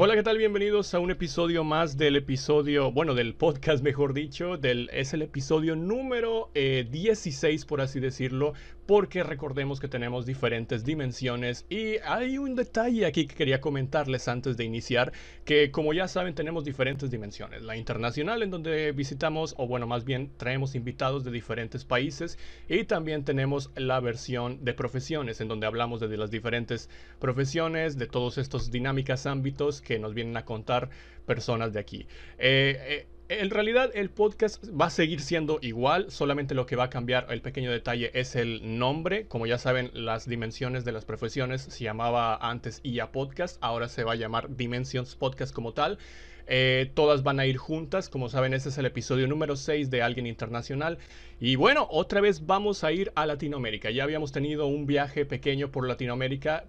Hola, ¿qué tal? Bienvenidos a un episodio más del episodio, bueno, del podcast, mejor dicho, del, es el episodio número 16, eh, por así decirlo, porque recordemos que tenemos diferentes dimensiones y hay un detalle aquí que quería comentarles antes de iniciar, que como ya saben tenemos diferentes dimensiones, la internacional en donde visitamos, o bueno, más bien traemos invitados de diferentes países y también tenemos la versión de profesiones, en donde hablamos de las diferentes profesiones, de todos estos dinámicas ámbitos que nos vienen a contar personas de aquí. Eh, eh, en realidad el podcast va a seguir siendo igual, solamente lo que va a cambiar, el pequeño detalle es el nombre. Como ya saben, las dimensiones de las profesiones se llamaba antes IA Podcast, ahora se va a llamar Dimensions Podcast como tal. Eh, todas van a ir juntas. Como saben, este es el episodio número 6 de Alguien Internacional. Y bueno, otra vez vamos a ir a Latinoamérica. Ya habíamos tenido un viaje pequeño por Latinoamérica.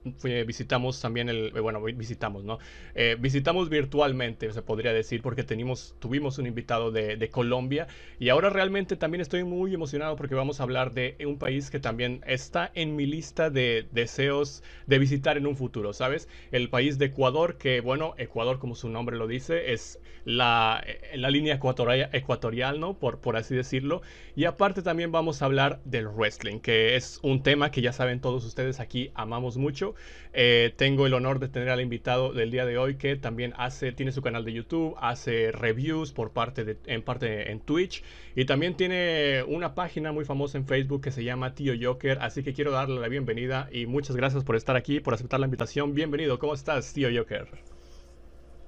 visitamos también el. Eh, bueno, visitamos, ¿no? Eh, visitamos virtualmente, se podría decir, porque tuvimos un invitado de, Colombia. Y ahora realmente también estoy muy emocionado porque vamos a hablar de un país que también está en mi lista de deseos de visitar en un futuro, ¿sabes? El país de Ecuador, que bueno, Ecuador, como su nombre lo dice, es la, la línea ecuatorial, ¿no? Por, por así decirlo. Y aparte también vamos a hablar del wrestling, que es un tema que ya saben todos ustedes aquí amamos mucho. Eh, tengo el honor de tener al invitado del día de hoy que también hace, tiene su canal de YouTube, hace reviews por parte en parte en Twitch y también tiene una página muy famosa en Facebook que se llama Tío Joker. Así que quiero darle la bienvenida y muchas gracias por estar aquí, por aceptar la invitación. Bienvenido, ¿cómo estás, Tío Joker?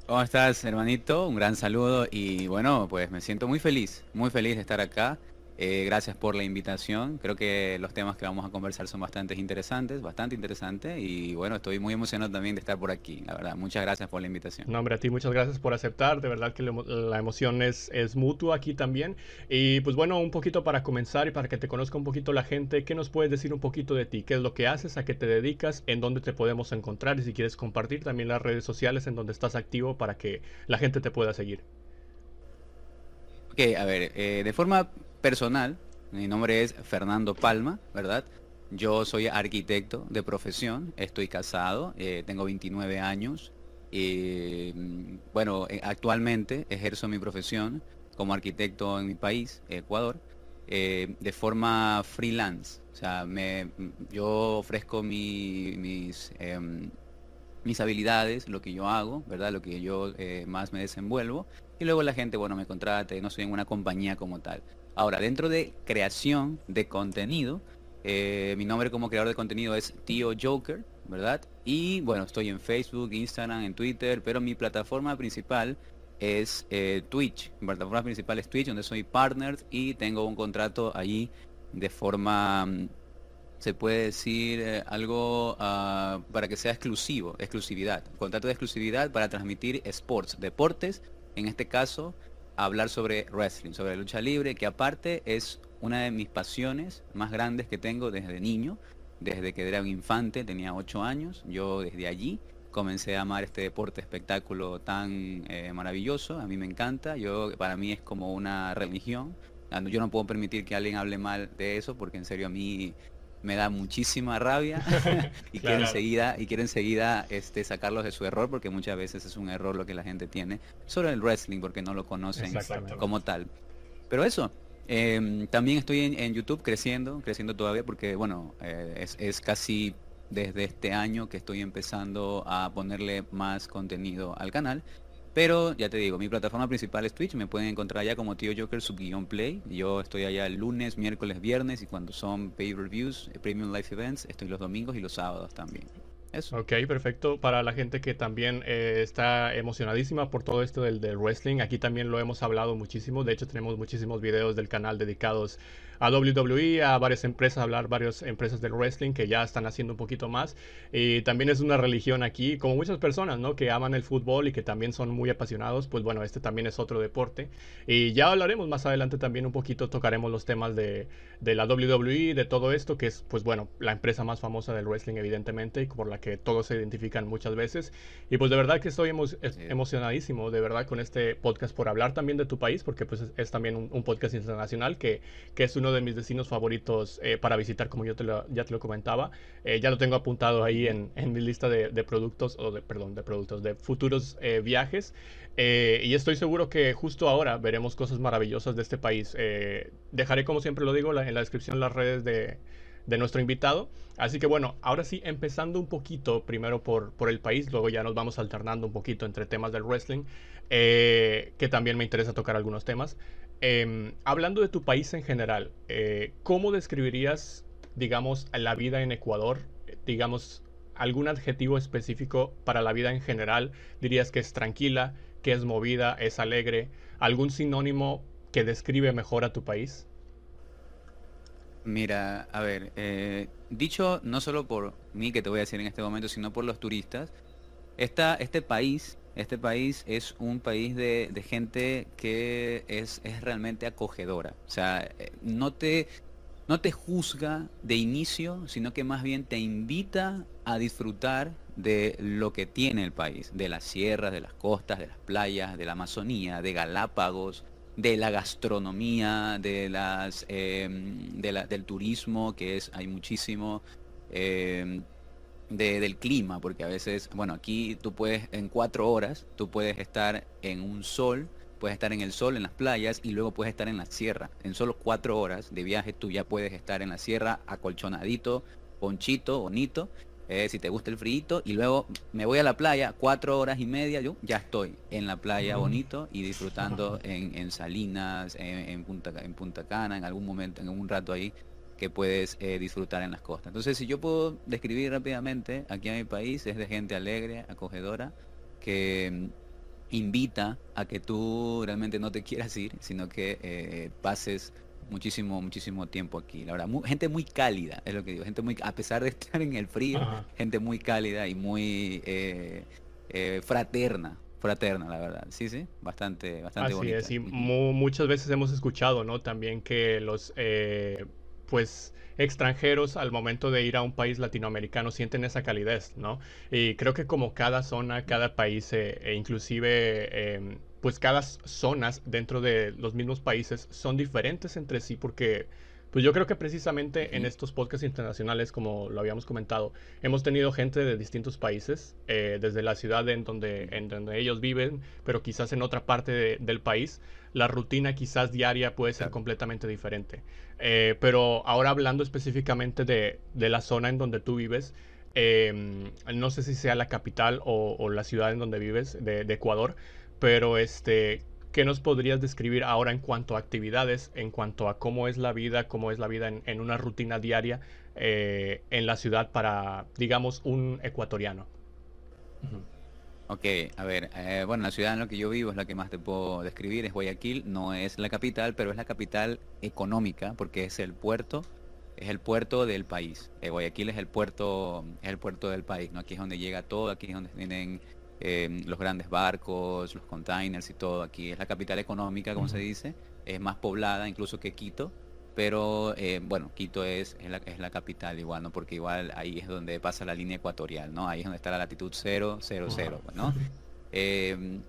¿Cómo estás, hermanito? Un gran saludo y bueno, pues me siento muy feliz, muy feliz de estar acá. Eh, gracias por la invitación. Creo que los temas que vamos a conversar son bastante interesantes, bastante interesantes. Y bueno, estoy muy emocionado también de estar por aquí, la verdad. Muchas gracias por la invitación. No, hombre, a ti muchas gracias por aceptar. De verdad que la emoción es, es mutua aquí también. Y pues bueno, un poquito para comenzar y para que te conozca un poquito la gente, ¿qué nos puedes decir un poquito de ti? ¿Qué es lo que haces? ¿A qué te dedicas? ¿En dónde te podemos encontrar? Y si quieres compartir también las redes sociales en donde estás activo para que la gente te pueda seguir. Ok, a ver, eh, de forma personal, mi nombre es Fernando Palma, ¿verdad? Yo soy arquitecto de profesión, estoy casado, eh, tengo 29 años. y bueno, eh, actualmente ejerzo mi profesión como arquitecto en mi país, Ecuador, eh, de forma freelance. O sea, me, yo ofrezco mis, em, mis habilidades, lo que yo hago, ¿verdad? Lo que yo más me desenvuelvo. Y luego la gente, bueno, me contrata, no soy en una compañía como tal. Ahora, dentro de creación de contenido, eh, mi nombre como creador de contenido es Tío Joker, ¿verdad? Y bueno, estoy en Facebook, Instagram, en Twitter, pero mi plataforma principal es eh, Twitch. Mi plataforma principal es Twitch, donde soy partner y tengo un contrato allí de forma, mm, se puede decir, eh, algo ah, para que sea exclusivo, exclusividad. Contrato de exclusividad para transmitir sports, deportes, en este caso hablar sobre wrestling, sobre lucha libre, que aparte es una de mis pasiones más grandes que tengo desde niño, desde que era un infante, tenía 8 años, yo desde allí comencé a amar este deporte espectáculo tan eh, maravilloso, a mí me encanta, yo para mí es como una religión, yo no puedo permitir que alguien hable mal de eso porque en serio a mí me da muchísima rabia y quiero enseguida y quiero enseguida este sacarlos de su error porque muchas veces es un error lo que la gente tiene sobre el wrestling porque no lo conocen como tal. Pero eso em, también estoy en, YouTube creciendo creciendo todavía porque bueno eh, es, es casi desde este año que estoy empezando a ponerle más contenido al canal pero ya te digo, mi plataforma principal es Twitch, me pueden encontrar allá como Tío Joker guion play. Yo estoy allá el lunes, miércoles, viernes y cuando son pay reviews, eh, premium live events, estoy los domingos y los sábados también. Eso. Ok, perfecto. Para la gente que también eh, está emocionadísima por todo esto del, del, wrestling, aquí también lo hemos hablado muchísimo. De hecho, tenemos muchísimos videos del canal dedicados a WWE, a varias empresas, hablar varias empresas del wrestling que ya están haciendo un poquito más. Y también es una religión aquí, como muchas personas, ¿no? Que aman el fútbol y que también son muy apasionados. Pues bueno, este también es otro deporte. Y ya hablaremos más adelante también un poquito, tocaremos los temas de, de la WWE, de todo esto, que es, pues bueno, la empresa más famosa del wrestling, evidentemente, y por la que todos se identifican muchas veces. Y pues de verdad que estoy emocionadísimo, de verdad, con este podcast por hablar también de tu país, porque pues es, también un, un, podcast internacional que, que es uno de mis destinos favoritos eh, para visitar, como yo ya te lo comentaba. Eh, ya lo tengo apuntado ahí en, en mi lista de, productos, o de, perdón, de productos, de futuros eh, viajes. y estoy seguro que justo ahora veremos cosas maravillosas de este país. dejaré, como siempre lo digo, en la descripción las redes de, de nuestro invitado. Así que bueno, ahora sí, empezando un poquito primero por, por el país, luego ya nos vamos alternando un poquito entre temas del wrestling, que también me interesa tocar algunos temas. Eh, hablando de tu país en general, eh, ¿cómo describirías, digamos, la vida en Ecuador? Digamos, algún adjetivo específico para la vida en general. ¿Dirías que es tranquila, que es movida, es alegre? ¿Algún sinónimo que describe mejor a tu país? Mira, a ver, eh, dicho no solo por mí que te voy a decir en este momento, sino por los turistas, esta, este país este país es un país de, gente que es, es, realmente acogedora. O sea, eh, no te, no te juzga de inicio, sino que más bien te invita a disfrutar de lo que tiene el país, de las sierras, de las costas, de las playas, de la Amazonía, de Galápagos, de la gastronomía, de las, em, del turismo, que es, hay muchísimo. Em, del clima, porque a veces, bueno, aquí tú puedes, en cuatro horas, tú puedes estar en un sol, puedes estar en el sol, en las playas, y luego puedes estar en la sierra. En solo cuatro horas de viaje tú ya puedes estar en la sierra, acolchonadito, ponchito, bonito, eh, si te gusta el frío, y luego me voy a la playa, cuatro horas y media, yo ya estoy en la playa bonito y disfrutando en, Salinas, en, Punta, en Punta Cana, en algún momento, en un rato ahí que puedes eh, disfrutar en las costas. Entonces, si yo puedo describir rápidamente, aquí en mi país es de gente alegre, acogedora, que mm, invita a que tú realmente no te quieras ir, sino que eh, pases muchísimo, muchísimo tiempo aquí. La verdad, gente muy cálida, es lo que digo, gente muy, a pesar de estar en el frío, gente muy cálida y muy eh, fraterna, fraterna, la verdad. Sí, sí, bastante, bastante Así Es, y muchas veces hemos escuchado, ¿no? También que los pues extranjeros al momento de ir a un país latinoamericano sienten esa calidez, ¿no? Y creo que como cada zona, cada país, eh, e inclusive em, pues cada zonas dentro de los mismos países son diferentes entre sí porque pues yo creo que precisamente en estos podcasts internacionales, como lo habíamos comentado, hemos tenido gente de distintos países, eh, desde la ciudad en donde, en donde ellos viven, pero quizás en otra parte del país, la rutina quizás diaria puede ser completamente diferente. Eh, pero ahora hablando específicamente de, la zona en donde tú vives, em, no sé si sea la capital o, la ciudad en donde vives de, de Ecuador, pero este, ¿Qué nos podrías describir ahora en cuanto a actividades, en cuanto a cómo es la vida, cómo es la vida en, una rutina diaria eh, en la ciudad para, digamos, un ecuatoriano? Ok, a ver, eh, bueno, la ciudad en la que yo vivo es la que más te puedo describir, es Guayaquil, no es la capital, pero es la capital económica porque es el puerto, es el puerto del país. Eh, Guayaquil es el puerto, es el puerto del país, ¿no? Aquí es donde llega todo, aquí es donde vienen Em, los grandes barcos, los containers y todo. Aquí es la capital económica, como se dice, es más poblada incluso que Quito, pero eh, bueno, Quito es, es, la, capital igual, ¿no? Porque igual ahí es donde pasa la línea ecuatorial, ¿no? Ahí es donde está la latitud 0, 0, 0, ¿no? Em,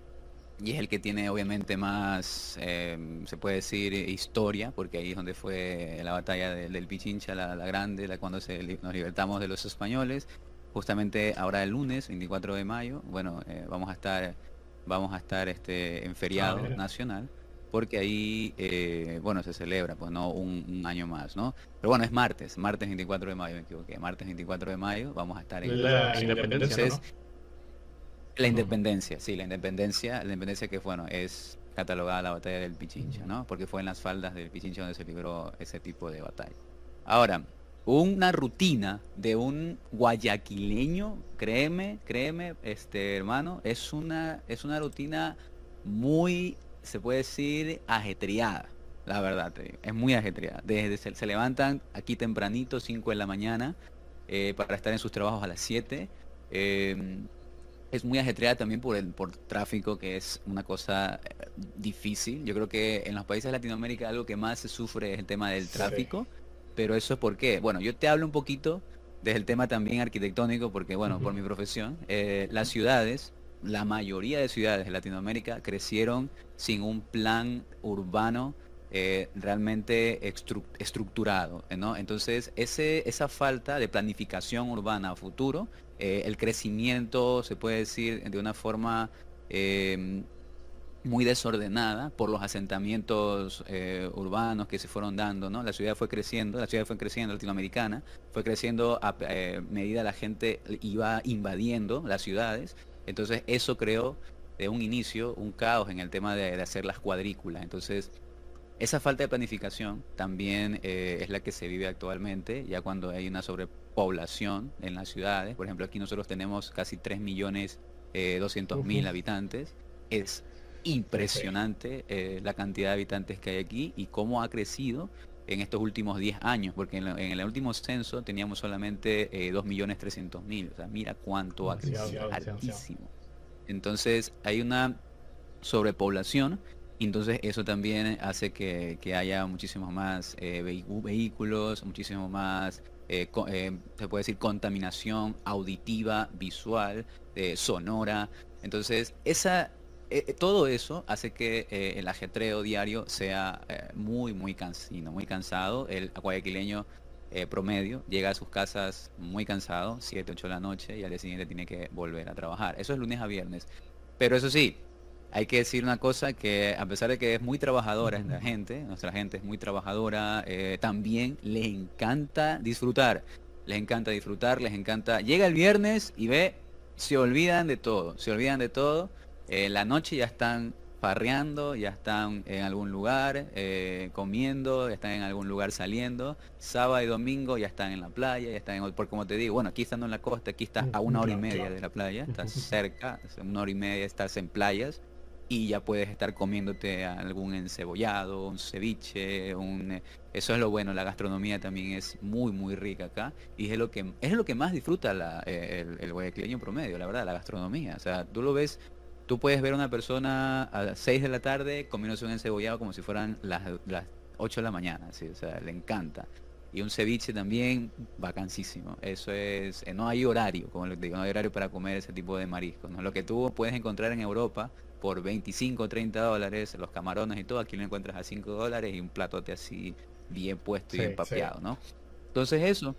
y es el que tiene obviamente más, em, se puede decir, historia, porque ahí es donde fue la batalla del Pichincha, la, grande, la, cuando se, nos libertamos de los españoles justamente ahora el lunes, 24 de mayo, bueno, eh, vamos a estar vamos a estar este en feriado ah, nacional porque ahí eh, bueno se celebra pues no un, año más no pero bueno es martes martes 24 de mayo me equivoqué martes 24 de mayo vamos a estar en la independencia la independencia sí la independencia la independencia que bueno es catalogada la batalla del Pichincha no porque fue en las faldas del Pichincha donde se libró ese tipo de batalla. Ahora una rutina de un guayaquileño, créeme, créeme, este hermano, es una, es una rutina muy, se puede decir, ajetreada, la verdad, es muy ajetreada. Desde se, levantan aquí tempranito, 5 de la mañana, eh, para estar en sus trabajos a las 7. Em, es muy ajetreada también por el por tráfico, que es una cosa eh, difícil. Yo creo que en los países de Latinoamérica algo que más se sufre es el tema del tráfico. Pero eso es porque, bueno, yo te hablo un poquito desde el tema también arquitectónico, porque, bueno, por mi profesión, eh, las ciudades, la mayoría de ciudades de Latinoamérica crecieron sin un plan urbano eh, realmente estructurado. ¿no? Entonces, ese, esa falta de planificación urbana a futuro, el crecimiento, se puede decir de una forma muy desordenada por los asentamientos eh, urbanos que se fueron dando, ¿no? La ciudad fue creciendo, la ciudad fue creciendo latinoamericana, fue creciendo a eh, medida la gente iba invadiendo las ciudades, entonces eso creó de un inicio un caos en el tema de, hacer las cuadrículas, entonces esa falta de planificación también eh, es la que se vive actualmente, ya cuando hay una sobrepoblación en las ciudades, por ejemplo aquí nosotros tenemos casi 3 millones 200 mil habitantes, es impresionante eh, la cantidad de habitantes que hay aquí y cómo ha crecido en estos últimos 10 años, porque en, el último censo teníamos solamente eh, 2.300.000, o sea, mira cuánto ha crecido, altísimo. Entonces hay una sobrepoblación, entonces eso también hace que, haya muchísimos más eh, vehículos, muchísimo más, eh, se puede decir, contaminación auditiva, visual, sonora. Entonces esa eh, eh, todo eso hace que eh, el ajetreo diario sea muy, muy cansino, muy cansado. El guayaquileño promedio llega a sus casas muy cansado, 7, 8 de la noche, y al día siguiente tiene que volver a trabajar. Eso es lunes a viernes. Pero eso sí, hay que decir una cosa que a pesar de que es muy trabajadora la gente, nuestra gente es muy trabajadora, también les encanta disfrutar. Les encanta disfrutar, les encanta... Llega el viernes y ve, se olvidan de todo, se olvidan de todo eh, la noche ya están farreando, ya están en algún lugar eh, comiendo, ya están en algún lugar saliendo. Sábado y domingo ya están en la playa, ya están en, porque como te digo, bueno, aquí estando en la costa, aquí estás a una hora y media de la playa, estás cerca, una hora y media estás en playas y ya puedes estar comiéndote algún encebollado, un ceviche, un eh, eso es lo bueno, la gastronomía también es muy muy rica acá y es lo que es lo que más disfruta la, el, el guayaquileño promedio, la verdad, la gastronomía. O sea, tú lo ves Tú puedes ver a una persona a las 6 de la tarde comiéndose un encebollado como si fueran las, las 8 de la mañana, ¿sí? o sea, le encanta. Y un ceviche también vacancísimo. Eso es, eh, no hay horario, como les digo, no hay horario para comer ese tipo de mariscos. ¿no? Lo que tú puedes encontrar en Europa por 25 o 30 dólares, los camarones y todo, aquí lo encuentras a 5 dólares y un platote así bien puesto y bien papeado, ¿no? Entonces eso,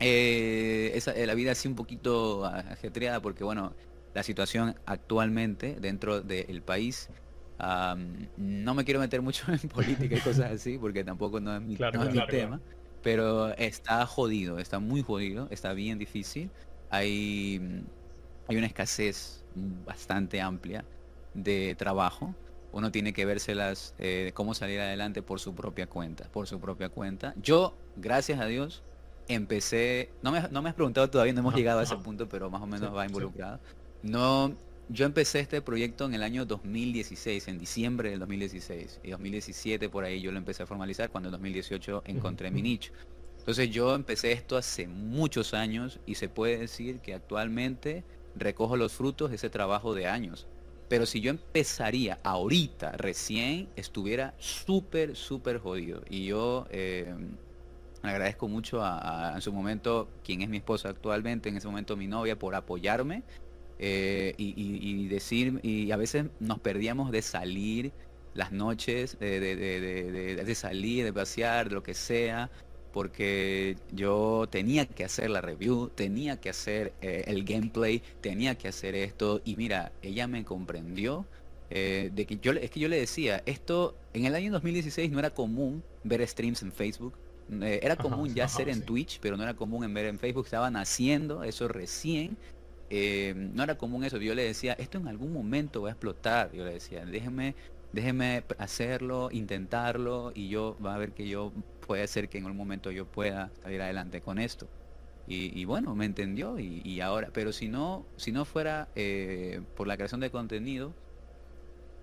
eh, esa, eh, la vida así un poquito ajetreada porque bueno, la situación actualmente dentro del país. no me quiero meter mucho en política y cosas así, porque tampoco no es mi, tema, pero está jodido, está muy jodido, está bien difícil. Hay, hay una escasez bastante amplia de trabajo. Uno tiene que vérselas eh, cómo salir adelante por su propia cuenta, por su propia cuenta. Yo, gracias a Dios, empecé, no me, no me has preguntado todavía, no hemos llegado a ese punto, pero más o menos va involucrado. No, yo empecé este proyecto en el año 2016, en diciembre del 2016. Y 2017 por ahí yo lo empecé a formalizar cuando en 2018 encontré mi nicho. Entonces yo empecé esto hace muchos años y se puede decir que actualmente recojo los frutos de ese trabajo de años. Pero si yo empezaría ahorita, recién, estuviera súper, súper jodido. Y yo eh, agradezco mucho a, en su momento, quien es mi esposa actualmente, en ese momento mi novia, por apoyarme eh, y, decir, y a veces nos perdíamos de salir las noches, de, salir, de pasear, de lo que sea, porque yo tenía que hacer la review, tenía que hacer eh, el gameplay, tenía que hacer esto, y mira, ella me comprendió. Eh, de que yo es que yo le decía esto en el año 2016 no era común ver streams en Facebook era común ya hacer en Twitch pero no era común en ver en Facebook estaban haciendo eso recién eh, no era común eso. Yo le decía, esto en algún momento va a explotar. Yo le decía, déjeme, déjeme hacerlo, intentarlo y yo va a ver que yo puede ser que en algún momento yo pueda salir adelante con esto. Y, bueno, me entendió y, ahora, pero si no, si no fuera eh, por la creación de contenido,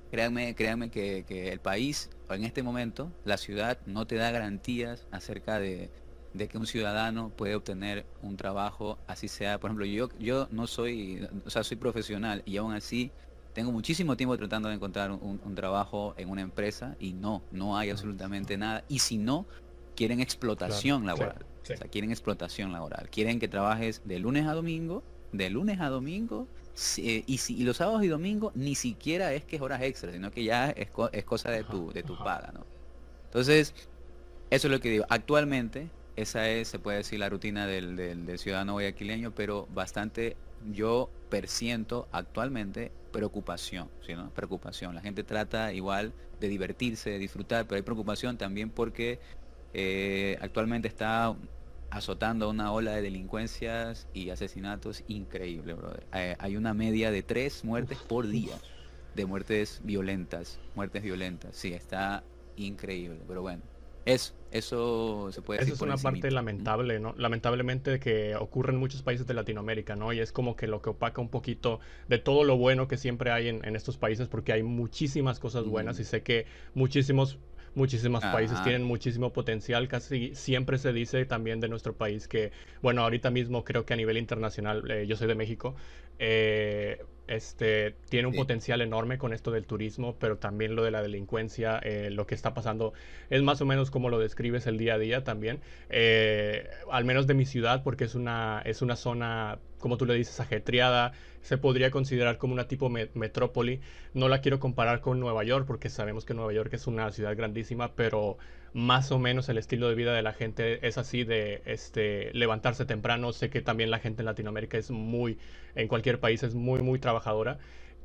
créanme, créanme que, que el país, en este momento, la ciudad no te da garantías acerca de, de que un ciudadano puede obtener un trabajo, así sea, por ejemplo, yo, yo no soy, o sea, soy profesional y aún así tengo muchísimo tiempo tratando de encontrar un, trabajo en una empresa y no, no hay absolutamente nada. Y si no, quieren explotación laboral. O sea, quieren explotación laboral. Quieren que trabajes de lunes a domingo, de lunes a domingo, eh, y, si, y los sábados y domingos ni siquiera es que es horas extras, sino que ya es, es cosa de tu, de tu paga, ¿no? Entonces, eso es lo que digo. Actualmente, esa es, se puede decir, la rutina del, del, ciudadano guayaquileño, pero bastante, yo persiento actualmente preocupación, ¿sí, no? Preocupación. La gente trata igual de divertirse, de disfrutar, pero hay preocupación también porque eh, actualmente está azotando una ola de delincuencias y asesinatos increíble, brother. Eh, hay una media de tres muertes por día, de muertes violentas, muertes violentas. Sí, está increíble, pero bueno. Eso, eso se puede decir. Eso es una parte lamentable, ¿no? Lamentablemente que ocurre en muchos países de Latinoamérica, ¿no? Y es como que lo que opaca un poquito de todo lo bueno que siempre hay en, estos países, porque hay muchísimas cosas buenas y sé que muchísimos muchísimos países tienen muchísimo potencial. Casi siempre se dice también de nuestro país que, bueno, ahorita mismo creo que a nivel internacional, eh, yo soy de México, eh, este, tiene un potencial enorme con esto del turismo, pero también lo de la delincuencia, eh, lo que está pasando, es más o menos como lo describes el día a día también, al menos de mi ciudad, porque es una, es una zona, como tú le dices, ajetreada, se podría considerar como una tipo metrópoli. No la quiero comparar con Nueva York porque sabemos que Nueva York es una ciudad grandísima, pero más o menos el estilo de vida de la gente es así de este levantarse temprano. Sé que también la gente en Latinoamérica es muy en cualquier país es muy muy trabajadora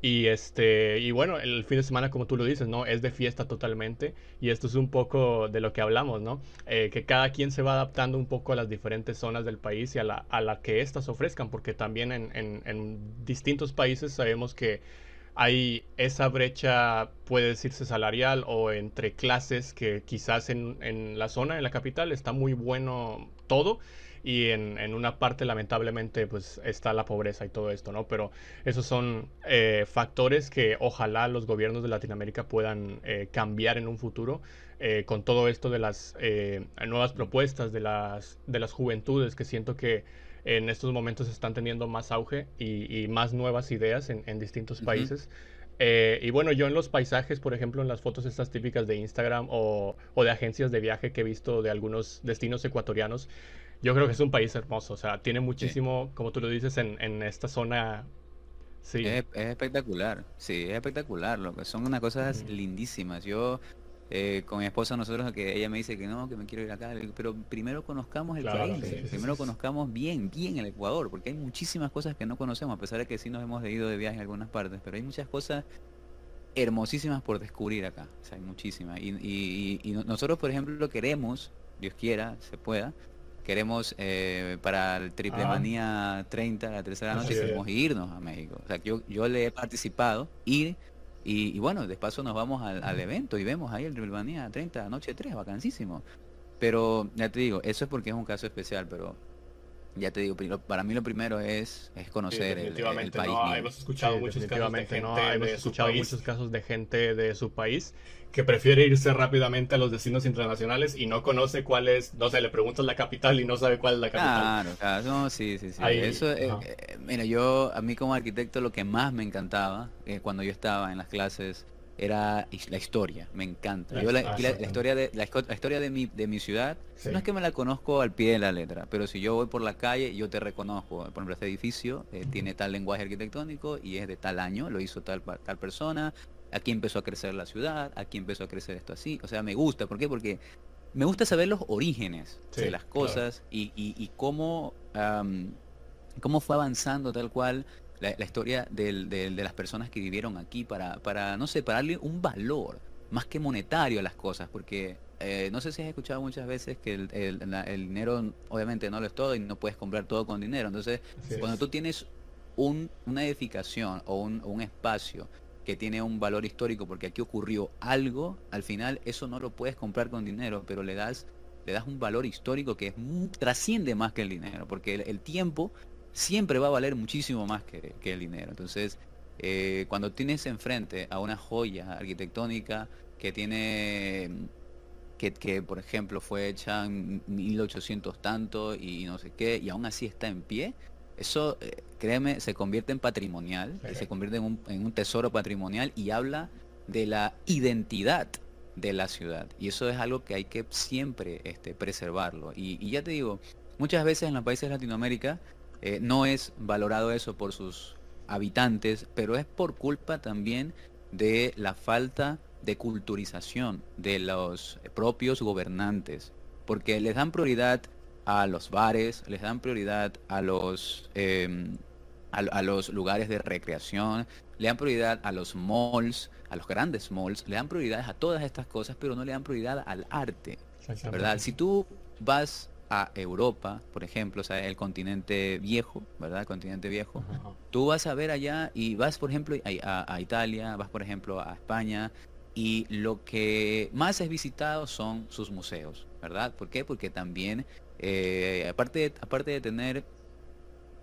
y este, y bueno, el fin de semana, como tú lo dices, ¿no? Es de fiesta totalmente. Y esto es un poco de lo que hablamos, ¿no? Eh, que cada quien se va adaptando un poco a las diferentes zonas del país y a la, a la que éstas ofrezcan, porque también en, en, en distintos países sabemos que hay esa brecha, puede decirse salarial o entre clases, que quizás en, en la zona, en la capital, está muy bueno todo y en, en, una parte lamentablemente pues está la pobreza y todo esto, ¿no? Pero esos son eh, factores que ojalá los gobiernos de Latinoamérica puedan eh, cambiar en un futuro eh, con todo esto de las nuevas propuestas de las, de las juventudes que siento que en estos momentos están teniendo más auge y, más nuevas ideas en, en distintos países. y bueno, yo en los paisajes, por ejemplo, en las fotos estas típicas de Instagram o, o, de agencias de viaje que he visto de algunos destinos ecuatorianos, yo creo que es un país hermoso, o sea, tiene muchísimo, como tú lo dices, en, en esta zona. Sí. Es, espectacular, sí, es espectacular, lo que son unas cosas lindísimas. Yo eh, con mi esposa nosotros que ella me dice que no, que me quiero ir acá, pero primero conozcamos el país, primero conozcamos bien, bien el Ecuador, porque hay muchísimas cosas que no conocemos, a pesar de que sí nos hemos ido de viaje en algunas partes, pero hay muchas cosas hermosísimas por descubrir acá, o sea, hay muchísimas. Y, y, y nosotros, por ejemplo, queremos, Dios quiera, se pueda, queremos eh, para el Triple Manía 30, la tercera noche, queremos irnos a México. O sea, yo, yo le he participado, ir, y, bueno, de paso nos vamos al, evento y vemos ahí el Triple Manía 30, noche 3, vacancísimo. Pero ya te digo, eso es porque es un caso especial, pero ya te digo, para mí lo primero es, es conocer el, país. No, hemos escuchado, muchos, casos de gente hemos escuchado muchos casos de gente de su país que prefiere irse rápidamente a los destinos internacionales y no conoce cuál es, no sé, le preguntas la capital y no sabe cuál es la capital. Claro, claro, no, sí, sí, sí. Eso, eh, eh, mira, yo, a mí como arquitecto lo que más me encantaba eh, cuando yo estaba en las clases era la historia, me encanta. Yo la, historia de la, historia de mi, de mi ciudad, no es que me la conozco al pie de la letra, pero si yo voy por la calle, yo te reconozco. Por ejemplo, este edificio eh, tiene tal lenguaje arquitectónico y es de tal año, lo hizo tal, tal persona, aquí empezó a crecer la ciudad, aquí empezó a crecer esto así. O sea, me gusta. ¿Por qué? Porque me gusta saber los orígenes de las cosas y, y, cómo, cómo fue avanzando tal cual la, historia de las personas que vivieron aquí para, para, no sé, para darle un valor más que monetario a las cosas, porque eh, no sé si has escuchado muchas veces que el, el, dinero obviamente no lo es todo y no puedes comprar todo con dinero. Entonces, cuando tú tienes un, una edificación o un, un espacio que tiene un valor histórico porque aquí ocurrió algo, al final eso no lo puedes comprar con dinero, pero le das le das un valor histórico que es, trasciende más que el dinero, porque el, tiempo siempre va a valer muchísimo más que, el dinero. Entonces, eh, cuando tienes enfrente a una joya arquitectónica que tiene, que, que, por ejemplo fue hecha en 1800 tanto y no sé qué, y aún así está en pie, eso, eh, créeme, se convierte en patrimonial, se convierte en un, en un tesoro patrimonial y habla de la identidad de la ciudad. Y eso es algo que hay que siempre este, preservarlo. Y, ya te digo, muchas veces en los países de Latinoamérica eh, no es valorado eso por sus habitantes, pero es por culpa también de la falta de culturización de los propios gobernantes, porque les dan prioridad a los bares, les dan prioridad a los, em, a, los lugares de recreación, le dan prioridad a los malls, a los grandes malls, le dan prioridad a todas estas cosas, pero no le dan prioridad al arte, ¿verdad? Si tú vas a Europa, por ejemplo, o sea, el continente viejo, ¿verdad? El continente viejo. Tú vas a ver allá y vas, por ejemplo, a, Italia, vas, por ejemplo, a España, y lo que más es visitado son sus museos, ¿verdad? ¿Por qué? Porque también, eh, aparte, de, aparte de tener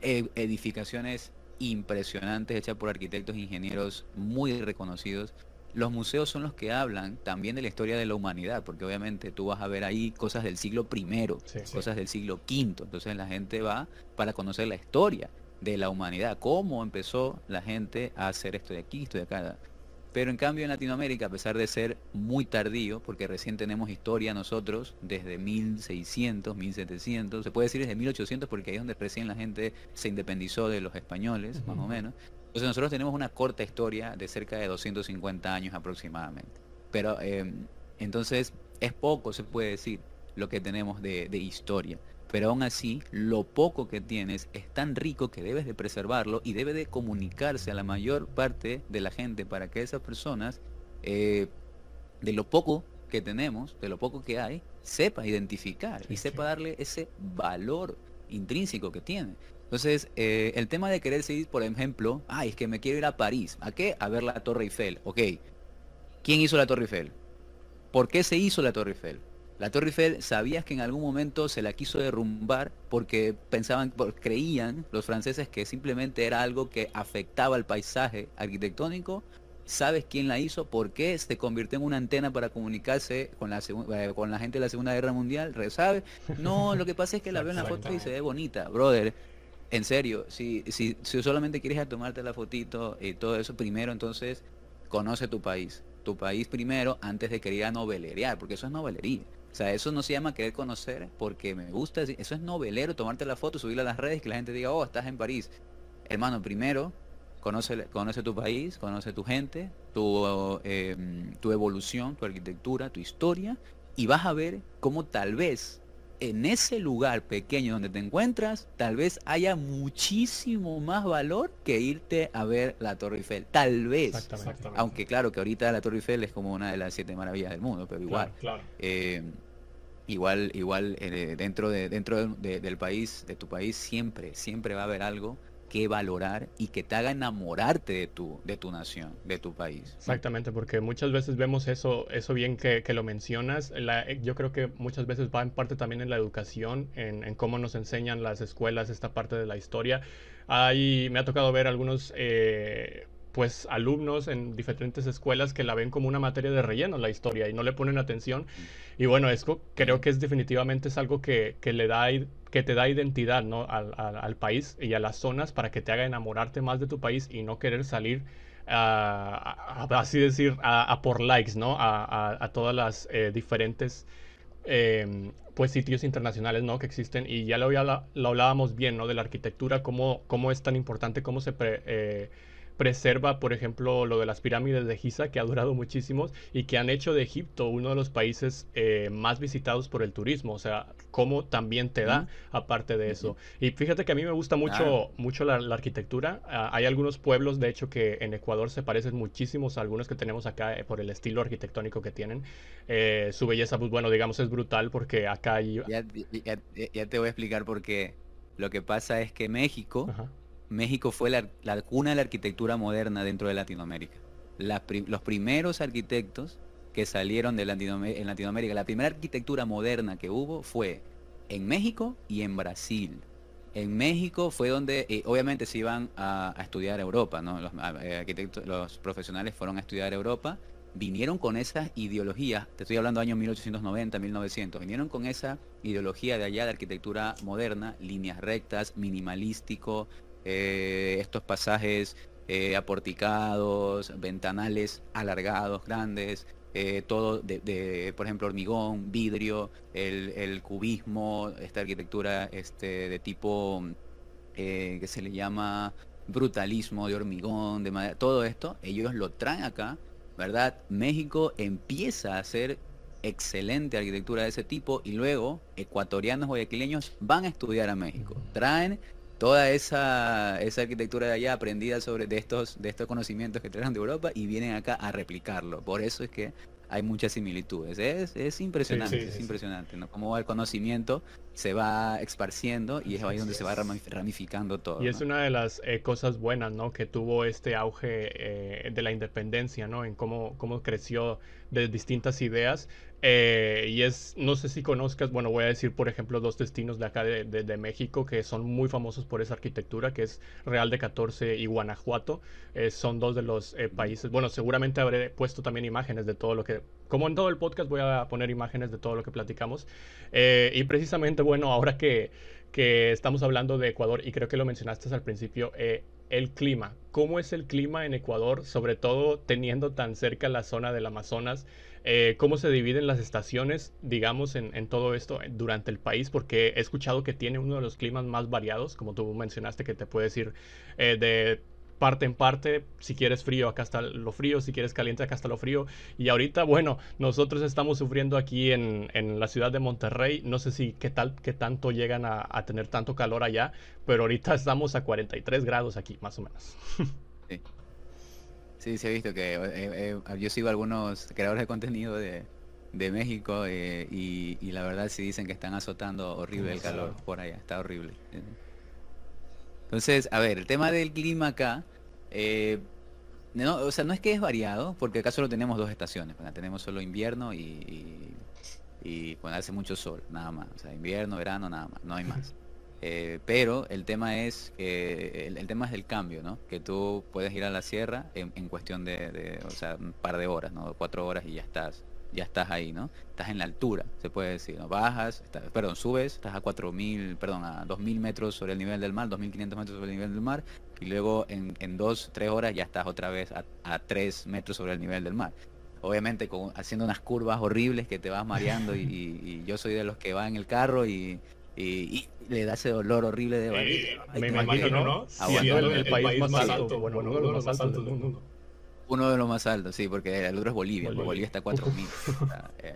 eh, edificaciones impresionantes hechas por arquitectos e ingenieros muy reconocidos, los museos son los que hablan también de la historia de la humanidad, porque obviamente tú vas a ver ahí cosas del siglo I, cosas del siglo V, entonces la gente va para conocer la historia de la humanidad, cómo empezó la gente a hacer esto de aquí, esto de acá. Pero en cambio en Latinoamérica, a pesar de ser muy tardío, porque recién tenemos historia nosotros desde 1600, 1700, se puede decir desde 1800 porque ahí es donde recién la gente se independizó de los españoles, más o menos. Entonces nosotros tenemos una corta historia de cerca de 250 años aproximadamente. Pero em, entonces es poco, se puede decir, lo que tenemos de, historia. Pero aún así, lo poco que tienes es tan rico que debes de preservarlo y debe de comunicarse a la mayor parte de la gente para que esas personas, eh, de lo poco que tenemos, de lo poco que hay, sepa identificar y sepa darle ese valor intrínseco que tiene. Entonces, eh, el tema de querer seguir, por ejemplo, ay, es que me quiero ir a París. ¿A qué? A ver la Torre Eiffel. Ok. ¿Quién hizo la Torre Eiffel? ¿Por qué se hizo la Torre Eiffel? La Torre Eiffel, ¿sabías que en algún momento se la quiso derrumbar porque pensaban, creían los franceses que simplemente era algo que afectaba al paisaje arquitectónico? ¿Sabes quién la hizo? ¿Por qué se convirtió en una antena para comunicarse con la, eh, con la gente de la Segunda Guerra Mundial? ¿Sabe? No, lo que pasa es que la veo en la foto y se ve bonita, brother. En serio, si, si, si solamente quieres tomarte la fotito y todo eso, primero entonces conoce tu país. Tu país primero antes de querer novelerear, porque eso es novelería. O sea, eso no se llama querer conocer porque me gusta, eso es novelero, tomarte la foto, subirla a las redes, que la gente diga, oh, estás en París. Hermano, primero, conoce, conoce tu país, conoce tu gente, tu, em, tu evolución, tu arquitectura, tu historia, y vas a ver cómo tal vez en ese lugar pequeño donde te encuentras, tal vez haya muchísimo más valor que irte a ver la Torre Eiffel. Tal vez. Aunque claro que ahorita la Torre Eiffel es como una de las siete maravillas del mundo, pero igual. Eh, igual, igual eh, dentro de, dentro del país, de tu país, siempre, siempre va a haber algo que valorar y que te haga enamorarte de tu, de tu nación, de tu país. Exactamente, porque muchas veces vemos eso, eso bien que, lo mencionas. yo creo que muchas veces va en parte también en la educación, en, cómo nos enseñan las escuelas esta parte de la historia. Ahí me ha tocado ver algunos eh, pues alumnos en diferentes escuelas que la ven como una materia de relleno la historia y no le ponen atención. Y bueno, esto creo que es definitivamente es algo que, le da que te da identidad ¿no? al, país y a las zonas para que te haga enamorarte más de tu país y no querer salir a, así decir a, por likes, ¿no? A, todas las eh, diferentes em, pues sitios internacionales ¿no? que existen y ya lo, lo, hablábamos bien ¿no? de la arquitectura, cómo, cómo es tan importante, cómo se eh, preserva, por ejemplo, lo de las pirámides de Giza, que ha durado muchísimos y que han hecho de Egipto uno de los países eh, más visitados por el turismo. O sea, cómo también te da, aparte de eso. Y fíjate que a mí me gusta mucho, mucho la, arquitectura. Ah, hay algunos pueblos, de hecho, que en Ecuador se parecen muchísimos a algunos que tenemos acá eh, por el estilo arquitectónico que tienen. Eh, su belleza, pues bueno, digamos, es brutal porque acá hay... Ya, te voy a explicar por qué. Lo que pasa es que México... México fue la, cuna de la arquitectura moderna dentro de Latinoamérica. los primeros arquitectos que salieron de Latinoamérica, la primera arquitectura moderna que hubo fue en México y en Brasil. En México fue donde, eh, obviamente se iban a, estudiar Europa, ¿no? Los eh, arquitectos, los profesionales fueron a estudiar Europa, vinieron con esas ideologías, te estoy hablando años 1890, 1900, vinieron con esa ideología de allá de arquitectura moderna, líneas rectas, minimalístico, eh, estos pasajes eh, aporticados, ventanales alargados, grandes, eh, todo de, por ejemplo, hormigón, vidrio, el, cubismo, esta arquitectura este, de tipo que se le llama brutalismo de hormigón, de madera, todo esto, ellos lo traen acá ¿verdad? México empieza a hacer excelente arquitectura de ese tipo y luego ecuatorianos guayaquileños van a estudiar a México. Traen toda esa, esa arquitectura de allá aprendida sobre de estos, de estos conocimientos que traen de Europa y vienen acá a replicarlo. Por eso es que hay muchas similitudes. Es, es impresionante, es impresionante, ¿no? Cómo el conocimiento se va esparciendo y es ahí donde se va ramificando todo. Y es una de las eh, cosas buenas, ¿no? Que tuvo este auge eh, de la independencia, ¿no? En cómo, cómo creció de distintas ideas. Eh, y es, no sé si conozcas, bueno, voy a decir, por ejemplo, dos destinos de acá de, de, México que son muy famosos por esa arquitectura, que es Real de 14 y Guanajuato. son dos de los países, bueno, seguramente habré puesto también imágenes de todo lo que, como en todo el podcast voy a poner imágenes de todo lo que platicamos. y precisamente bueno, ahora que, estamos hablando de Ecuador, y creo que lo mencionaste al principio, eh, el clima. ¿Cómo es el clima en Ecuador, sobre todo teniendo tan cerca la zona del Amazonas? Eh, ¿Cómo se dividen las estaciones, digamos, en, todo esto durante el país? Porque he escuchado que tiene uno de los climas más variados, como tú mencionaste, que te puedes ir eh, de parte en parte. Si quieres frío, acá está lo frío. Si quieres caliente, acá está lo frío. Y ahorita, bueno, nosotros estamos sufriendo aquí en, en la ciudad de Monterrey. No sé si qué tal, qué tanto llegan a, tener tanto calor allá, pero ahorita estamos a 43 grados aquí, más o menos. Sí, sí se ha visto que eh, eh, yo sigo algunos creadores de contenido de, de México eh, y, y, la verdad sí dicen que están azotando horrible el calor por allá, está horrible. Entonces, a ver, el tema del clima acá, eh, no, o sea, no es que es variado, porque acá solo tenemos dos estaciones, tenemos solo invierno y, y, cuando hace mucho sol, nada más. O sea, invierno, verano, nada más, no hay más. Eh, pero el tema es que el, tema es del cambio, ¿no? Que tú puedes ir a la sierra en, cuestión de, de, o sea, un par de horas, ¿no? Cuatro horas y ya estás ya estás ahí, ¿no? Estás en la altura, se puede decir, ¿no? Bajas, perdón, subes, estás a 4.000, perdón, a 2.000 metros sobre el nivel del mar, 2.500 metros sobre el nivel del mar, y luego en, en dos, tres horas ya estás otra vez a, a 3 metros sobre el nivel del mar. Obviamente con, haciendo unas curvas horribles que te vas mareando y, yo soy de los que va en el carro y, y, le da ese dolor horrible de barriga. me imagino, ¿no? el, país, más, alto, bueno, uno de los más altos del mundo. Uno de los más altos, sí, porque el otro es Bolivia. Bolivia, está a 4000. Eh,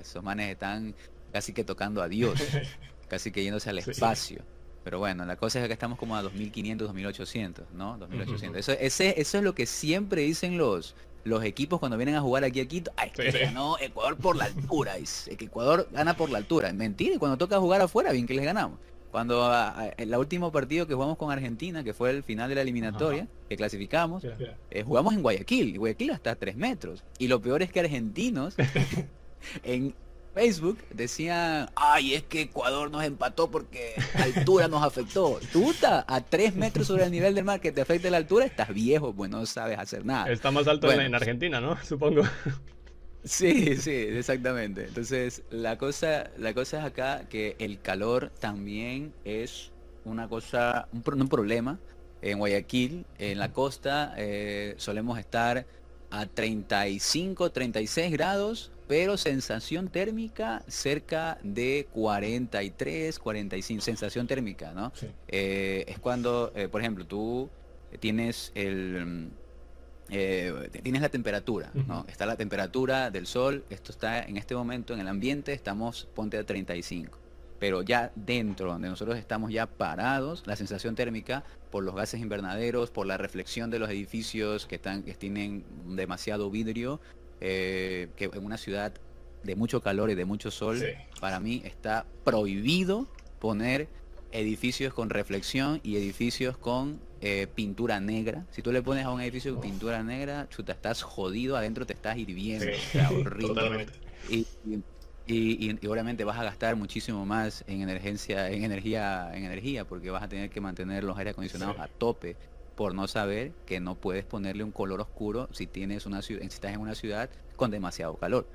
esos manes están casi que tocando a Dios, casi que yéndose al espacio. Pero bueno, la cosa es que estamos como a 2500, 2800, ¿no? 2800. Eso, ese, eso es lo que siempre dicen los, los equipos cuando vienen a jugar aquí a Quito. Ay, que ganó Ecuador por la altura. Es que Ecuador gana por la altura. Mentira, y cuando toca jugar afuera, bien que les ganamos. Cuando el último partido que jugamos con Argentina, que fue el final de la eliminatoria, que clasificamos, eh, jugamos en Guayaquil. Y Guayaquil hasta a 3 metros. Y lo peor es que argentinos en Facebook decían, ay, es que Ecuador nos empató porque la altura nos afectó. Tú a 3 metros sobre el nivel del mar que te afecte la altura, estás viejo, pues no sabes hacer nada. Está más alto en Argentina, ¿no? Supongo. Sí, sí, exactamente. Entonces, la cosa, la cosa es acá que el calor también es una cosa, un, problema. En Guayaquil, en la costa, eh, solemos estar a 35, 36 grados, pero sensación térmica cerca de 43, 45, sensación térmica, ¿no? Eh, es cuando, eh, por ejemplo, tú tienes el eh, tienes la temperatura, ¿no? Está la temperatura del sol, esto está en este momento en el ambiente, estamos, ponte a 35. Pero ya dentro, donde nosotros estamos ya parados, la sensación térmica por los gases invernaderos, por la reflexión de los edificios que, están, que tienen demasiado vidrio, eh, que en una ciudad de mucho calor y de mucho sol, para mí está prohibido poner edificios con reflexión y edificios con eh, pintura negra. Si tú le pones a un edificio pintura negra, chuta, estás jodido, adentro te estás hirviendo, horrible. Y, y, obviamente vas a gastar muchísimo más en energía, en energía, en energía, porque vas a tener que mantener los aire acondicionados a tope por no saber que no puedes ponerle un color oscuro si tienes una ciudad, si estás en una ciudad con demasiado calor.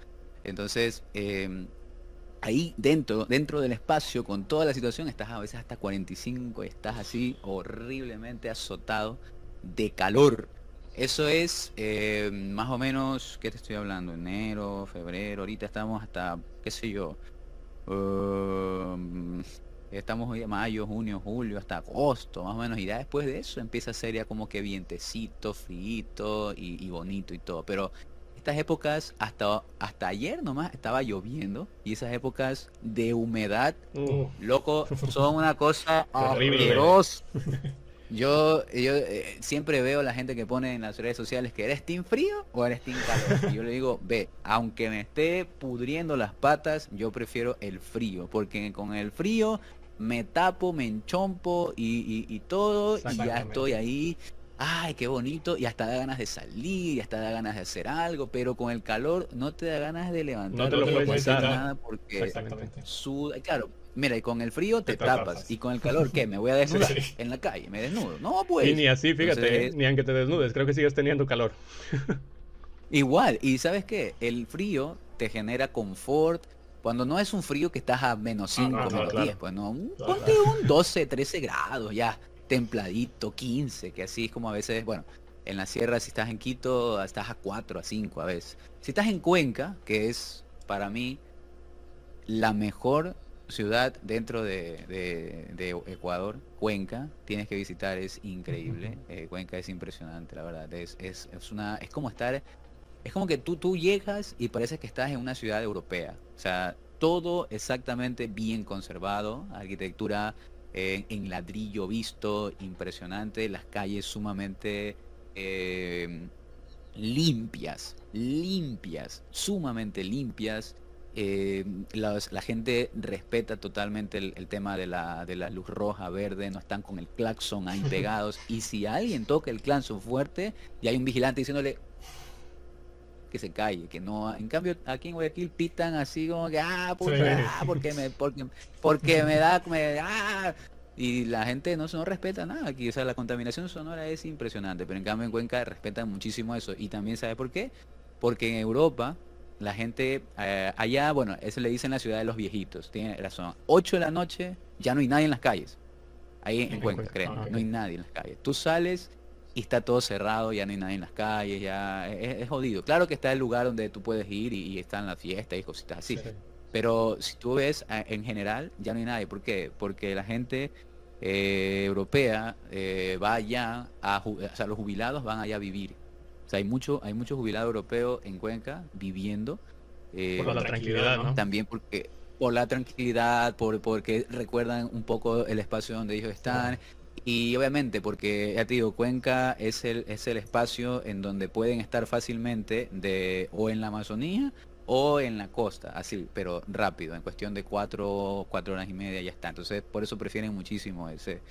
Entonces, eh, ahí dentro, dentro del espacio, con toda la situación, estás a veces hasta 45, estás así horriblemente azotado de calor. Eso es eh, más o menos, ¿qué te estoy hablando? Enero, febrero, ahorita estamos hasta, qué sé yo, um, Estamos hoy mayo, junio, julio, hasta agosto, más o menos. Y ya después de eso empieza a ser ya como que vientecito, frío y, y bonito y todo. Pero estas épocas, hasta, hasta ayer nomás estaba lloviendo. Y esas épocas de humedad, Uh, loco, son una cosa Horrible. asquerosa. Yo, yo eh, siempre veo la gente que pone en las redes sociales que eres team frío o eres team calor. Y yo le digo, ve, aunque me esté pudriendo las patas, yo prefiero el frío, porque con el frío me tapo, me enchompo y, y- y todo, y ya estoy ahí. Ay, qué bonito, y hasta da ganas de salir, y hasta da ganas de hacer algo, pero con el calor no te da ganas de levantar, te lo puedes hacer quitar. nada porque Exactamente. suda, claro, mira, y con el frío te, Te tapas, tapas. y con el calor, ¿qué? Me voy a desnudar Sí. en la calle, me desnudo. No, pues. y ni así, fíjate, Entonces, ni aunque te desnudes, creo que sigues teniendo calor. Igual, y ¿sabes qué? El frío te genera confort. Cuando no es un frío que estás a menos 5, Ah, no, menos claro. 10, pues no, Claro, ponte un 12, 13 grados ya, templadito, 15, que así es como a veces, bueno, en la sierra si estás en Quito estás a 4, a 5 a veces. Si estás en Cuenca, que es para mí la mejor ciudad dentro de, de- de Ecuador, Cuenca, tienes que visitar, es increíble. Eh, Cuenca es impresionante, la verdad. Es, es, es una, es como estar, es como que tú, tú llegas y parece que estás en una ciudad europea. O sea, todo exactamente bien conservado, arquitectura eh, en ladrillo visto, impresionante, las calles sumamente eh, limpias, limpias, sumamente limpias. Eh, la gente respeta totalmente el, el tema de la, de la luz roja, verde, no están con el claxon ahí pegados. Y si alguien toca el claxon fuerte, ya hay un vigilante diciéndole que se calle, que no. En cambio, aquí en Guayaquil pitan así como que, ah, puta, Sí. ah, porque me, porque, porque me da, me, ah, y la gente no, no respeta nada aquí, o sea, la contaminación sonora es impresionante, pero en cambio en Cuenca respetan muchísimo eso. Y también, ¿sabe por qué? Porque en Europa, la gente, eh, allá, bueno, eso le dicen la ciudad de los viejitos, tiene razón. 8 de la noche, ya no hay nadie en las calles. Ahí en, En Cuenca, ah, no hay nadie en las calles. Tú sales y está todo cerrado, ya no hay nadie en las calles, ya es, es jodido. Claro que está el lugar donde tú puedes ir y, y están las fiestas y cositas así. Pero si tú ves en general, ya no hay nadie. ¿Por qué? Porque la gente eh, europea eh, va allá, a, o sea, los jubilados van allá a vivir. O sea, hay mucho, hay muchos jubilados europeos en Cuenca viviendo. eh, Por la tranquilidad, ¿no? También porque por la tranquilidad, por, porque recuerdan un poco el espacio donde ellos están. Y obviamente porque, ya te digo, Cuenca es el, es el espacio en donde pueden estar fácilmente de o en la Amazonía o en la costa, así, pero rápido, en cuestión de cuatro, cuatro horas y media ya está. Entonces, por eso prefieren muchísimo ese.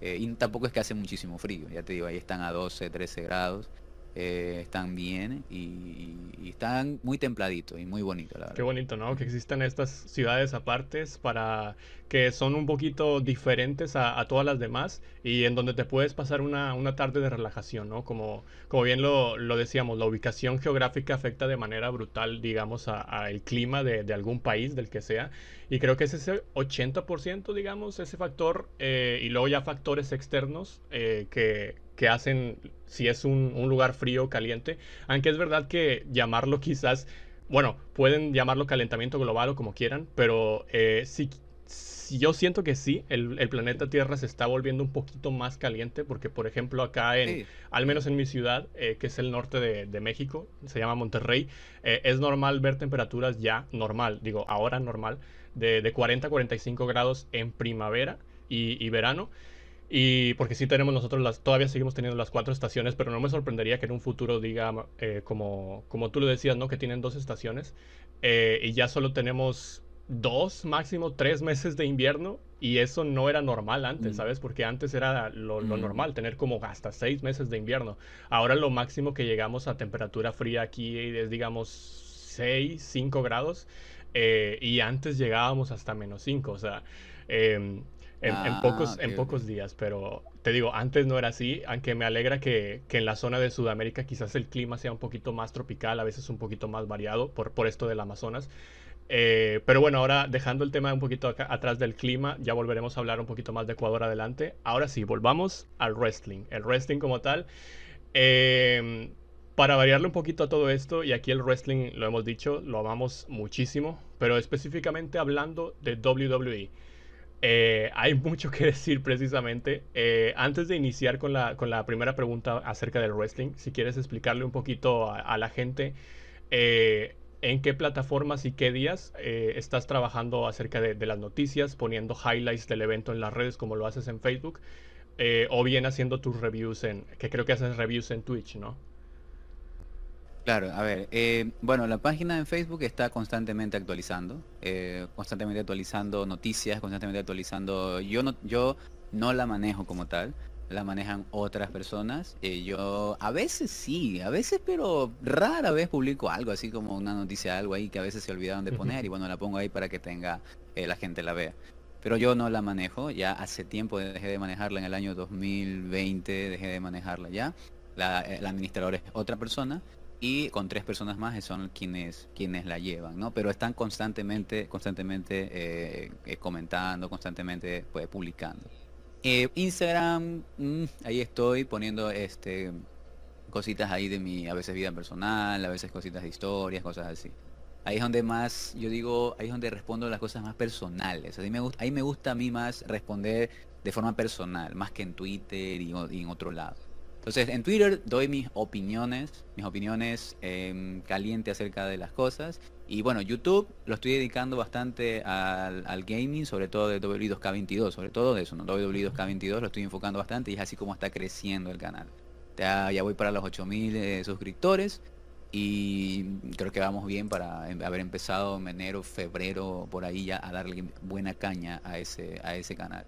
eh, y tampoco es que hace muchísimo frío, ya te digo, ahí están a 12, 13 grados, eh, están bien y, y están muy templaditos y muy bonitos, la verdad. Qué bonito, ¿no? Que existan estas ciudades apartes para que son un poquito diferentes a, a todas las demás y en donde te puedes pasar una, una tarde de relajación, ¿no? Como, como bien lo, lo decíamos, la ubicación geográfica afecta de manera brutal, digamos, a, a el clima de, de algún país, del que sea. Y creo que es ese 80%, digamos, ese factor, eh, y luego ya factores externos eh, que, que hacen si es un, un lugar frío o caliente. Aunque es verdad que llamarlo quizás bueno, pueden llamarlo calentamiento global o como quieran, pero eh, sí, sí, yo siento que sí, el, el planeta Tierra se está volviendo un poquito más caliente, porque por ejemplo acá en, Sí. al menos en mi ciudad, eh, que es el norte de, de México, se llama Monterrey, eh, es normal ver temperaturas ya normal, digo, ahora normal, de, de 40 a 45 grados en primavera y, y verano. Y porque sí tenemos nosotros las, todavía seguimos teniendo las cuatro estaciones, pero no me sorprendería que en un futuro diga, eh, como, como tú lo decías, ¿no? Que tienen dos estaciones eh, y ya solo tenemos dos, máximo tres meses de invierno y eso no era normal antes, Mm. ¿sabes? Porque antes era lo, lo Mm. normal, tener como hasta seis meses de invierno. Ahora lo máximo que llegamos a temperatura fría aquí es, digamos, 6, 5 grados eh, y antes llegábamos hasta menos 5, o sea... em, en, en Ah, pocos, en pocos días, pero te digo, antes no era así, aunque me alegra que, que en la zona de Sudamérica quizás el clima sea un poquito más tropical, a veces un poquito más variado por, por esto del Amazonas. Eh, pero bueno, ahora dejando el tema un poquito acá- atrás del clima, ya volveremos a hablar un poquito más de Ecuador adelante. Ahora sí, volvamos al wrestling. El wrestling como tal. eh, para variarle un poquito a todo esto, y aquí el wrestling, lo hemos dicho, lo amamos muchísimo, pero específicamente hablando de WWE. Eh, hay mucho que decir precisamente. Eh, antes de iniciar con la, con la primera pregunta acerca del wrestling, si quieres explicarle un poquito a, la gente eh, en qué plataformas y qué días estás trabajando acerca de, de, las noticias, poniendo highlights del evento en las redes como lo haces en Facebook, o bien haciendo tus reviews en, que creo que haces reviews en Twitch, ¿no? Claro, a ver, eh, bueno, la página en Facebook está constantemente actualizando, eh, constantemente actualizando noticias, constantemente actualizando. Yo no, yo no la manejo como tal, la manejan otras personas. Eh, yo a veces sí, a veces, pero rara vez publico algo así como una noticia, algo ahí que a veces se olvidaron de poner y bueno, la pongo ahí para que tenga la gente la vea. Pero yo no la manejo, ya hace tiempo dejé de manejarla en el año 2020, dejé de manejarla ya. La, la administradora es otra persona y con tres personas más son quienes quienes la llevan, ¿no? Pero están constantemente constantemente eh, eh, comentando, constantemente pues, publicando. Eh, Instagram, mm, ahí estoy poniendo este cositas ahí de mi a veces vida personal, a veces cositas de historias, cosas así. Ahí es donde más, yo digo, ahí es donde respondo las cosas más personales. Ahí me gusta, ahí me gusta a mí más responder de forma personal, más que en Twitter y en otro lado. Entonces, en Twitter doy mis opiniones, mis opiniones eh, caliente acerca de las cosas. Y bueno, YouTube lo estoy dedicando bastante al, gaming, sobre todo de W2K22, sobre todo de eso, ¿no? W2K22 lo estoy enfocando bastante y es así como está creciendo el canal. Ya, ya voy para los 8000 eh, suscriptores y creo que vamos bien para em, haber empezado en enero, febrero, por ahí ya a darle buena caña a ese, a ese canal.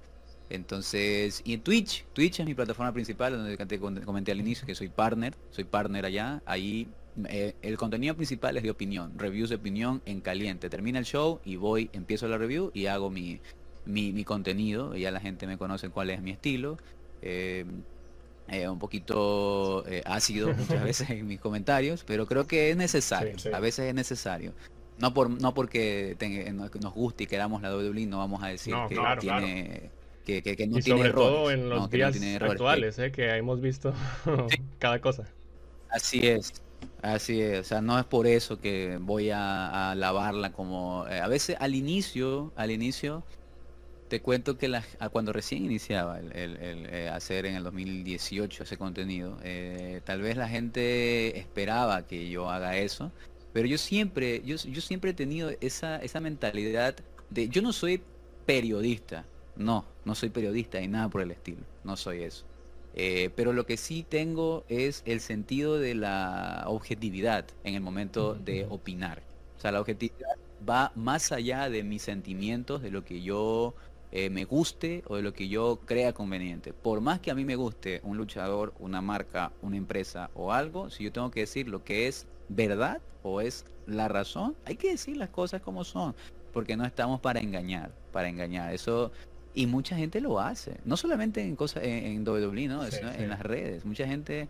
Entonces, y en Twitch, Twitch es mi plataforma principal, donde te comenté al inicio que soy partner, soy partner allá. Ahí eh, el contenido principal es de opinión, reviews de opinión en caliente. Termina el show y voy, empiezo la review y hago mi, mi, contenido. ya la gente me conoce cuál es mi estilo. Eh, eh, un poquito ácido muchas veces en mis comentarios, pero creo que es necesario, a veces es necesario. No por no porque nos guste y queramos la WWE, no vamos a decir que tiene que, no y sobre todo en los días actuales, eh, que hemos visto cada cosa. Así es, así es. O sea, no es por eso que voy a, a lavarla como... Eh, a veces al inicio, al inicio, te cuento que la, cuando recién iniciaba el, eh, hacer en el 2018 ese contenido, tal vez la gente esperaba que yo haga eso, pero yo siempre, yo, yo siempre he tenido esa, esa mentalidad de, yo no soy periodista, no, no soy periodista y nada por el estilo, no soy eso. Eh, pero lo que sí tengo es el sentido de la objetividad en el momento de opinar. O sea, la objetividad va más allá de mis sentimientos, de lo que yo eh, me guste o de lo que yo crea conveniente. Por más que a mí me guste un luchador, una marca, una empresa o algo, si yo tengo que decir lo que es verdad o es la razón, hay que decir las cosas como son, porque no estamos para engañar, para engañar. Eso y mucha gente lo hace, no solamente en cosas en, WWE, ¿no? en las redes. Mucha gente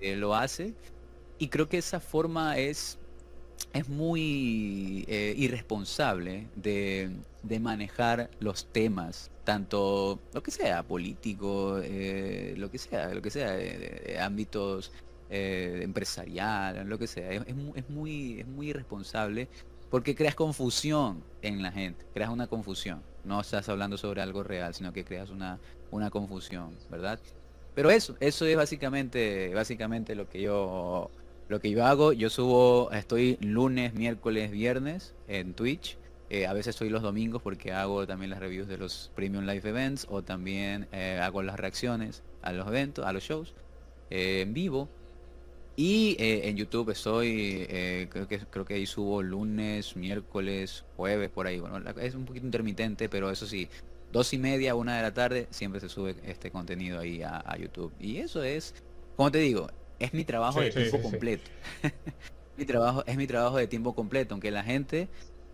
eh, lo hace y creo que esa forma es es muy eh, irresponsable de, de, manejar los temas, tanto lo que sea, político, eh, lo que sea, lo que sea, ámbitos empresarial, lo que sea. Es, es, muy, es muy irresponsable porque creas confusión en la gente, creas una confusión. No estás hablando sobre algo real, sino que creas una, una confusión, ¿verdad? Pero eso, eso es básicamente, básicamente lo que yo lo que yo hago. Yo subo, estoy lunes, miércoles, viernes en Twitch. Eh, a veces estoy los domingos porque hago también las reviews de los Premium Live Events o también eh, hago las reacciones a los eventos, a los shows eh, en vivo. Y eh, en YouTube estoy, eh, creo, que, creo que ahí subo lunes, miércoles, jueves, por ahí. Bueno, es un poquito intermitente, pero eso sí, dos y media, una de la tarde, siempre se sube este contenido ahí a, YouTube. Y eso es, como te digo, es mi trabajo de tiempo completo. mi trabajo, es mi trabajo de tiempo completo, aunque la gente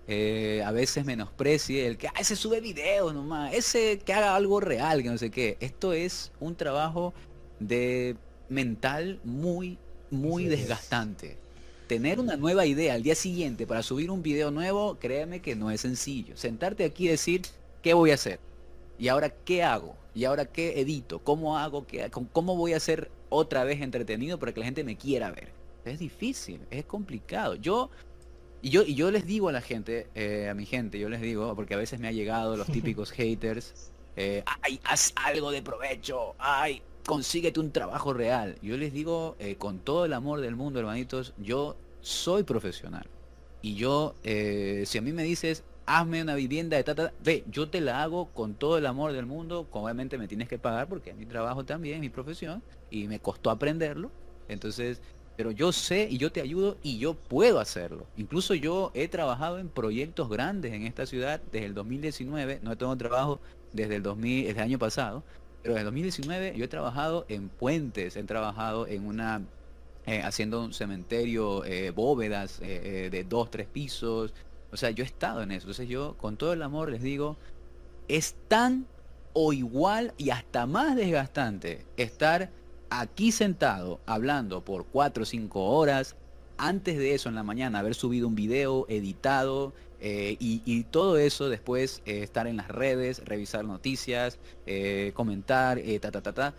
eh, a veces menosprecie el que ese sube videos nomás, ese que haga algo real, que no sé qué. Esto es un trabajo de mental muy muy desgastante. Tener una nueva idea al día siguiente para subir un video nuevo, créeme que no es sencillo. Sentarte aquí y decir, ¿qué voy a hacer? ¿Y ahora qué hago? ¿Y ahora qué edito? ¿Cómo hago? Qué, ¿Cómo voy a ser otra vez entretenido para que la gente me quiera ver? Es difícil, es complicado. Yo, Y yo, y yo les digo a la gente, eh, a mi gente, yo les digo, porque a veces me ha llegado los típicos haters, eh, ay, haz algo de provecho, ay, consíguete un trabajo real. Yo les digo, eh, con todo el amor del mundo, hermanitos, yo soy profesional. Y yo, si a mí me dices, hazme una vivienda de tata, ve, yo te la hago con todo el amor del mundo, obviamente me tienes que pagar porque es mi trabajo también, mi profesión, y me costó aprenderlo. Entonces, pero yo sé y yo te ayudo y yo puedo hacerlo. Incluso yo he trabajado en proyectos grandes en esta ciudad desde el 2019, no tengo trabajo desde el 2000, desde el año pasado, pero desde el 2019 yo he trabajado en puentes, he trabajado en una eh, haciendo un cementerio, eh, bóvedas eh, de dos, tres pisos. O sea, yo he estado en eso. Entonces yo, con todo el amor, les digo, es tan o igual y hasta más desgastante estar aquí sentado hablando por 4 o 5 horas, antes de eso en la mañana haber subido un video editado eh, y, todo eso después eh, estar en las redes, revisar noticias, eh, comentar, ta, ta, ta, ta,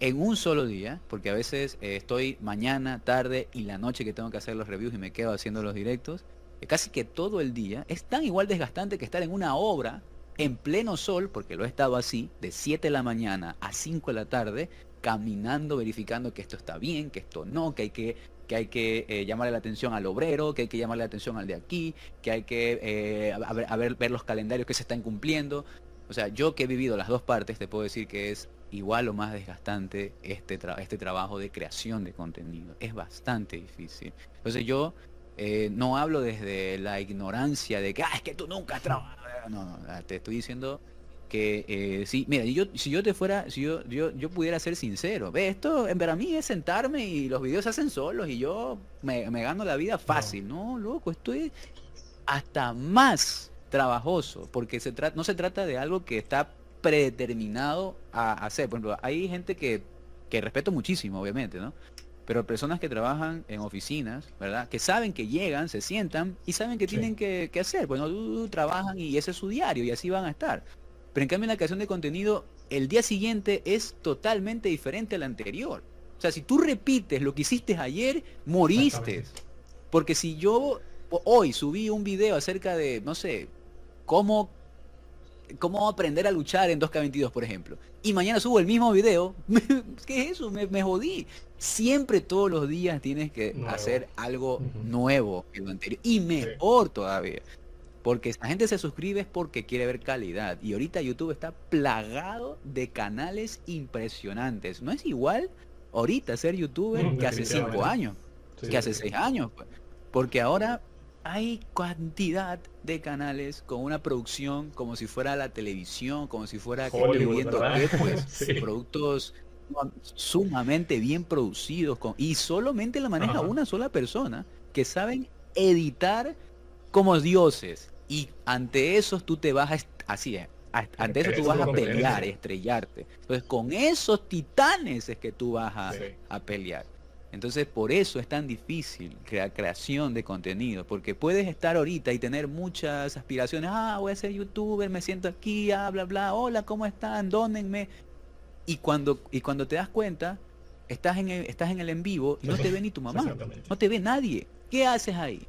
en un solo día, porque a veces estoy mañana, tarde y la noche que tengo que hacer los reviews y me quedo haciendo los directos, casi que todo el día, es tan igual desgastante que estar en una obra en pleno sol, porque lo he estado así, de 7 de la mañana a 5 de la tarde, caminando, verificando que esto está bien, que esto no, que hay que, que, hay que eh, llamarle la atención al obrero, que hay que llamarle la atención al de aquí, que hay que eh, ver, los calendarios que se están cumpliendo. O sea, yo que he vivido las dos partes, te puedo decir que es igual o más desgastante este, este trabajo de creación de contenido. Es bastante difícil. Entonces yo eh, no hablo desde la ignorancia de que, ah, es que tú nunca has trabajado. No, no, te estoy diciendo que eh, sí, mira, yo, si yo te fuera, si yo, yo, yo pudiera ser sincero, ve, esto en verdad a mí es sentarme y los videos se hacen solos y yo me, gano la vida fácil. No, loco, esto es hasta más trabajoso, porque se trata, no se trata de algo que está predeterminado a hacer. Por ejemplo, hay gente que, que respeto muchísimo, obviamente, ¿no? Pero personas que trabajan en oficinas, ¿verdad? Que saben que llegan, se sientan y saben que tienen que, que, hacer. Bueno, trabajan y ese es su diario y así van a estar. Pero en cambio en la creación de contenido, el día siguiente es totalmente diferente al anterior. O sea, si tú repites lo que hiciste ayer, moriste. Porque si yo hoy subí un video acerca de, no sé, cómo, cómo aprender a luchar en 2K22, por ejemplo, y mañana subo el mismo video, ¿qué es eso? Me, jodí. Siempre todos los días tienes que hacer algo nuevo en lo anterior. Y mejor todavía. Porque la gente se suscribe es porque quiere ver calidad. Y ahorita YouTube está plagado de canales impresionantes. No es igual ahorita ser youtuber que hace cinco años, que hace seis años. Pues. Porque ahora hay cantidad de canales con una producción como si fuera la televisión, como si fuera viendo pues, productos sumamente bien producidos con, y solamente la maneja una sola persona que saben editar como dioses y ante eso tú te vas a, así es, ante eso tú vas a pelear, estrellarte. Entonces con esos titanes es que tú vas a, pelear. Entonces por eso es tan difícil crear creación de contenido, porque puedes estar ahorita y tener muchas aspiraciones, ah, voy a ser youtuber, me siento aquí, ah, bla, bla, hola, ¿cómo están? Dónenme. Y cuando, y cuando te das cuenta, estás en el, estás en el en vivo y no te ve ni tu mamá, no te ve nadie. ¿Qué haces ahí?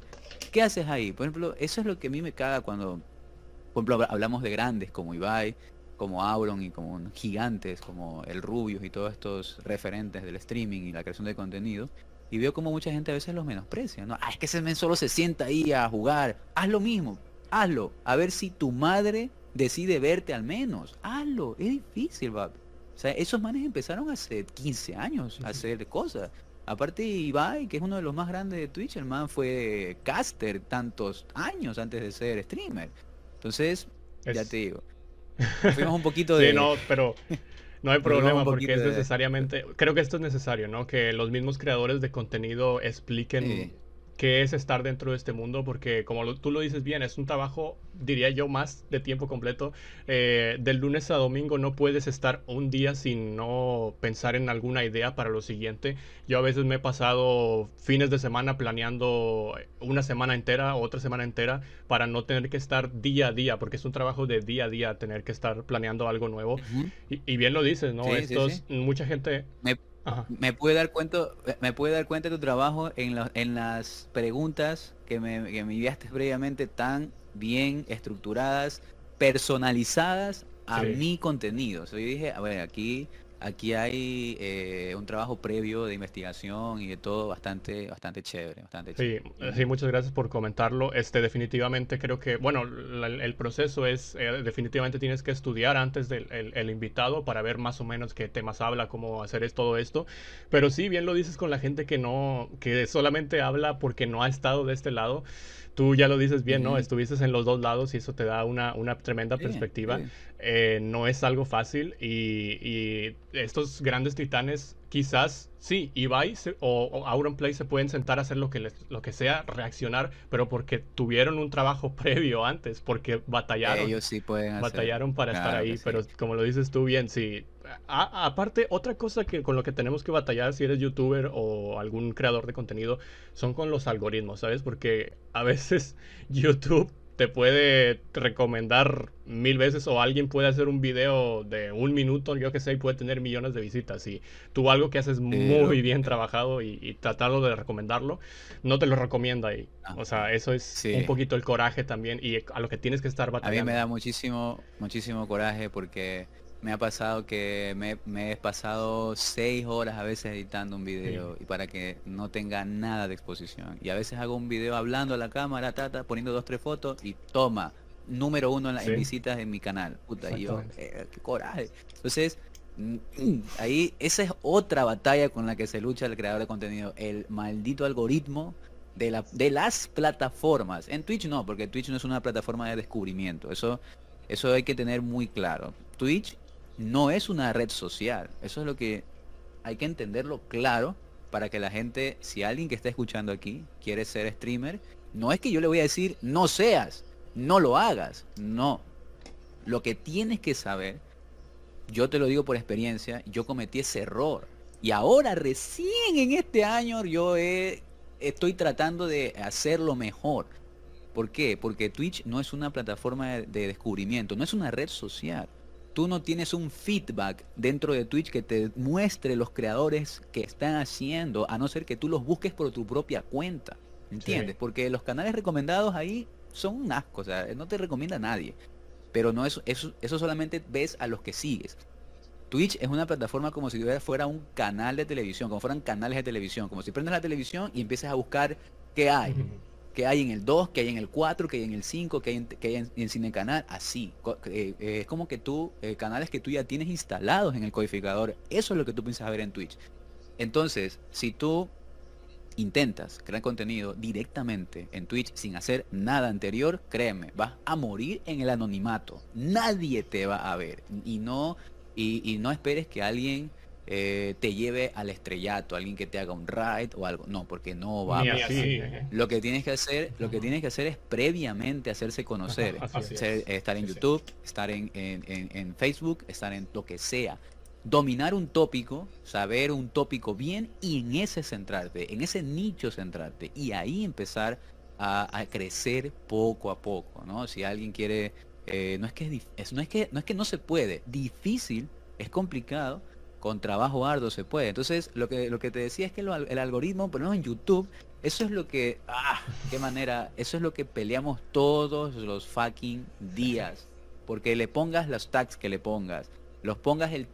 ¿Qué haces ahí? Por ejemplo, eso es lo que a mí me caga cuando, por ejemplo, hablamos de grandes como Ibai, como Auron y como gigantes como el Rubius y todos estos referentes del streaming y la creación de contenido. Y veo como mucha gente a veces los menosprecia. ¿no? Ah, es que ese men solo se sienta ahí a jugar. Haz lo mismo. Hazlo. A ver si tu madre decide verte al menos. Hazlo. Es difícil, O sea, esos manes empezaron hace 15 años a hacer cosas. Aparte Ibai, que es uno de los más grandes de Twitch, el man fue caster tantos años antes de ser streamer. Entonces, ya te digo. Fuimos un poquito de... sí, no, pero no hay problema porque es necesariamente... Creo que esto es necesario, ¿no? Que los mismos creadores de contenido expliquen qué es estar dentro de este mundo, porque como tú lo dices bien, es un trabajo, diría yo, más de tiempo completo. Eh, del lunes a domingo no puedes estar un día sin no pensar en alguna idea para lo siguiente. Yo a veces me he pasado fines de semana planeando una semana entera, otra semana entera, para no tener que estar día a día, porque es un trabajo de día a día tener que estar planeando algo nuevo. y, bien lo dices, ¿no? Estos, mucha gente... me puede dar cuenta, me puede dar cuenta de tu trabajo en, en las preguntas que me, que me enviaste previamente tan bien estructuradas, personalizadas a mi contenido. yo dije, a ver, aquí aquí hay eh, un trabajo previo de investigación y de todo bastante, bastante chévere, bastante Sí, sí, muchas gracias por comentarlo. Este, definitivamente creo que, bueno, el proceso es, eh, definitivamente tienes que estudiar antes del el, invitado para ver más o menos qué temas habla, cómo hacer es todo esto. Pero sí, bien lo dices con la gente que no, que solamente habla porque no ha estado de este lado tú ya lo dices bien, ¿no? Estuviste en los dos lados y eso te da una, una tremenda perspectiva. Eh, no es algo fácil y, estos grandes titanes quizás sí, Ibai o, o Auronplay se pueden sentar a hacer lo que, les, lo que sea, reaccionar, pero porque tuvieron un trabajo previo antes, porque batallaron. Ellos sí pueden Batallaron para estar ahí, pero como lo dices tú bien, sí. aparte, otra cosa que con lo que tenemos que batallar si eres youtuber o algún creador de contenido son con los algoritmos, ¿sabes? Porque a veces YouTube te puede recomendar mil veces o alguien puede hacer un video de un minuto, yo que sé, y puede tener millones de visitas. Y tú algo que haces muy bien trabajado y, tratarlo de recomendarlo, no te lo recomienda ahí. Ah, o sea, eso es un poquito el coraje también y a lo que tienes que estar batallando. A mí me da muchísimo, muchísimo coraje porque me ha pasado que me, he pasado seis horas a veces editando un video y para que no tenga nada de exposición. Y a veces hago un video hablando a la cámara, tata, poniendo dos, tres fotos y toma, número uno en las visitas en mi canal. Puta, y yo, eh, qué coraje. Entonces, mm, ahí esa es otra batalla con la que se lucha el creador de contenido, el maldito algoritmo de, la, de las plataformas. En Twitch no, porque Twitch no es una plataforma de descubrimiento. Eso, eso hay que tener muy claro. Twitch no es una red social. Eso es lo que hay que entenderlo claro para que la gente, si alguien que está escuchando aquí quiere ser streamer, no es que yo le voy a decir no seas, no lo hagas, no. Lo que tienes que saber, yo te lo digo por experiencia, yo cometí ese error. Y ahora recién en este año yo estoy tratando de hacerlo mejor. ¿Por qué? Porque Twitch no es una plataforma de descubrimiento, no es una red social tú no tienes un feedback dentro de Twitch que te muestre los creadores que están haciendo, a no ser que tú los busques por tu propia cuenta. ¿Entiendes? Porque los canales recomendados ahí son un asco, o sea, no te recomienda nadie. Pero no es, eso, eso solamente ves a los que sigues. Twitch es una plataforma como si fuera un canal de televisión, como fueran canales de televisión, como si prendes la televisión y empieces a buscar qué hay que hay en el 2, que hay en el 4, que hay en el 5, que hay en, que hay en, Canal, así. Eh, eh, es como que tú, eh, canales que tú ya tienes instalados en el codificador, eso es lo que tú piensas ver en Twitch. Entonces, si tú intentas crear contenido directamente en Twitch sin hacer nada anterior, créeme, vas a morir en el anonimato. Nadie te va a ver. Y no, y no esperes que alguien eh, te lleve al estrellato, alguien que te haga un ride o algo. No, porque no va a pasar. Lo que tienes que hacer, lo que tienes que hacer es previamente hacerse conocer. estar en YouTube, estar en, en, Facebook, estar en lo que sea. Dominar un tópico, saber un tópico bien y en ese centrarte, en ese nicho centrarte y ahí empezar a, crecer poco a poco, ¿no? Si alguien quiere, eh, no es que es, no es que no es que no se puede, difícil, es complicado, con trabajo arduo se puede. Entonces, lo que, lo que te decía es que el algoritmo, por en YouTube, eso es lo que, ah, qué manera, eso es lo que peleamos todos los fucking días. Porque le pongas los tags que le pongas, los pongas el,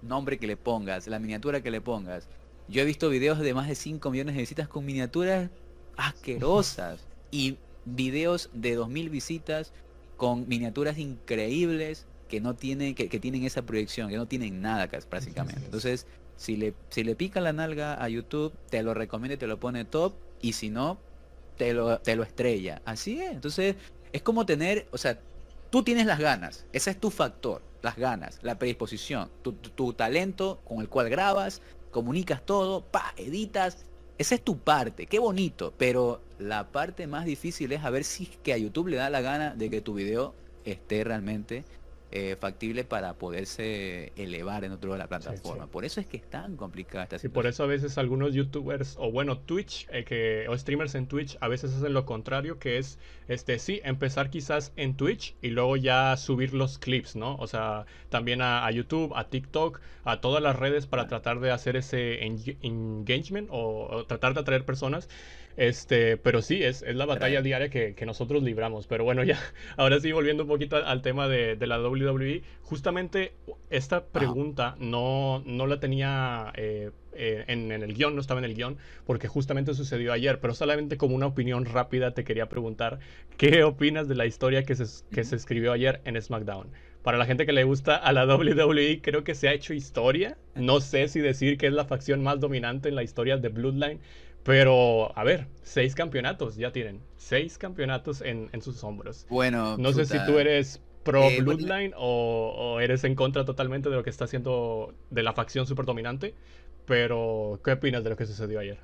nombre que le pongas, la miniatura que le pongas. Yo he visto videos de más de 5 millones de visitas con miniaturas asquerosas y videos de 2000 visitas con miniaturas increíbles que no tienen, que, tienen esa proyección, que no tienen nada prácticamente. Entonces, si le, si le pica la nalga a YouTube, te lo recomienda y te lo pone top, y si no, te lo, te lo estrella. Así es. Entonces, es como tener, o sea, tú tienes las ganas, ese es tu factor, las ganas, la predisposición, tu, tu, talento con el cual grabas, comunicas todo, pa, editas, esa es tu parte, qué bonito, pero la parte más difícil es a ver si es que a YouTube le da la gana de que tu video esté realmente eh, factible para poderse elevar dentro de la plataforma. Por eso es que es tan complicada esta situación. Y por eso a veces algunos youtubers o bueno, Twitch eh, que, o streamers en Twitch a veces hacen lo contrario, que es, este sí, empezar quizás en Twitch y luego ya subir los clips, ¿no? O sea, también a, YouTube, a TikTok, a todas las redes para tratar de hacer ese engagement o tratar de atraer personas. Este, pero sí, es, es la batalla diaria que, que, nosotros libramos. Pero bueno, ya, ahora sí, volviendo un poquito al, tema de, de, la WWE, justamente esta pregunta no, no la tenía eh, eh, en, en, el guion, no estaba en el guion, porque justamente sucedió ayer, pero solamente como una opinión rápida te quería preguntar, ¿qué opinas de la historia que se, que se escribió ayer en SmackDown? Para la gente que le gusta a la WWE, creo que se ha hecho historia. No sé si decir que es la facción más dominante en la historia de Bloodline, pero, a ver, seis campeonatos ya tienen. Seis campeonatos en, sus hombros. Bueno, no sé si tú eres pro eh, Bloodline o, eres en contra totalmente de lo que está haciendo de la facción super dominante. Pero, ¿qué opinas de lo que sucedió ayer?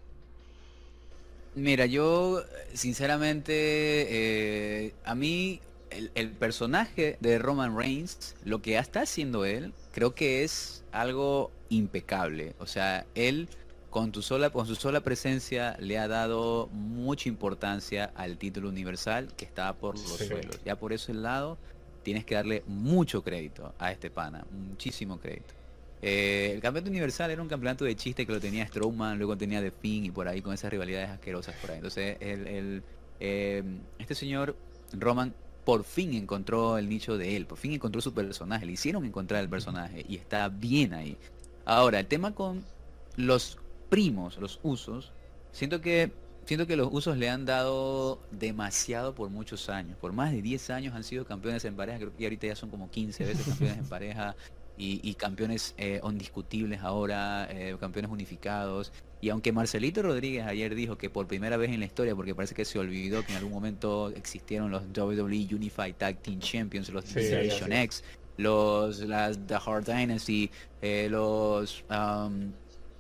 Mira, yo, sinceramente, eh, a mí, el, el, personaje de Roman Reigns, lo que está haciendo él, creo que es algo impecable. O sea, él con, tu sola, con su sola presencia le ha dado mucha importancia al título universal que está por los suelos. Ya por ese lado tienes que darle mucho crédito a este pana, muchísimo crédito. Eh, el campeonato universal era un campeonato de chiste que lo tenía Strowman, luego tenía The Finn y por ahí con esas rivalidades asquerosas por ahí. Entonces, el, eh, este señor Roman por fin encontró el nicho de él, por fin encontró su personaje, le hicieron encontrar el personaje y está bien ahí. Ahora, el tema con los primos, los usos, siento que siento que los usos le han dado demasiado por muchos años. Por más de 10 años han sido campeones en pareja, creo que ahorita ya son como 15 veces campeones en pareja y, campeones eh, indiscutibles ahora, eh, campeones unificados. Y aunque Marcelito Rodríguez ayer dijo que por primera vez en la historia, porque parece que se olvidó que en algún momento existieron los WWE Unified Tag Team Champions, los Generation X, los las The Hard Dynasty, eh, los um,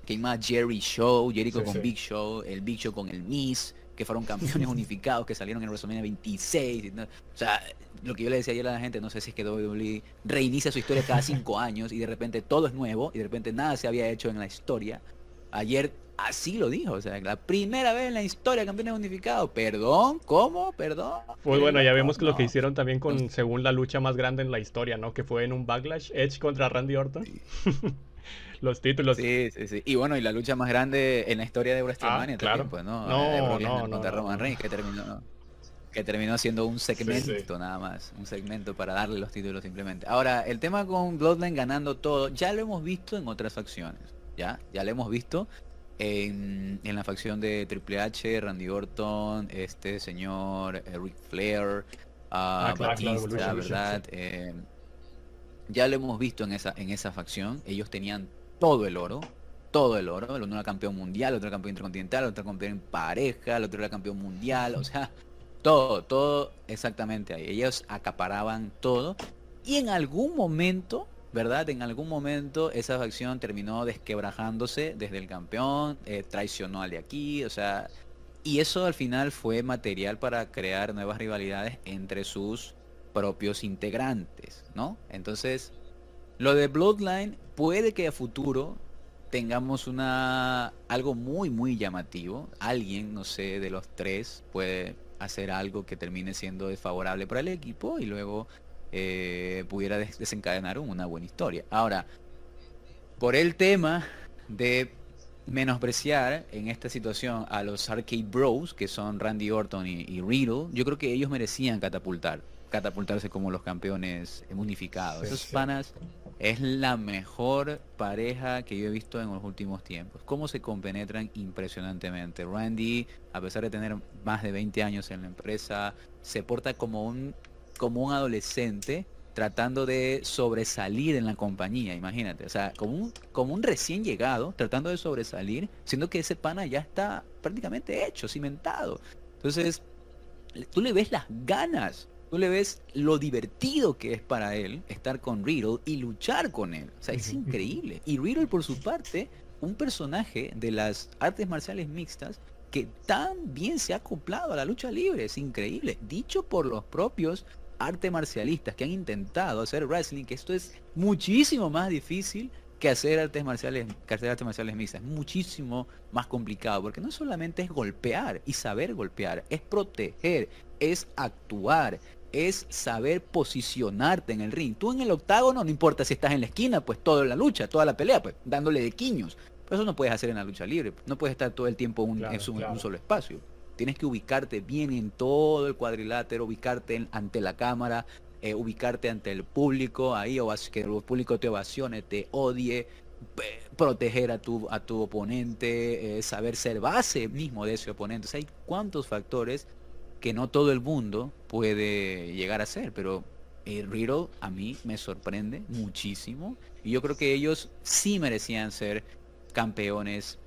que más Jerry Show, Jericho con Big Show, el Big Show con el Miss, que fueron campeones unificados que salieron en WrestleMania 26. O sea, lo que yo le decía ayer a la gente, no sé si es que WWE reinicia su historia cada cinco años y de repente todo es nuevo y de repente nada se había hecho en la historia. Ayer así lo dijo, o sea, la primera vez en la historia campeones unificados. Perdón, ¿cómo? Perdón. Pues bueno, ya vemos que lo que hicieron también con, según la lucha más grande en la historia, ¿no? Que fue en un Backlash Edge contra Randy Orton. los títulos. Sí, sí, sí. Y bueno, y la lucha más grande en la historia de WrestleMania ah, claro. pues, ¿no? No, no, no, Roman Reigns, que terminó, que terminó siendo un segmento nada más, un segmento para darle los títulos simplemente. Ahora, el tema con Bloodline ganando todo, ya lo hemos visto en otras facciones, ¿ya? Ya lo hemos visto en, en la facción de Triple H, Randy Orton, este señor eh, Ric Flair, ah, ah Batista, ¿verdad? Eh, ya lo hemos visto en esa, en esa facción. Ellos tenían todo el oro, todo el oro. El uno era campeón mundial, el otro era campeón intercontinental, el otro campeón en pareja, el otro era campeón mundial, o sea, todo, todo exactamente ahí. Ellos acaparaban todo y en algún momento, ¿verdad? En algún momento esa facción terminó desquebrajándose desde el campeón, eh, traicionó al de aquí, o sea, y eso al final fue material para crear nuevas rivalidades entre sus propios integrantes, ¿no? Entonces, lo de Bloodline puede que a futuro tengamos una algo muy muy llamativo. Alguien, no sé, de los tres puede hacer algo que termine siendo desfavorable para el equipo y luego eh, pudiera desencadenar una buena historia. Ahora, por el tema de menospreciar en esta situación a los Arcade Bros, que son Randy Orton y, y Riddle, yo creo que ellos merecían catapultar catapultarse como los campeones unificados. Esos panas es la mejor pareja que yo he visto en los últimos tiempos. Cómo se compenetran impresionantemente. Randy, a pesar de tener más de 20 años en la empresa, se porta como un, como un adolescente tratando de sobresalir en la compañía, imagínate, o sea, como un, como un recién llegado, tratando de sobresalir, siendo que ese pana ya está prácticamente hecho, cimentado. Entonces, tú le ves las ganas tú le ves lo divertido que es para él estar con Riddle y luchar con él. O sea, es increíble. Y Riddle, por su parte, un personaje de las artes marciales mixtas que tan bien se ha acoplado a la lucha libre. Es increíble. Dicho por los propios artes marcialistas que han intentado hacer wrestling, que esto es muchísimo más difícil que hacer artes marciales, que hacer artes marciales mixtas. Es muchísimo más complicado, porque no solamente es golpear y saber golpear, es proteger, es actuar, es saber posicionarte en el ring. Tú en el octágono, no importa si estás en la esquina, pues toda la lucha, toda la pelea, pues dándole de quiños. Pero eso no puedes hacer en la lucha libre. No puedes estar todo el tiempo en, un solo espacio. Tienes que ubicarte bien en todo el cuadrilátero, ubicarte ante la cámara, eh, ubicarte ante el público, ahí o que el público te ovacione, te odie, proteger a tu, a tu oponente, eh, saber ser base mismo de ese oponente. hay cuántos factores que no todo el mundo puede llegar a ser, pero el Riddle a mí me sorprende muchísimo y yo creo que ellos sí merecían ser campeones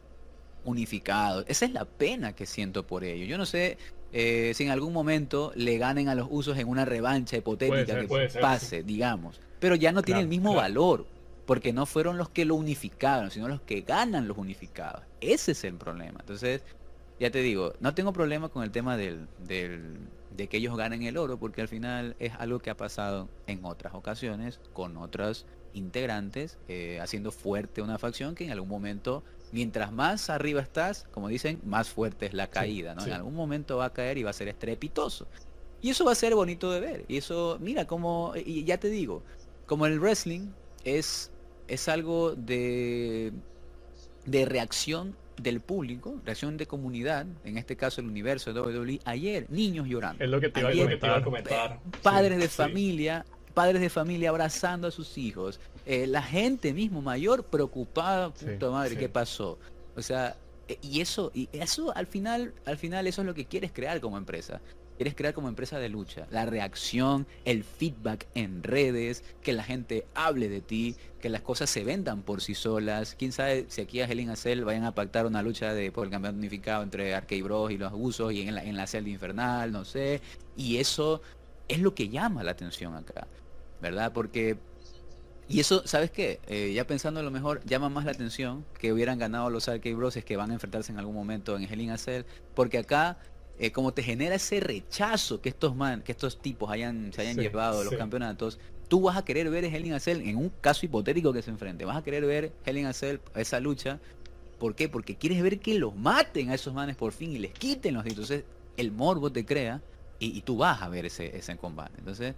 unificados. Esa es la pena que siento por ellos. Yo no sé eh, si en algún momento le ganen a los usos en una revancha hipotética que pase, digamos. Pero ya no tiene el mismo valor, porque no fueron los que lo unificaron, sino los que ganan los unificados. Ese es el problema. Entonces, ya te digo, no tengo problema con el tema del, de que ellos ganen el oro, porque al final es algo que ha pasado en otras ocasiones con otros integrantes, eh, haciendo fuerte una facción que en algún momento mientras más arriba estás, como dicen, más fuerte es la caída, ¿no? En algún momento va a caer y va a ser estrepitoso. Y eso va a ser bonito de ver. Y eso, mira, como, y ya te digo, como el wrestling es, es algo de, de reacción del público, reacción de comunidad, en este caso el universo de WWE, ayer niños llorando. Es lo que te, iba, a comentar. Padres de familia, padres de familia abrazando a sus hijos, eh, la gente mismo mayor preocupada, puta madre, ¿qué pasó? O sea, eh, y eso, y eso al final, al final eso es lo que quieres crear como empresa. Quieres crear como empresa de lucha. La reacción, el feedback en redes, que la gente hable de ti, que las cosas se vendan por sí solas. Quién sabe si aquí a Helen Acel vayan a pactar una lucha de, por el campeonato unificado entre Arcade Bros y los abusos y en la, celda infernal, no sé. Y eso es lo que llama la atención acá. ¿Verdad? Porque y eso, ¿sabes qué? Eh, ya pensando en lo mejor, llama más la atención que hubieran ganado los Arcade Bros. que van a enfrentarse en algún momento en Hell in a Cell, porque acá, eh, como te genera ese rechazo que estos man, que estos tipos hayan, se hayan llevado los campeonatos, tú vas a querer ver a Cell en un caso hipotético que se enfrente, vas a querer ver Hell in a Cell, esa lucha, ¿por qué? Porque quieres ver que los maten a esos manes por fin y les quiten los Entonces, el morbo te crea y, y tú vas a ver ese, ese combate. Entonces,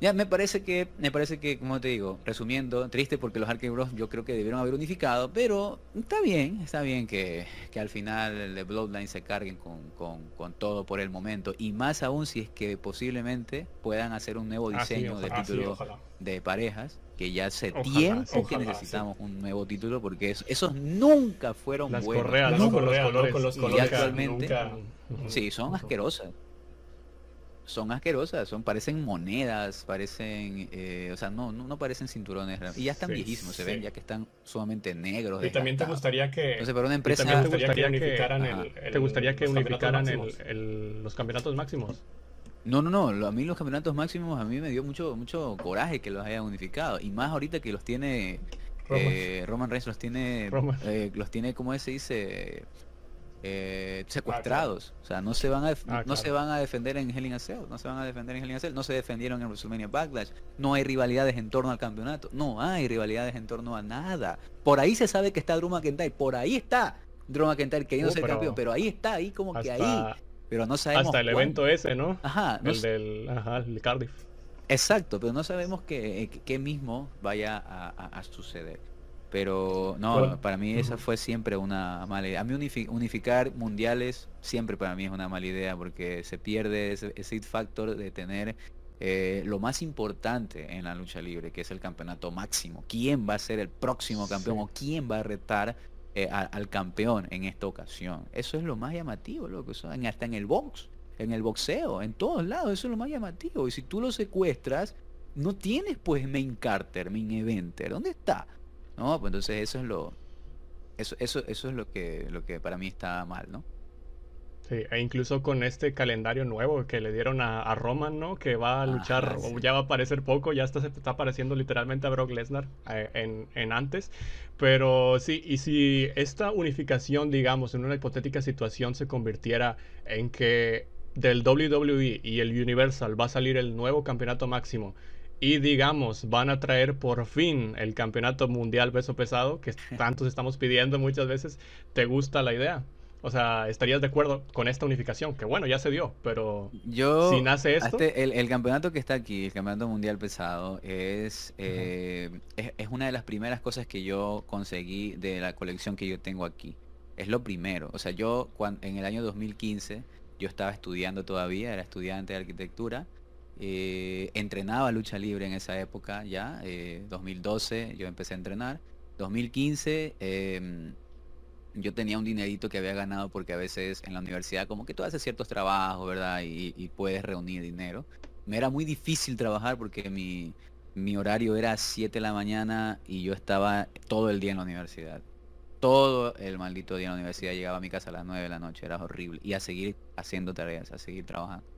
ya, me parece que, me parece que, como te digo, resumiendo, triste porque los Arcade Bros yo creo que debieron haber unificado, pero está bien, está bien que, que al final el Bloodline se carguen con, con, con, todo por el momento, y más aún si es que posiblemente puedan hacer un nuevo diseño de título de parejas, que ya hace tiempo que necesitamos un nuevo título, porque esos nunca fueron Las buenos. Correas, con los colores, y actualmente, sí, son asquerosas son asquerosas, son, parecen monedas, parecen, eh, o sea, no, no, parecen cinturones. Y ya están viejísimos, se ven, ya que están sumamente negros. Y también te gustaría que... Entonces, para una empresa... te gustaría que unificaran, el, ¿te gustaría que los unificaran los campeonatos máximos? No, no, no, a mí los campeonatos máximos a mí me dio mucho mucho coraje que los hayan unificado. Y más ahorita que los tiene... Roman, eh, Roman Reigns los tiene... Eh, los tiene, como se dice? Eh, secuestrados. O sea, no se van a ah, no se van a defender en Hell in a Cell, no se van a defender en Hell in a Cell, no se defendieron en WrestleMania Backlash, no hay rivalidades en torno al campeonato, no hay rivalidades en torno a nada. Por ahí se sabe que está Drew McIntyre, por ahí está Drew McIntyre queriendo uh, ser campeón, pero ahí está, ahí como que ahí. Pero no sabemos Hasta el evento ese, ¿no? Ajá, el del ajá, el Cardiff. Exacto, pero no sabemos qué, qué mismo vaya a suceder. Pero no, para mí esa fue siempre una mala idea. A mí unificar mundiales siempre para mí es una mala idea porque se pierde ese, ese factor de tener eh, lo más importante en la lucha libre, que es el campeonato máximo. ¿Quién va a ser el próximo campeón o quién va a retar eh, al campeón en esta ocasión? Eso es lo más llamativo, loco. Eso, hasta en el box, en el boxeo, en todos lados, eso es lo más llamativo. Y si tú lo secuestras, no tienes pues main Carter, main eventer. ¿Dónde está? ¿No? Pues entonces eso es lo eso, eso, eso es lo que, lo que para mí está mal, ¿no? Sí, e incluso con este calendario nuevo que le dieron a, Roman, ¿no? Que va a luchar, ya va a aparecer poco, ya está, se está apareciendo literalmente a Brock Lesnar eh, en, en, antes. Pero sí, y si esta unificación, digamos, en una hipotética situación se convirtiera en que del WWE y el Universal va a salir el nuevo campeonato máximo y digamos van a traer por fin el campeonato mundial peso pesado que tantos estamos pidiendo muchas veces, ¿te gusta la idea? O sea, ¿estarías de acuerdo con esta unificación? Que bueno, ya se dio, pero yo, si nace esto... Este, el, campeonato que está aquí, el campeonato mundial pesado, es, eh, es, una de las primeras cosas que yo conseguí de la colección que yo tengo aquí. Es lo primero. O sea, yo cuando, en el año 2015, yo estaba estudiando todavía, era estudiante de arquitectura. Eh, entrenaba lucha libre en esa época ya, 2012 eh, yo empecé a entrenar. 2015 yo tenía un dinerito que había ganado porque a veces en la universidad como que tú haces ciertos trabajos, ¿verdad? Y, puedes reunir dinero. Me era muy difícil trabajar porque mi, mi horario era 7 de la mañana y yo estaba todo el día en la universidad. Todo el maldito día en la universidad llegaba a mi casa a las 9 de la noche, era horrible. Y a seguir haciendo tareas, a seguir trabajando.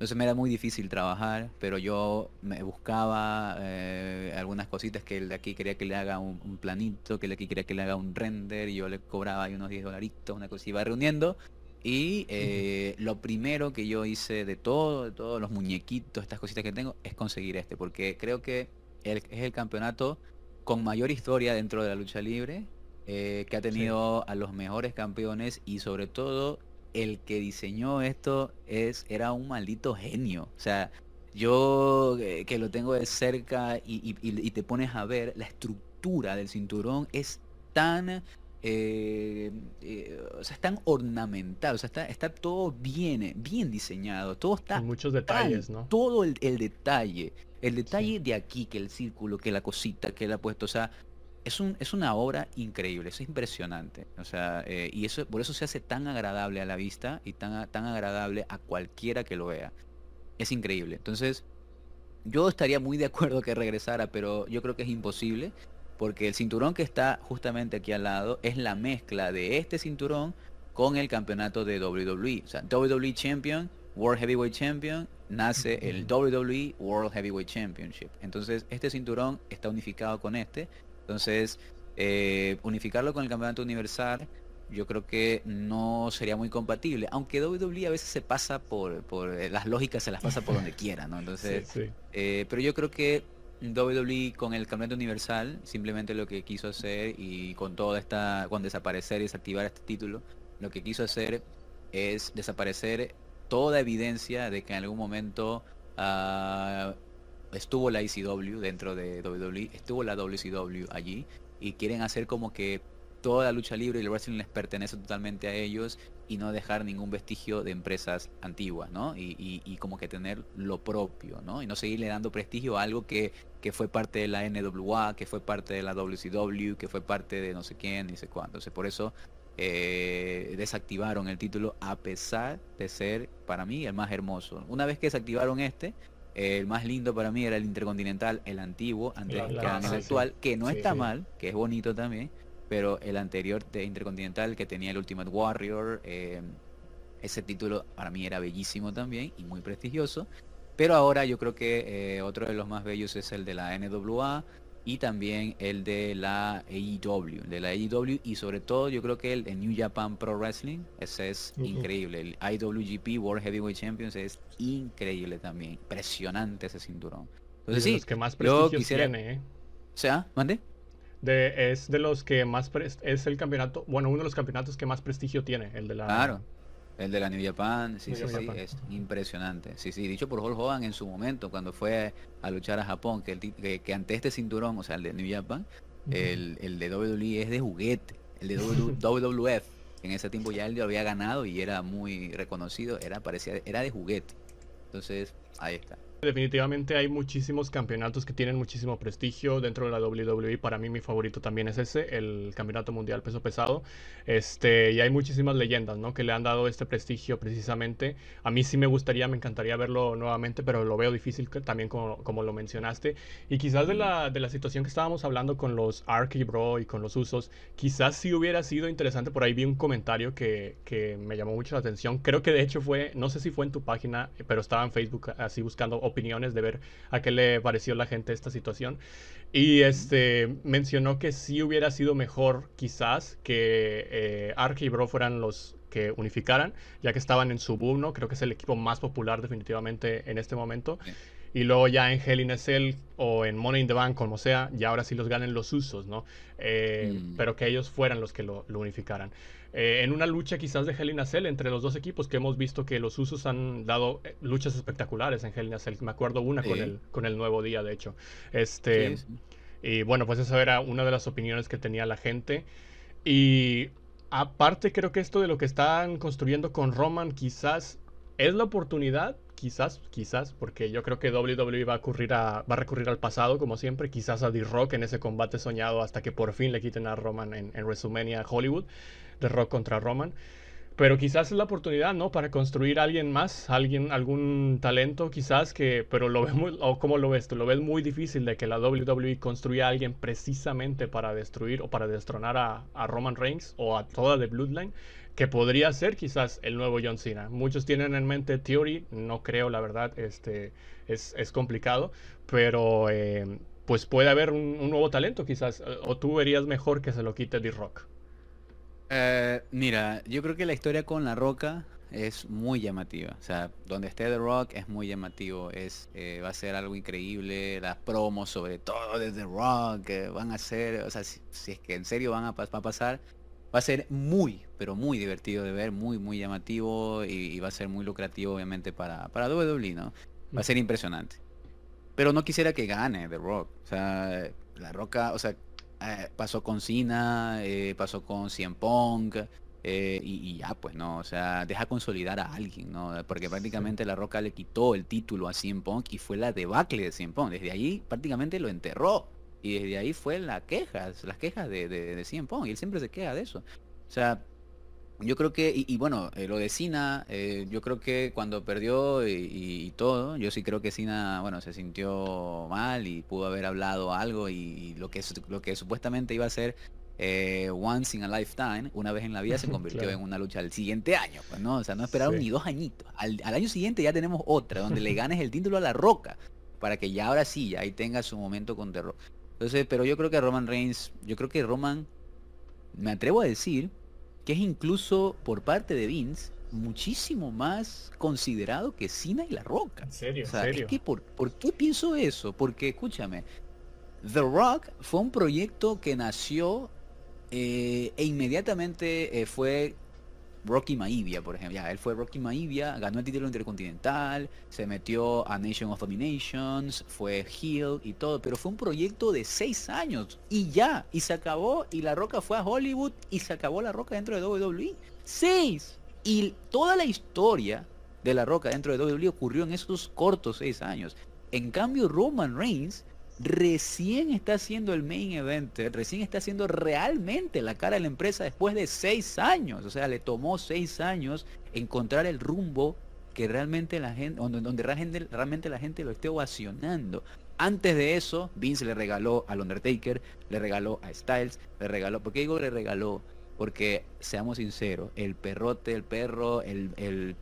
Entonces me era muy difícil trabajar, pero yo me buscaba eh, algunas cositas que el de aquí quería que le haga un, planito, que el de aquí quería que le haga un render, y yo le cobraba ahí unos 10 dolaritos, una cosa, iba reuniendo. Y eh, lo primero que yo hice de todo, de todos los muñequitos, estas cositas que tengo, es conseguir este, porque creo que es el campeonato con mayor historia dentro de la lucha libre, eh, que ha tenido a los mejores campeones y sobre todo el que diseñó esto es, era un maldito genio. O sea, yo eh, que lo tengo de cerca y, te pones a ver, la estructura del cinturón es tan... Eh, eh, o sea, es tan ornamental, o sea, está, está todo bien, bien diseñado, todo está... muchos detalles, ¿no? Todo el, detalle, el detalle de aquí, que el círculo, que la cosita que él ha puesto, o sea, es, un, es una obra increíble, es impresionante. O sea, eh, y eso, por eso se hace tan agradable a la vista y tan, tan agradable a cualquiera que lo vea. Es increíble. Entonces, yo estaría muy de acuerdo que regresara, pero yo creo que es imposible. Porque el cinturón que está justamente aquí al lado es la mezcla de este cinturón con el campeonato de WWE. O sea, WWE Champion, World Heavyweight Champion, nace el WWE World Heavyweight Championship. Entonces, este cinturón está unificado con este entonces, eh, unificarlo con el campeonato universal, yo creo que no sería muy compatible. Aunque WWE a veces se pasa por, por eh, las lógicas, se las pasa por donde quiera, ¿no? Entonces, eh, pero yo creo que WWE con el campeonato universal, simplemente lo que quiso hacer y con toda esta, con desaparecer y desactivar este título, lo que quiso hacer es desaparecer toda evidencia de que en algún momento uh, estuvo la ECW dentro de WWE, estuvo la WCW allí y quieren hacer como que toda la lucha libre y el wrestling les pertenece totalmente a ellos y no dejar ningún vestigio de empresas antiguas, ¿no? Y, como que tener lo propio, ¿no? Y no seguirle dando prestigio a algo que, que fue parte de la NWA, que fue parte de la WCW, que fue parte de no sé quién, ni sé cuánto. Entonces por eso eh, desactivaron el título a pesar de ser para mí el más hermoso. Una vez que desactivaron este, el más lindo para mí era el Intercontinental, el antiguo, antes que el actual, que no está mal, que es bonito también, pero el anterior de Intercontinental que tenía el Ultimate Warrior, eh, ese título para mí era bellísimo también y muy prestigioso. Pero ahora yo creo que eh, otro de los más bellos es el de la NWA, y también el de la AEW, de la AEW y sobre todo yo creo que el de New Japan Pro Wrestling, ese es increíble, el IWGP World Heavyweight Champions es increíble también, impresionante ese cinturón. Entonces sí, los que más prestigio tiene, ¿eh? O sea, mande. De, es de los que más es el campeonato, bueno, uno de los campeonatos que más prestigio tiene, el de la Claro. El de la New Japan, sí, sí, sí, es impresionante. Sí, sí, dicho por Hulk Hogan en su momento, cuando fue a luchar a Japón, que, el, que, ante este cinturón, o sea, el de New Japan, el, el, de WWE es de juguete, el de WWF, en ese tiempo ya él lo había ganado y era muy reconocido, era, parecía, era de juguete. Entonces, ahí está. Definitivamente hay muchísimos campeonatos que tienen muchísimo prestigio dentro de la WWE. Para mí mi favorito también es ese, el Campeonato Mundial Peso Pesado. Este, y hay muchísimas leyendas, ¿no? Que le han dado este prestigio precisamente. A mí sí me gustaría, me encantaría verlo nuevamente, pero lo veo difícil también como, como lo mencionaste. Y quizás de la, de la situación que estábamos hablando con los Arky Bro y con los usos, quizás sí hubiera sido interesante. Por ahí vi un comentario que, que me llamó mucho la atención. Creo que de hecho fue, no sé si fue en tu página, pero estaba en Facebook así buscando opiniones de ver a qué le pareció la gente esta situación. Y este mencionó que sí hubiera sido mejor quizás que eh, y Bro fueran los que unificaran, ya que estaban en su boom, ¿no? Creo que es el equipo más popular definitivamente en este momento. Y luego ya en Hell in a Cell o en Money in the Bank, como sea, ya ahora sí los ganen los usos, ¿no? Eh, mm. Pero que ellos fueran los que lo, unificaran. Eh, en una lucha quizás de Hell in a Cell entre los dos equipos, que hemos visto que los usos han dado eh, luchas espectaculares en Hell in a Cell. Me acuerdo una con, el, con el nuevo día, de hecho. Este, Y bueno, pues esa era una de las opiniones que tenía la gente. Y aparte creo que esto de lo que están construyendo con Roman quizás es la oportunidad quizás, quizás, porque yo creo que WWE va a, ocurrir a, va a recurrir al pasado, como siempre, quizás a D-Rock en ese combate soñado hasta que por fin le quiten a Roman en, en WrestleMania Hollywood, de Rock contra Roman. Pero quizás es la oportunidad, ¿no? Para construir a alguien más, alguien, algún talento, quizás que, pero lo ves muy, o cómo lo ves tú, lo ves muy difícil de que la WWE construya a alguien precisamente para destruir o para destronar a, a Roman Reigns o a toda The Bloodline que podría ser quizás el nuevo John Cena. Muchos tienen en mente Theory, no creo, la verdad, este, es, complicado, pero eh, pues puede haber un, nuevo talento quizás, o tú verías mejor que se lo quite D-Rock. Eh, mira, yo creo que la historia con La Roca es muy llamativa. O sea, donde esté The Rock es muy llamativo. Es, eh, va a ser algo increíble. Las promos, sobre todo de The Rock, van a ser, o sea, si, es que en serio van a, va a pasar, va a ser muy, pero muy divertido de ver, muy, muy llamativo y, va a ser muy lucrativo obviamente para, para WWE, ¿no? Va a ser impresionante. Pero no quisiera que gane The Rock. O sea, La Roca, o sea, eh, pasó con Cena, eh, pasó con CM Punk, eh, y, ya, pues, ¿no? O sea, deja consolidar a alguien, ¿no? Porque prácticamente La Roca le quitó el título a CM Punk y fue la debacle de CM Punk. Desde ahí prácticamente lo enterró. Y desde ahí fue la quejas, las quejas de, de, de CM Punk. Y él siempre se queja de eso. O sea, yo creo que, y, bueno, eh, lo de Sina, eh, yo creo que cuando perdió y, todo, yo sí creo que Sina, bueno, se sintió mal y pudo haber hablado algo y, lo, que, lo que supuestamente iba a ser eh, once in a lifetime, una vez en la vida, se convirtió en una lucha al siguiente año, pues, ¿no? O sea, no esperaron ni dos añitos. Al, al, año siguiente ya tenemos otra, donde le ganes el título a la roca, para que ya ahora sí, ahí tenga su momento con terror. Entonces, pero yo creo que Roman Reigns, yo creo que Roman, me atrevo a decir, que es incluso por parte de Vince muchísimo más considerado que Cena y La Roca. ¿En serio? ¿En que por, qué pienso eso? Porque escúchame, The Rock fue un proyecto que nació eh, e inmediatamente eh, fue Rocky Maivia, por ejemplo. Ya, él fue Rocky Maivia, ganó el título intercontinental, se metió a Nation of Dominations, fue heel y todo, pero fue un proyecto de seis años y ya, y se acabó, y La Roca fue a Hollywood y se acabó La Roca dentro de WWE. Seis. Y toda la historia de La Roca dentro de WWE ocurrió en esos cortos seis años. En cambio, Roman Reigns recién está haciendo el main event, recién está haciendo realmente la cara de la empresa después de seis años. O sea, le tomó seis años encontrar el rumbo que realmente la gente, donde, realmente, la gente lo esté ovacionando. Antes de eso, Vince le regaló al Undertaker, le regaló a Styles, le regaló, ¿por qué digo le regaló? Porque, seamos sinceros, el perrote, el perro, el, el,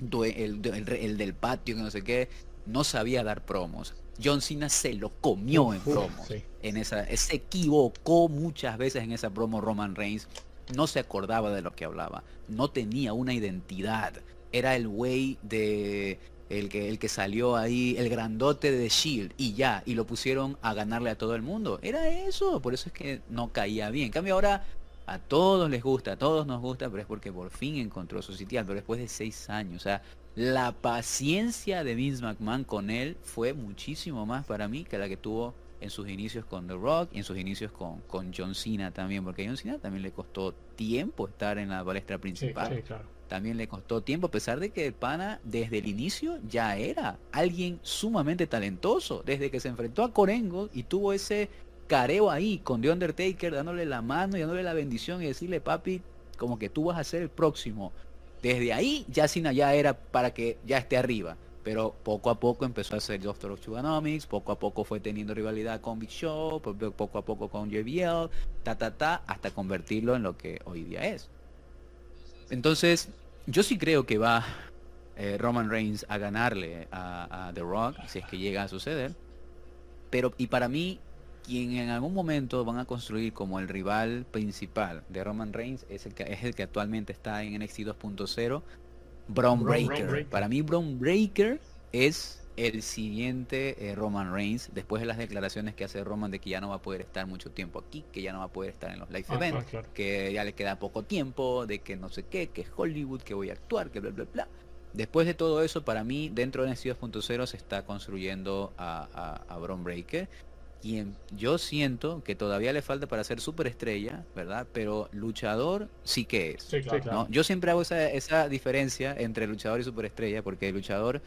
el del patio, que no sé qué, no sabía dar promos John Cena se lo comió en promo. En esa, se equivocó muchas veces en esa promo Roman Reigns. No se acordaba de lo que hablaba. No tenía una identidad. Era el güey de el que, el que salió ahí, el grandote de Shield, y ya, y lo pusieron a ganarle a todo el mundo. Era eso, por eso es que no caía bien. En cambio ahora a todos les gusta, a todos nos gusta, pero es porque por fin encontró su sitial, pero después de seis años. O sea, la paciencia de Vince McMahon con él fue muchísimo más para mí que la que tuvo en sus inicios con The Rock y en sus inicios con, con John Cena también, porque a John Cena también le costó tiempo estar en la palestra principal. También le costó tiempo, a pesar de que el pana desde el inicio ya era alguien sumamente talentoso, desde que se enfrentó a Corengo y tuvo ese careo ahí con The Undertaker dándole la mano y dándole la bendición y decirle, papi, como que tú vas a ser el próximo desde ahí ya Cena ya era para que ya esté arriba. Pero poco a poco empezó a ser Doctor of Chuganomics, poco a poco fue teniendo rivalidad con Big Show, poco a poco con JBL, ta ta ta, hasta convertirlo en lo que hoy día es. Entonces, yo sí creo que va eh, Roman Reigns a ganarle a, The Rock, si es que llega a suceder. Pero, y para mí, quien en algún momento van a construir como el rival principal de Roman Reigns es el que, es el que actualmente está en NXT 2.0, Braun Breaker. Para mí, Braun Breaker es el siguiente eh, Roman Reigns, después de las declaraciones que hace Roman de que ya no va a poder estar mucho tiempo aquí, que ya no va a poder estar en los live ah, events, que ya le queda poco tiempo, de que no sé qué, que es Hollywood, que voy a actuar, que bla bla bla. Después de todo eso, para mí, dentro de NXT 2.0 se está construyendo a, a, Braun Breaker, quien yo siento que todavía le falta para ser superestrella, ¿verdad? Pero luchador sí que es. Yo siempre hago esa, esa diferencia entre luchador y superestrella, porque el luchador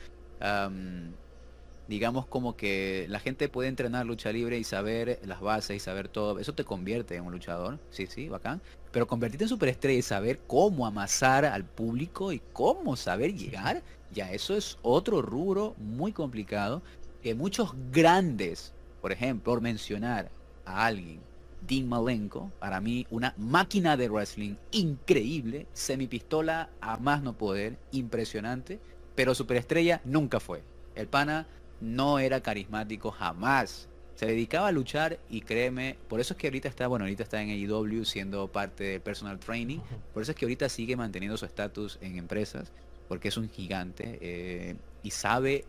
digamos como que la gente puede entrenar lucha libre y saber las bases y saber todo, eso te convierte en un luchador, sí, sí, bacán, pero convertirte en superestrella y saber cómo amasar al público y cómo saber llegar, ya eso es otro rubro muy complicado que muchos grandes, por ejemplo, por mencionar a alguien, Dean Malenko, para mí una máquina de wrestling increíble, semipistola a más no poder, impresionante, pero superestrella nunca fue. El pana no era carismático jamás. Se dedicaba a luchar y créeme, por eso es que ahorita está, bueno, ahorita está en AEW siendo parte del personal training, por eso es que ahorita sigue manteniendo su estatus en empresas, porque es un gigante eh, y sabe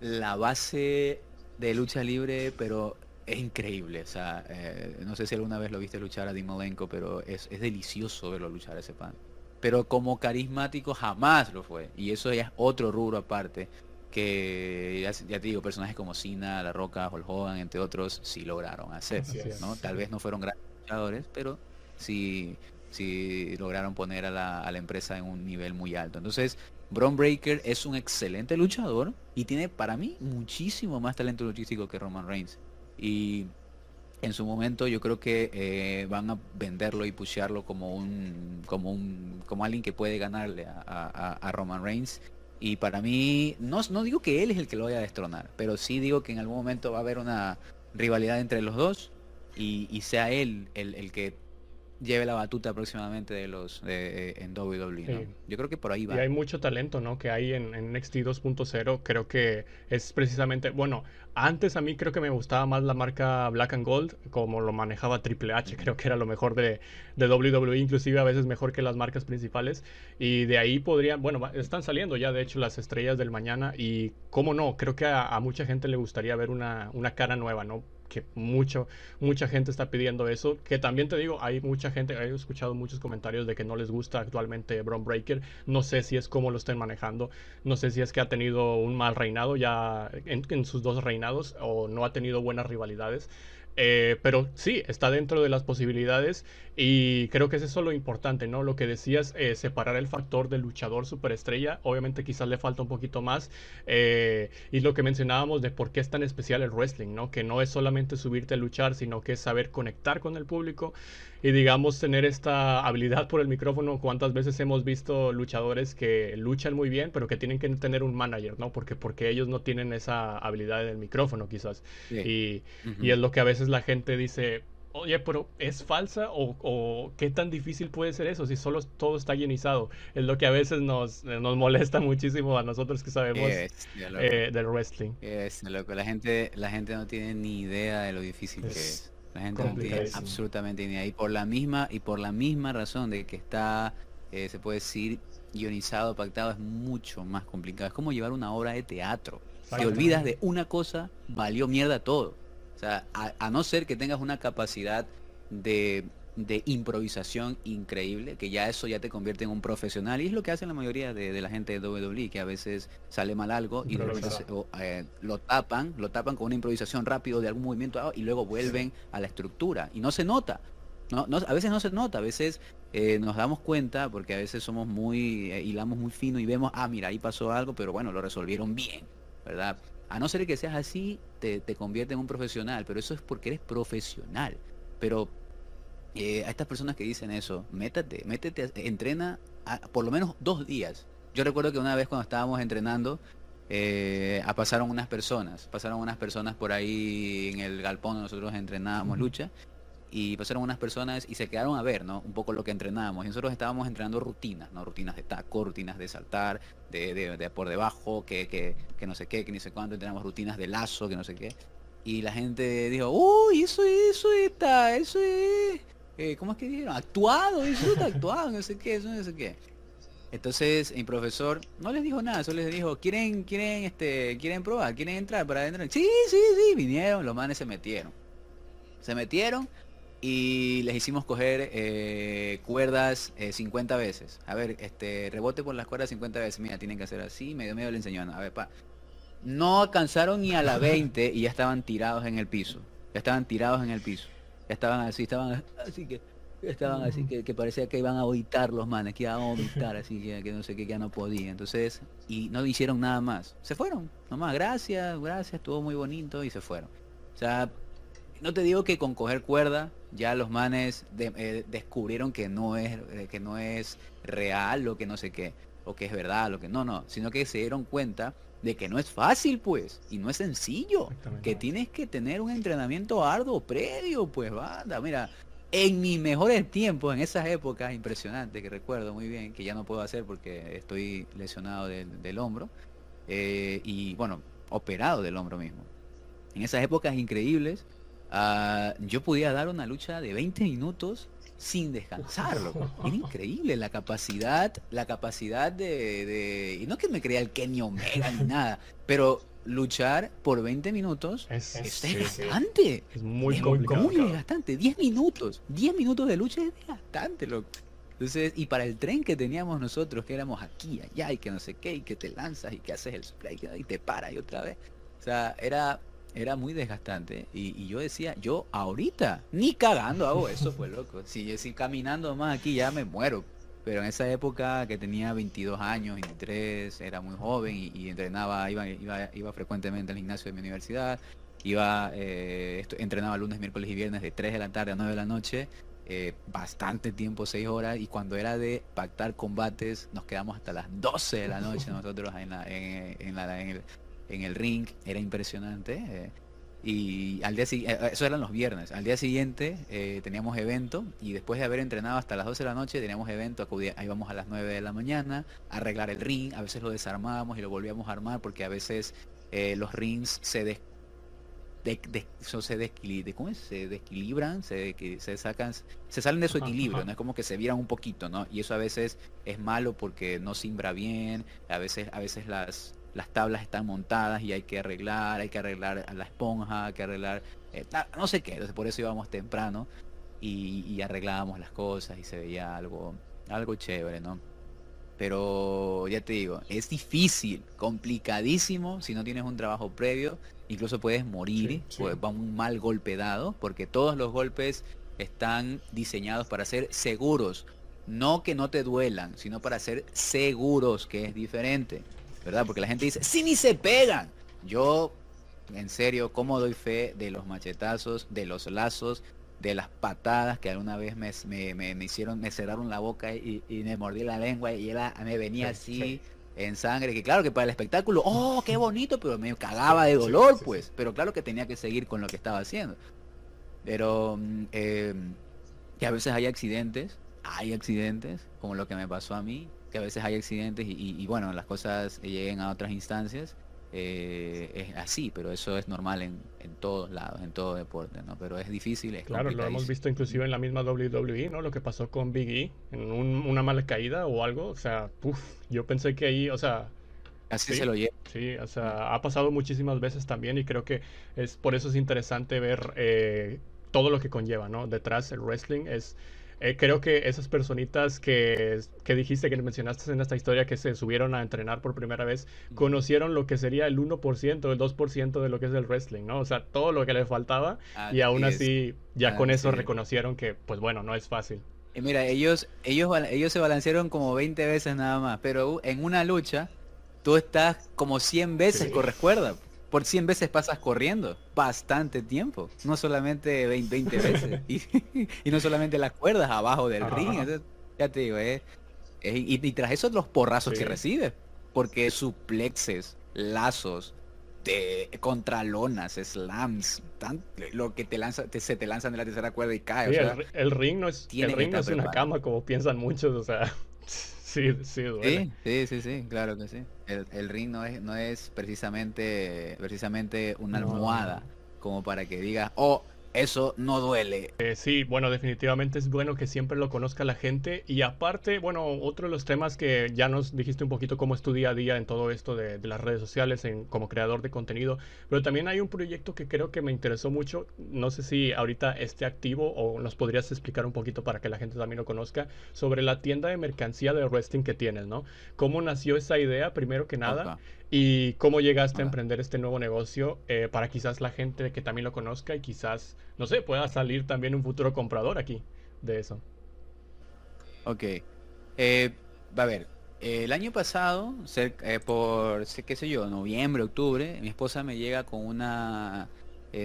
la base de lucha libre, pero es increíble. O sea, eh, no sé si alguna vez lo viste luchar a Dimolenko, pero es, es delicioso verlo luchar a ese pan pero como carismático jamás lo fue. Y eso ya es otro rubro aparte, que ya, te digo, personajes como Cena, La Roca, Hulk Hogan, entre otros, sí lograron hacer. ¿no? Tal vez no fueron grandes luchadores, pero sí, sí lograron poner a la, a la empresa en un nivel muy alto. Entonces, Braun Breaker es un excelente luchador y tiene para mí muchísimo más talento luchístico que Roman Reigns. Y en su momento yo creo que eh, van a venderlo y pushearlo como un como un como alguien que puede ganarle a, Roman Reigns y para mí no, no digo que él es el que lo vaya a destronar pero sí digo que en algún momento va a haber una rivalidad entre los dos y, sea él el, el que lleve la batuta aproximadamente de los de, en WWE. Yo creo que por ahí va. Y hay mucho talento, ¿no? Que hay en, en NXT 2.0. Creo que es precisamente, bueno, antes a mí creo que me gustaba más la marca Black and Gold, como lo manejaba Triple H. Creo que era lo mejor de, de WWE, inclusive a veces mejor que las marcas principales. Y de ahí podrían, bueno, están saliendo ya de hecho las estrellas del mañana. Y cómo no, creo que a, a mucha gente le gustaría ver una, una cara nueva, ¿no? Que mucho, mucha gente está pidiendo eso. Que también te digo, hay mucha gente, he escuchado muchos comentarios de que no les gusta actualmente Braun Breaker. No sé si es cómo lo estén manejando. No sé si es que ha tenido un mal reinado ya en sus dos reinados o no ha tenido buenas rivalidades. Eh, pero sí, está dentro de las posibilidades y creo que es eso lo importante, ¿no? Lo que decías, eh, separar el factor del luchador superestrella, obviamente quizás le falta un poquito más eh, y lo que mencionábamos de por qué es tan especial el wrestling, ¿no? Que no es solamente subirte a luchar, sino que es saber conectar con el público y digamos tener esta habilidad por el micrófono. ¿Cuántas veces hemos visto luchadores que luchan muy bien, pero que tienen que tener un manager, ¿no? Porque, porque ellos no tienen esa habilidad en el micrófono quizás. Y, y es lo que a veces la gente dice, oye, pero ¿es falsa o, qué tan difícil puede ser eso si solo todo está llenizado? Es lo que a veces nos, nos molesta muchísimo a nosotros que sabemos eh, del wrestling. Es, loco. La gente, la gente no tiene ni idea de lo difícil que es. La gente no tiene absolutamente ni idea. Y por la misma, y por la misma razón de que está, eh, se puede decir, ionizado, pactado, es mucho más complicado. Es como llevar una obra de teatro. Te olvidas de una cosa, valió mierda todo. O sea, a, no ser que tengas una capacidad de, improvisación increíble, que ya eso ya te convierte en un profesional. Y es lo que hacen la mayoría de, la gente de WWE, que a veces sale mal algo y eh, lo tapan, lo tapan con una improvisación rápido de algún movimiento y luego vuelven a la estructura. Y no se nota. No, a veces no se nota, a veces eh, nos damos cuenta, porque a veces somos muy, eh, hilamos muy fino y vemos, ah, mira, ahí pasó algo, pero bueno, lo resolvieron bien, ¿verdad? A no ser que seas así, te, te convierte en un profesional, pero eso es porque eres profesional. Pero eh, a estas personas que dicen eso, métete, métete, entrena por lo menos dos días. Yo recuerdo que una vez cuando estábamos entrenando, a pasaron unas personas, pasaron unas personas por ahí en el galpón donde nosotros entrenábamos lucha, y pasaron unas personas y se quedaron a ver, ¿no? Un poco lo que entrenábamos. Y nosotros estábamos entrenando rutinas, ¿no? Rutinas de taco, rutinas de saltar, de, de, por debajo, que, que, que, no sé qué, que ni sé cuánto, entrenamos rutinas de lazo, que no sé qué. Y la gente dijo, uy, eso, eso está, eso es, eh, ¿cómo es que dijeron? Actuado, está actuado, no sé qué, eso no sé qué. Entonces mi profesor no les dijo nada, solo les dijo, ¿quieren, quieren, este, quieren probar? ¿Quieren entrar para adentro? Sí, sí, sí, vinieron, los manes se metieron. Se metieron y les hicimos coger eh, cuerdas 50 eh, veces. A ver, este, rebote por las cuerdas 50 veces. Mira, tienen que hacer así, medio medio le enseñó. A ver, pa. No alcanzaron ni a la 20 y ya estaban tirados en el piso. Ya estaban tirados en el piso. Estaban así, estaban así que estaban así que, que, parecía que iban a vomitar los manes, que iban a vomitar, así que, que no sé qué, que ya no podía. Entonces, y no hicieron nada más. Se fueron, nomás, gracias, gracias, estuvo muy bonito y se fueron. O sea, no te digo que con coger cuerda ya los manes eh, descubrieron que no es eh, que no es real lo que no sé qué o que es verdad lo que no no sino que se dieron cuenta de que no es fácil pues y no es sencillo que tienes que tener un entrenamiento arduo previo pues banda. Mira en mis mejores tiempos en esas épocas impresionantes que recuerdo muy bien que ya no puedo hacer porque estoy lesionado del, hombro eh, y bueno operado del hombro mismo. En esas épocas increíbles Ah, yo podía dar una lucha de 20 minutos sin descansarlo. Era increíble la capacidad, la capacidad de, Y no que me crea el Kenny Omega ni nada, pero luchar por 20 minutos es, desgastante. Es muy complicado. Muy desgastante. 10 minutos. 10 minutos de lucha es desgastante, loco. Entonces, y para el tren que teníamos nosotros, que éramos aquí, allá, y que no sé qué, y que te lanzas, y que haces el spray, y te para y otra vez. O sea, era era muy desgastante y, yo decía, yo ahorita ni cagando hago eso, pues loco. Si yo si caminando más aquí ya me muero. Pero en esa época que tenía 22 años, 23, era muy joven y, entrenaba, iba, iba, iba frecuentemente al gimnasio de mi universidad, iba, eh, entrenaba lunes, miércoles y viernes de 3 de la tarde a 9 de la noche, eh, bastante tiempo, 6 horas, y cuando era de pactar combates, nos quedamos hasta las 12 de la noche nosotros en, la, en, la, en el, en el ring, era impresionante. Eh, y al día siguiente, eh, eso eran los viernes, al día siguiente eh, teníamos evento y después de haber entrenado hasta las 12 de la noche teníamos evento, ahí vamos a las 9 de la mañana a arreglar el ring, a veces lo desarmábamos y lo volvíamos a armar porque a veces los rings se des, de, se, desequilibran, ¿cómo es? se desequilibran, se, se sacan, se salen de su equilibrio, ¿no? Es como que se viran un poquito, ¿no? Y eso a veces es malo porque no simbra bien, a veces, a veces las, las tablas están montadas y hay que arreglar, hay que arreglar a la esponja, hay que arreglar, eh, no sé qué, entonces por eso íbamos temprano y, arreglábamos las cosas y se veía algo, algo chévere, ¿no? Pero ya te digo, es difícil, complicadísimo si no tienes un trabajo previo, incluso puedes morir, pues va un mal golpe dado, porque todos los golpes están diseñados para ser seguros, no que no te duelan, sino para ser seguros, que es diferente. ¿Verdad? Porque la gente dice, sí, ni se pegan. Yo, en serio, ¿cómo doy fe de los machetazos, de los lazos, de las patadas que alguna vez me, me, hicieron, me cerraron la boca y, me mordí la lengua y él me venía así en sangre? Que claro que para el espectáculo, oh, qué bonito, pero me cagaba de dolor, pues. Pero claro que tenía que seguir con lo que estaba haciendo. Pero mm, em, que a veces hay accidentes, hay accidentes, como lo que me pasó a mí, que a veces hay accidentes y, bueno, las cosas lleguen a otras instancias. Eh, es así, pero eso es normal en, en, todos lados, en todo deporte, ¿no? Pero es difícil, es Claro, lo hemos visto inclusive en la misma WWE, ¿no? Lo que pasó con Big E, en una mala caída o algo, o sea, uf, yo pensé que ahí, o sea... Así se lo lleva. Sí, o sea, ha pasado muchísimas veces también y creo que es por eso es interesante ver eh, todo lo que conlleva, ¿no? Detrás el wrestling es eh, creo que esas personitas que, que, dijiste, que mencionaste en esta historia, que se subieron a entrenar por primera vez, conocieron lo que sería el 1%, el 2% de lo que es el wrestling, ¿no? O sea, todo lo que les faltaba y aún así ya con eso reconocieron que, pues bueno, no es fácil. Y mira, ellos, ellos, ellos se balancearon como 20 veces nada más, pero en una lucha tú estás como 100 veces, con recuerda por 100 veces pasas corriendo. Bastante tiempo. No solamente 20, veces. y, no solamente las cuerdas abajo del ring. ya te digo, y, tras eso los porrazos que recibes. Porque suplexes, lazos, de contralonas, slams, tan, lo que te lanza, se te lanzan de la tercera cuerda y cae. el, ring no es, el ring no es una cama como piensan muchos, o sea, sí, sí, duele. Sí, sí, sí, claro que sí. El, ring no es, no es precisamente, precisamente una almohada como para que digas, oh, eso no duele. Eh, sí, bueno, definitivamente es bueno que siempre lo conozca la gente. Y aparte, bueno, otro de los temas que ya nos dijiste un poquito cómo es tu día a día en todo esto de, las redes sociales, en, como creador de contenido. Pero también hay un proyecto que creo que me interesó mucho. No sé si ahorita esté activo o nos podrías explicar un poquito para que la gente también lo conozca. Sobre la tienda de mercancía de wrestling que tienes, ¿no? ¿Cómo nació esa idea, primero que nada? ¿Y cómo llegaste a emprender este nuevo negocio eh, para quizás la gente que también lo conozca y quizás, no sé, pueda salir también un futuro comprador aquí de eso? Ok. Eh, a ver, el año pasado, eh, por, qué sé yo, noviembre, octubre, mi esposa me llega con una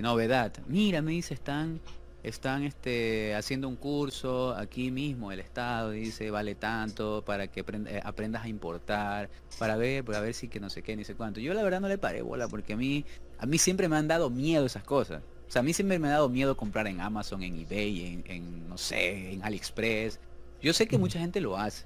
novedad. Mira, me dice, están están este, haciendo un curso aquí mismo, el Estado dice vale tanto para que eh, aprendas a importar, para ver, para ver si que no sé qué, ni sé cuánto. Yo la verdad no le paré bola porque a mí, a mí siempre me han dado miedo esas cosas. O sea, a mí siempre me ha dado miedo comprar en Amazon, en eBay, en, en no sé, en AliExpress. Yo sé que mucha gente lo hace,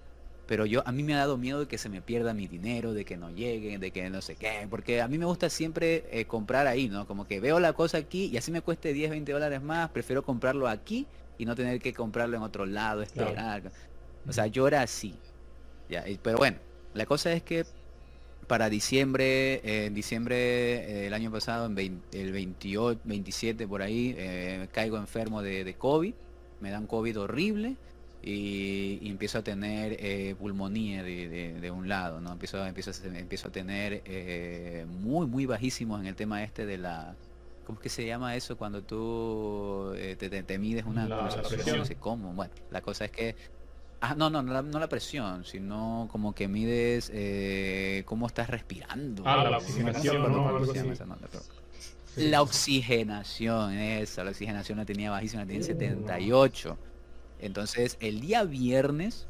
pero yo a mí me ha dado miedo de que se me pierda mi dinero, de que no llegue, de que no sé qué, porque a mí me gusta siempre eh, comprar ahí, ¿no? Como que veo la cosa aquí y así me cueste 10, 20 dólares más, prefiero comprarlo aquí y no tener que comprarlo en otro lado, esperar. O sea, yo era así. Ya, pero bueno, la cosa es que para diciembre, eh, en diciembre eh, el año pasado, en el 28, 27 por ahí, caigo enfermo de, de COVID, me dan COVID horrible y, empiezo a tener eh, pulmonía de, un lado, ¿no? Empiezo, empiezo, empiezo a tener eh, muy, muy bajísimos en el tema este de la... ¿Cómo es que se llama eso cuando tú eh, te, mides una la, presión? No sé cómo. Bueno, la cosa es que... Ah, no, no, no la, presión, sino como que mides cómo estás respirando. Ah, la, oxigenación, La oxigenación, esa, la oxigenación la tenía bajísima, la tenía 78. Entonces, el día viernes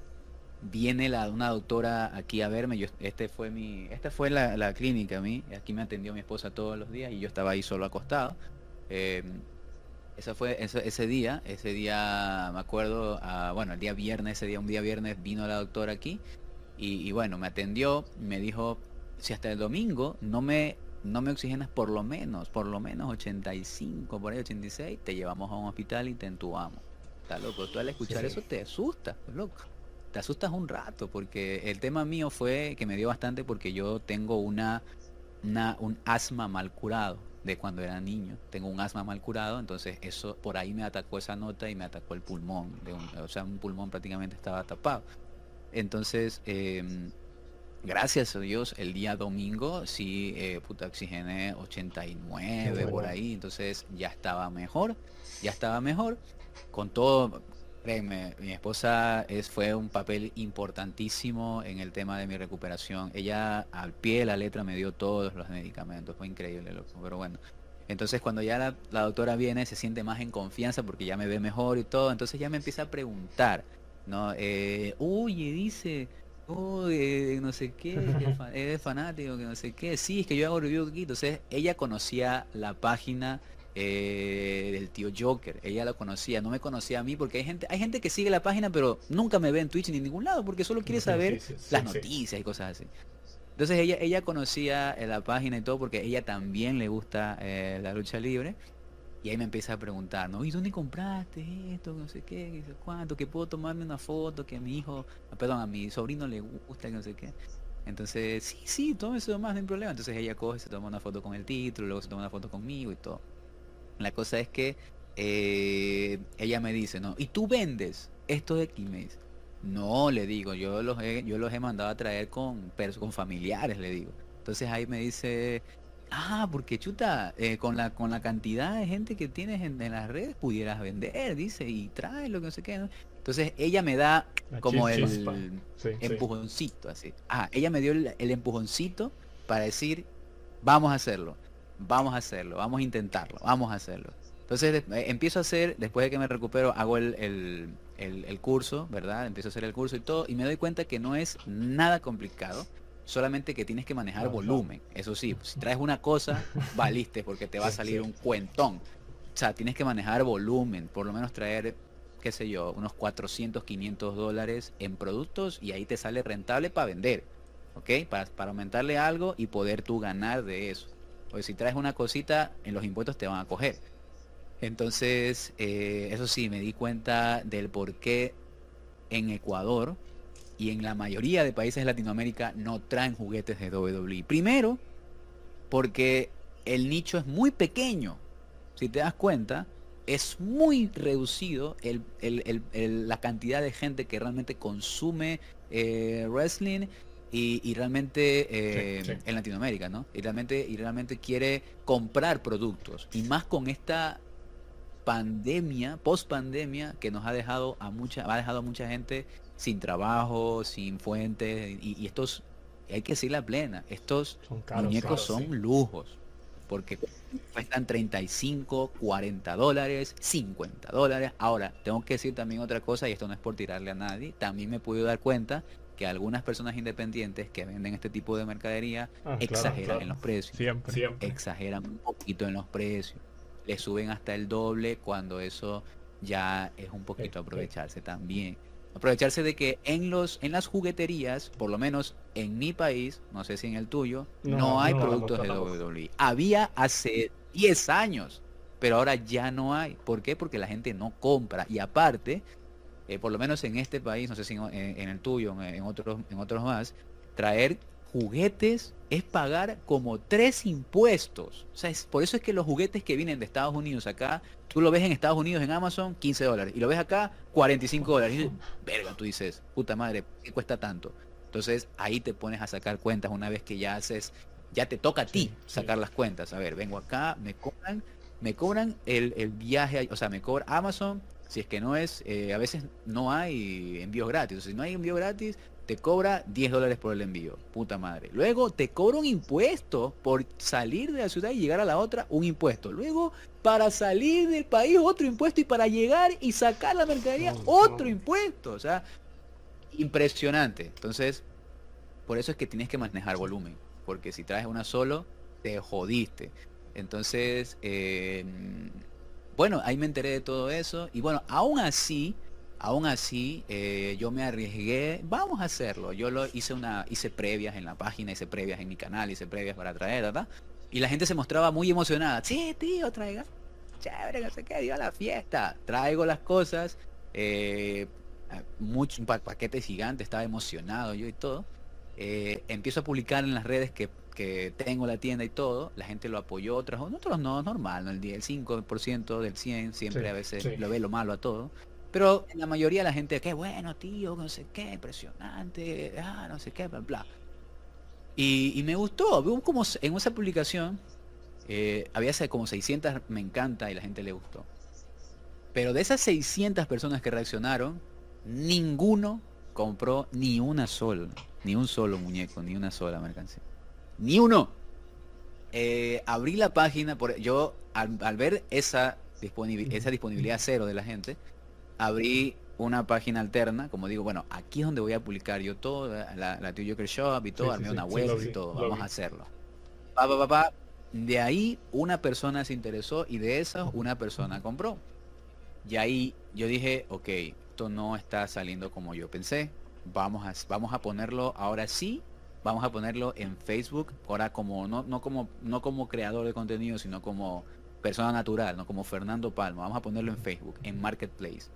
viene la, una doctora aquí a verme. Yo, este fue mi, esta fue la, clínica a mí. Aquí me atendió mi esposa todos los días y yo estaba ahí solo acostado. Eh, ese fue ese, día, ese día me acuerdo, ah, bueno, el día viernes, ese día, un día viernes vino la doctora aquí y, bueno, me atendió, me dijo, si hasta el domingo no me, no me oxigenas por lo menos, por lo menos 85, por ahí 86, te llevamos a un hospital y te entubamos loco. Tú al escuchar eso te asusta, loco. Te asustas un rato, porque el tema mío fue que me dio bastante porque yo tengo una, una un asma mal curado de cuando era niño. Tengo un asma mal curado, entonces eso por ahí me atacó esa nota y me atacó el pulmón. De o sea, un pulmón prácticamente estaba tapado. Entonces, em, gracias a Dios, el día domingo sí, eh, puta, oxigené 89 por ahí, entonces ya estaba mejor, ya estaba mejor con todo, créeme, mi esposa es, fue un papel importantísimo en el tema de mi recuperación. Ella al pie de la letra me dio todos los medicamentos, fue increíble, loco, pero bueno. Entonces cuando ya la, doctora viene se siente más en confianza porque ya me ve mejor y todo, entonces ya me empieza a preguntar, ¿no? Eh, oye, dice, oh, no sé qué, es fanático, que no sé qué, sí, es que yo hago review aquí, entonces ella conocía la página eh, del tío Joker. Ella lo conocía, no me conocía a mí porque hay gente, hay gente que sigue la página pero nunca me ve en Twitch ni en ningún lado porque solo quiere saber las noticias y cosas así. Entonces ella, ella conocía eh, la página y todo porque ella también le gusta eh, la lucha libre. Y ahí me empieza a preguntar, ¿no? ¿Y dónde compraste esto? No sé qué, no sé cuánto, que puedo tomarme una foto, que a mi hijo, perdón, a mi sobrino le gusta, que no sé qué. Entonces, sí, sí, eso más, no hay problema. Entonces ella coge, se toma una foto con el título, luego se toma una foto conmigo y todo. La cosa es que eh, ella me dice, ¿no? ¿Y tú vendes esto de Quimes? No, le digo, yo los he, yo los he mandado a traer con, con familiares, le digo. Entonces ahí me dice, ah, porque chuta, eh, con, la, con la cantidad de gente que tienes en, las redes pudieras vender, dice, y trae lo que no sé qué. Entonces ella me da como el, empujoncito, así. Ah, ella me dio el, el empujoncito para decir, vamos a hacerlo vamos a hacerlo, vamos a intentarlo, vamos a hacerlo. Entonces eh, empiezo a hacer, después de que me recupero, hago el, curso, ¿verdad? Empiezo a hacer el curso y todo, y me doy cuenta que no es nada complicado. solamente que tienes que manejar volumen. Eso sí, si traes una cosa, valiste porque te va a salir un cuentón. O sea, tienes que manejar volumen, por lo menos traer, qué sé yo, unos 400, 500 dólares en productos y ahí te sale rentable para vender. ¿Ok? Para, para aumentarle algo y poder tú ganar de eso. Porque si traes una cosita, en los impuestos te van a coger. Entonces, eh, eso sí, me di cuenta del por qué en Ecuador y en la mayoría de países de Latinoamérica no traen juguetes de WWE. Primero, porque el nicho es muy pequeño. Si te das cuenta, es muy reducido la cantidad de gente que realmente consume eh, wrestling y, realmente eh, en Latinoamérica, ¿no? Y realmente, y realmente quiere comprar productos. Y más con esta pandemia, post pandemia, que nos ha dejado a mucha, ha dejado a mucha gente sin trabajo, sin fuentes, y, estos, hay que decir la plena, estos muñecos son lujos, porque cuestan 35, 40 dólares, 50 dólares. Ahora, tengo que decir también otra cosa, y esto no es por tirarle a nadie, también me puedo dar cuenta que algunas personas independientes que venden este tipo de mercadería ah, exageran en los precios. Siempre. Exageran un poquito en los precios. Le suben hasta el doble cuando eso ya es un poquito aprovecharse también. Aprovecharse de que en los en las jugueterías, por lo menos en mi país, no sé si en el tuyo, no, hay productos de WWE. Había hace 10 años, pero ahora ya no hay. ¿Por qué? Porque la gente no compra. Y aparte, eh, por lo menos en este país, no sé si en, el tuyo, en, otros, en otros más, traer juguetes es pagar como tres impuestos. O sea, es, por eso es que los juguetes que vienen de Estados Unidos acá, tú lo ves en Estados Unidos en Amazon, 15 dólares. Y lo ves acá, 45 dólares. Y verga, tú dices, puta madre, ¿qué cuesta tanto? Entonces ahí te pones a sacar cuentas una vez que ya haces, ya te toca a ti sacar las cuentas. A ver, vengo acá, me cobran, me cobran el, el viaje, o sea, me cobra Amazon si es que no es, eh, a veces no hay envíos gratis. si no hay envío gratis, te cobra 10 dólares por el envío. Puta madre. Luego te cobra un impuesto por salir de la ciudad y llegar a la otra, un impuesto. Luego, para salir del país, otro impuesto. Y para llegar y sacar la mercadería, otro impuesto. O sea, impresionante. Entonces, por eso es que tienes que manejar volumen. Porque si traes una solo, te jodiste. Entonces, eh, bueno, ahí me enteré de todo eso y bueno, aún así, aún así, eh, yo me arriesgué, vamos a hacerlo. Yo lo hice una, hice previas en la página, hice previas en mi canal, hice previas para traer, ¿verdad? Y la gente se mostraba muy emocionada. Sí, tío, traiga. Chévere, no sé qué, dio la fiesta. Traigo las cosas. Eh, mucho, un paquete gigante, estaba emocionado yo y todo. Eh, empiezo a publicar en las redes que que tengo la tienda y todo, la gente lo apoyó, otros, otros no, normal, ¿no? el, el 5% del 100 siempre a veces lo ve lo malo a todo. Pero la mayoría de la gente, qué bueno, tío, no sé qué, impresionante, ah, no sé qué, bla, bla. Y, me gustó, veo como en esa publicación eh, había como 600 me encanta y la gente le gustó. Pero de esas 600 personas que reaccionaron, ninguno compró ni una sola, ni un solo muñeco, ni una sola mercancía ni uno. Eh, abrí la página, por, yo al, ver esa, esa disponibilidad cero de la gente, abrí una página alterna, como digo, bueno, aquí es donde voy a publicar yo todo, la, la Joker Shop y todo, armé una web y todo, vamos a hacerlo. Pa, pa, pa, de ahí una persona se interesó y de esas una persona compró. Y ahí yo dije, ok, esto no está saliendo como yo pensé, vamos a, vamos a ponerlo ahora sí vamos a ponerlo en Facebook, ahora como no, no como no como creador de contenido, sino como persona natural, no como Fernando Palma, vamos a ponerlo en Facebook, en Marketplace.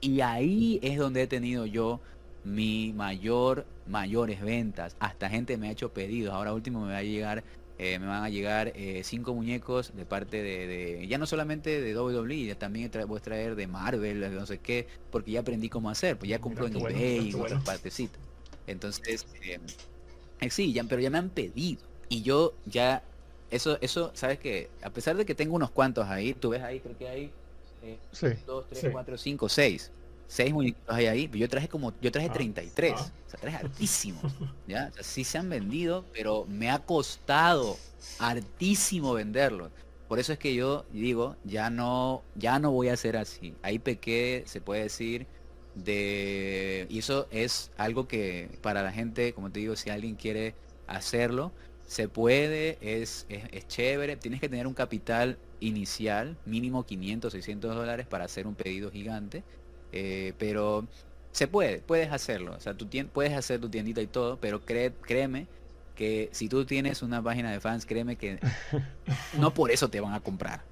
Y ahí es donde he tenido yo mi mayor mayores ventas. Hasta gente me ha hecho pedidos. Ahora último me va a llegar eh, me van a llegar eh, cinco muñecos de parte de, ya no solamente de WWE, también voy a traer de Marvel, de no sé qué, porque ya aprendí cómo hacer, pues ya compro en eBay y otras partecitas. Entonces, eh, sí, ya, pero ya me han pedido. Y yo ya, eso, eso, sabes que a pesar de que tengo unos cuantos ahí, tú ves ahí, creo que hay eh, dos, tres, cuatro, cinco, seis. Seis muñequitos hay ahí, yo traje como, yo traje 33, ah. o sea, traje hartísimos, ¿ya? O sí se han vendido, pero me ha costado hartísimo venderlos. Por eso es que yo digo, ya no, ya no voy a hacer así. Ahí pequé, se puede decir, de y eso es algo que para la gente como te digo si alguien quiere hacerlo. Se puede, es, es, chévere. Tienes que tener un capital inicial, mínimo 500, 600 dólares para hacer un pedido gigante. Eh, pero se puede, puedes hacerlo. O sea, tú puedes hacer tu tiendita y todo, pero créeme que si tú tienes una página de fans, créeme que no por eso te van a comprar.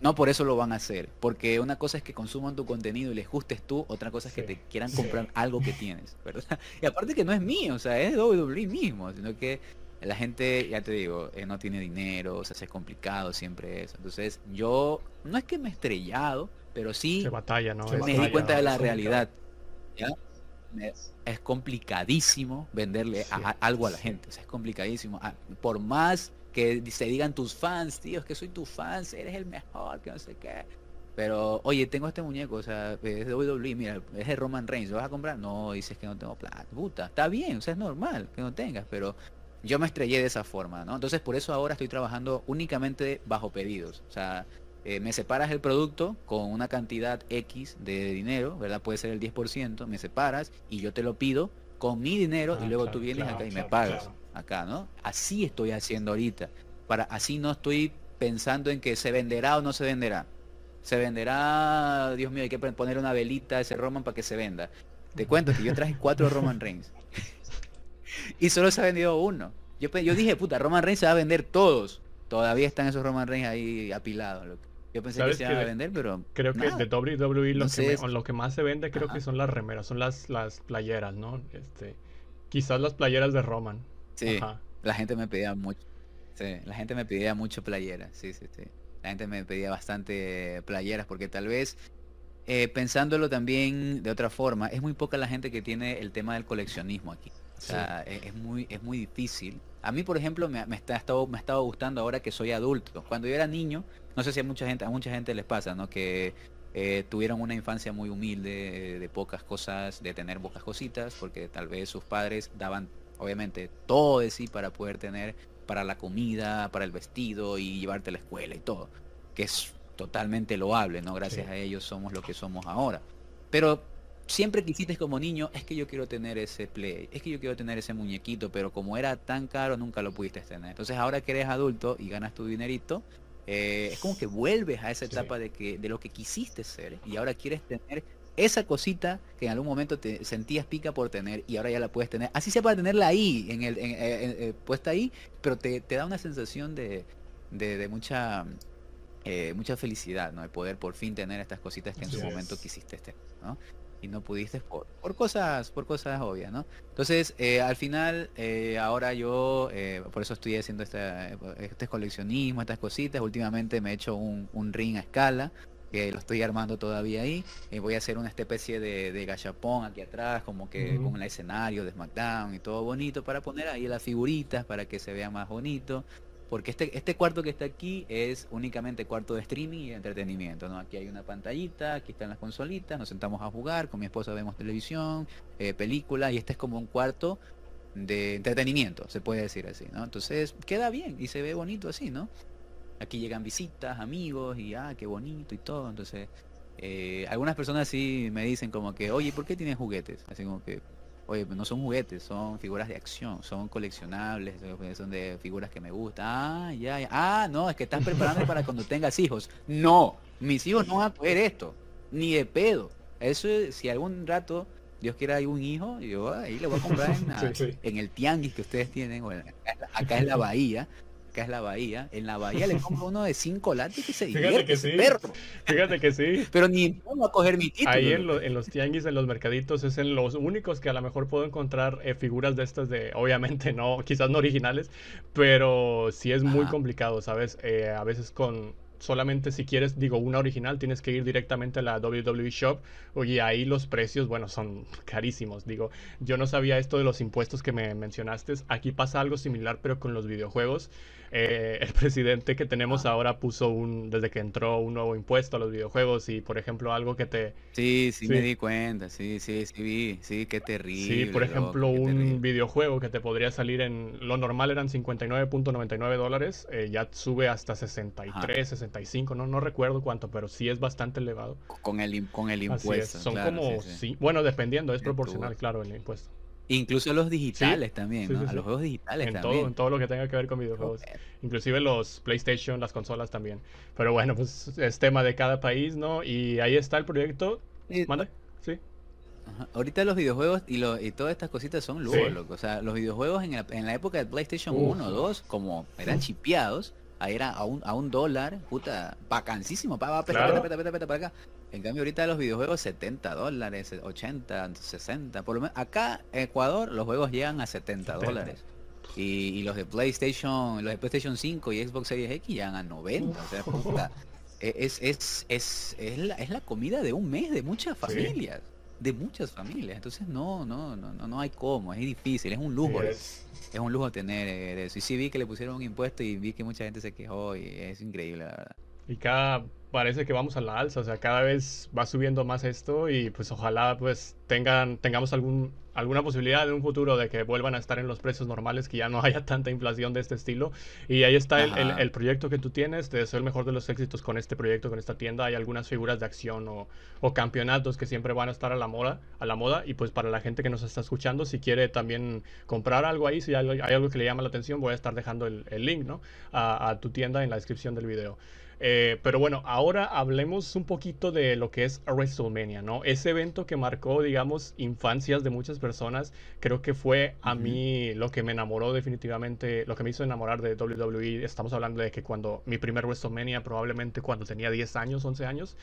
No por eso lo van a hacer. Porque una cosa es que consuman tu contenido y les gustes tú, otra cosa es que te quieran comprar algo que tienes, ¿verdad? Y aparte que no es mío, o sea, es WWE mismo, sino que la gente, ya te digo, eh, no tiene dinero, o sea, es complicado siempre eso. Entonces, yo no es que me he estrellado, pero sí batalla, ¿no? me di cuenta de la realidad. ¿ya? es complicadísimo venderle algo a la gente. es complicadísimo. Ah, por más que se digan tus fans, tío, es que soy tu fan, eres el mejor, que no sé qué. Pero, oye, tengo este muñeco, o sea, es de WWE, mira, es de Roman Reigns, ¿lo vas a comprar? No, dices que no tengo plata. Puta, está bien, o sea, es normal que no tengas, pero yo me estrellé de esa forma, ¿no? Entonces, por eso ahora estoy trabajando únicamente bajo pedidos. O sea, eh, me separas el producto con una cantidad X de dinero, ¿verdad? Puede ser el 10%, me separas y yo te lo pido con mi dinero y ah, luego tú vienes acá y me pagas acá, ¿no? Así estoy haciendo ahorita. Para así no estoy pensando en que se venderá o no se venderá. Se venderá, Dios mío, hay que poner una velita a ese Roman para que se venda. Te cuento que yo traje cuatro Roman Reigns. y solo se ha vendido uno. Yo, yo dije, puta, Roman Reigns se va a vender todos. Todavía están esos Roman Reigns ahí apilados. Yo pensé que se iba a vender, pero. Creo que de WWE lo, que lo que más se vende creo que son las remeras, son las, las playeras, ¿no? Este, quizás las playeras de Roman. Sí. La gente me pedía mucho. Sí, la gente me pedía mucho playeras. Sí, sí, sí. La gente me pedía bastante playeras porque tal vez eh, pensándolo también de otra forma, es muy poca la gente que tiene el tema del coleccionismo aquí. O sea, es, muy, es muy difícil. A mí, por ejemplo, me, está, estado, me ha estado gustando ahora que soy adulto. Cuando yo era niño, no sé si a mucha gente, a mucha gente les pasa, ¿no? Que eh, tuvieron una infancia muy humilde, de pocas cosas, de tener pocas cositas, porque tal vez sus padres daban, obviamente, todo de sí para poder tener para la comida, para el vestido y llevarte a la escuela y todo, que es totalmente loable, ¿no? Gracias a ellos somos lo que somos ahora. Pero siempre quisiste como niño, es que yo quiero tener ese play, es que yo quiero tener ese muñequito, pero como era tan caro nunca lo pudiste tener. Entonces ahora que eres adulto y ganas tu dinerito, eh, es como que vuelves a esa etapa de que de lo que quisiste ser y ahora quieres tener esa cosita que en algún momento te sentías pica por tener y ahora ya la puedes tener. Así sea para tenerla ahí, en el, en, eh, puesta ahí, pero te, da una sensación de, de, mucha eh, mucha felicidad, ¿no? De poder por fin tener estas cositas que en su momento quisiste tener, ¿no? y no pudiste por, por cosas por cosas obvias no entonces eh, al final eh, ahora yo eh, por eso estoy haciendo este, este coleccionismo estas cositas últimamente me he hecho un, un ring a escala que lo estoy armando todavía ahí voy a hacer una especie de, de gachapón aquí atrás como que con el escenario de SmackDown y todo bonito para poner ahí las figuritas para que se vea más bonito porque este, este cuarto que está aquí es únicamente cuarto de streaming y entretenimiento, ¿no? Aquí hay una pantallita, aquí están las consolitas, nos sentamos a jugar, con mi esposa vemos televisión, eh, películas, y este es como un cuarto de entretenimiento, se puede decir así, ¿no? Entonces queda bien y se ve bonito así, ¿no? Aquí llegan visitas, amigos, y ah, qué bonito y todo, entonces... Eh, algunas personas sí me dicen como que, oye, ¿por qué tienes juguetes? Así como que, Oye, no son juguetes, son figuras de acción, son coleccionables, son de figuras que me gustan. Ah, ya, ya. Ah, no, es que estás preparando para cuando tengas hijos. No, mis hijos no van a coger esto, ni de pedo. Eso, si algún rato Dios quiera hay un hijo, yo ahí le voy a comprar en, el tianguis que ustedes tienen, acá en la bahía, es la bahía. En la bahía le compro uno de cinco latas y se Fíjate que sí. Fíjate que sí. Pero ni vamos a coger mi título. Ahí en, en, los tianguis, en los mercaditos, es en los únicos que a lo mejor puedo encontrar eh, figuras de estas de, obviamente no, quizás no originales, pero sí es muy complicado, ¿sabes? Eh, a veces con solamente si quieres, digo, una original, tienes que ir directamente a la WWE Shop y ahí los precios, bueno, son carísimos. Digo, yo no sabía esto de los impuestos que me mencionaste. Aquí pasa algo similar, pero con los videojuegos. Eh, el presidente que tenemos ah. ahora puso un, desde que entró, un nuevo impuesto a los videojuegos y, por ejemplo, algo que te... Sí, sí, me di cuenta, sí, sí, sí vi, sí, qué terrible. Sí, por ejemplo, un videojuego que te podría salir en, lo normal eran 59.99 dólares, eh, ya sube hasta 63, 65, no, no recuerdo cuánto, pero sí es bastante elevado. Con el, con el impuesto. Son como, sí, bueno, dependiendo, es proporcional, claro, el impuesto. Incluso los digitales también, ¿no? a los juegos digitales en también. Todo, en todo lo que tenga que ver con videojuegos. Inclusive los PlayStation, las consolas también. Pero bueno, pues es tema de cada país, ¿no? Y ahí está el proyecto. ¿Mande? Sí. Ahorita los videojuegos y, lo, y todas estas cositas son lujo, loco. O sea, los videojuegos en la, en la época de PlayStation 1 o 2, como eran chipeados, ahí era a un, a un dólar, puta, vacancísimo, pa, pa, peta, peta, peta, para acá. En cambio ahorita los videojuegos 70 dólares, 80, 60, por lo menos acá en Ecuador los juegos llegan a 70 dólares. Y, los de PlayStation, los de PlayStation 5 y Xbox Series X llegan a 90, o sea, puta, e, es, es, es, es, la, es la comida de un mes de muchas familias. De muchas familias. Entonces no, no, no, no, no hay cómo, es difícil, es un lujo. es. es. un lujo tener eh, eso. Y sí vi que le pusieron un impuesto y vi que mucha gente se quejó y es increíble, la verdad. Y cada parece que vamos a la alza, o sea, cada vez va subiendo más esto y pues ojalá pues tengan, tengamos algún, alguna posibilidad en un futuro de que vuelvan a estar en los precios normales, que ya no haya tanta inflación de este estilo. Y ahí está el, el, proyecto que tú tienes, te deseo el mejor de los éxitos con este proyecto, con esta tienda. Hay algunas figuras de acción o, o, campeonatos que siempre van a estar a la moda, a la moda. Y pues para la gente que nos está escuchando, si quiere también comprar algo ahí, si hay, algo que le llama la atención, voy a estar dejando el, el link, ¿no? A, a tu tienda en la descripción del video. Eh, pero bueno, ahora hablemos un poquito de lo que es WrestleMania, ¿no? Ese evento que marcó, digamos, infancias de muchas personas, creo que fue a mí lo que me enamoró definitivamente, lo que me hizo enamorar de WWE. Estamos hablando de que cuando mi primer WrestleMania, probablemente cuando tenía 10 años, 11 años.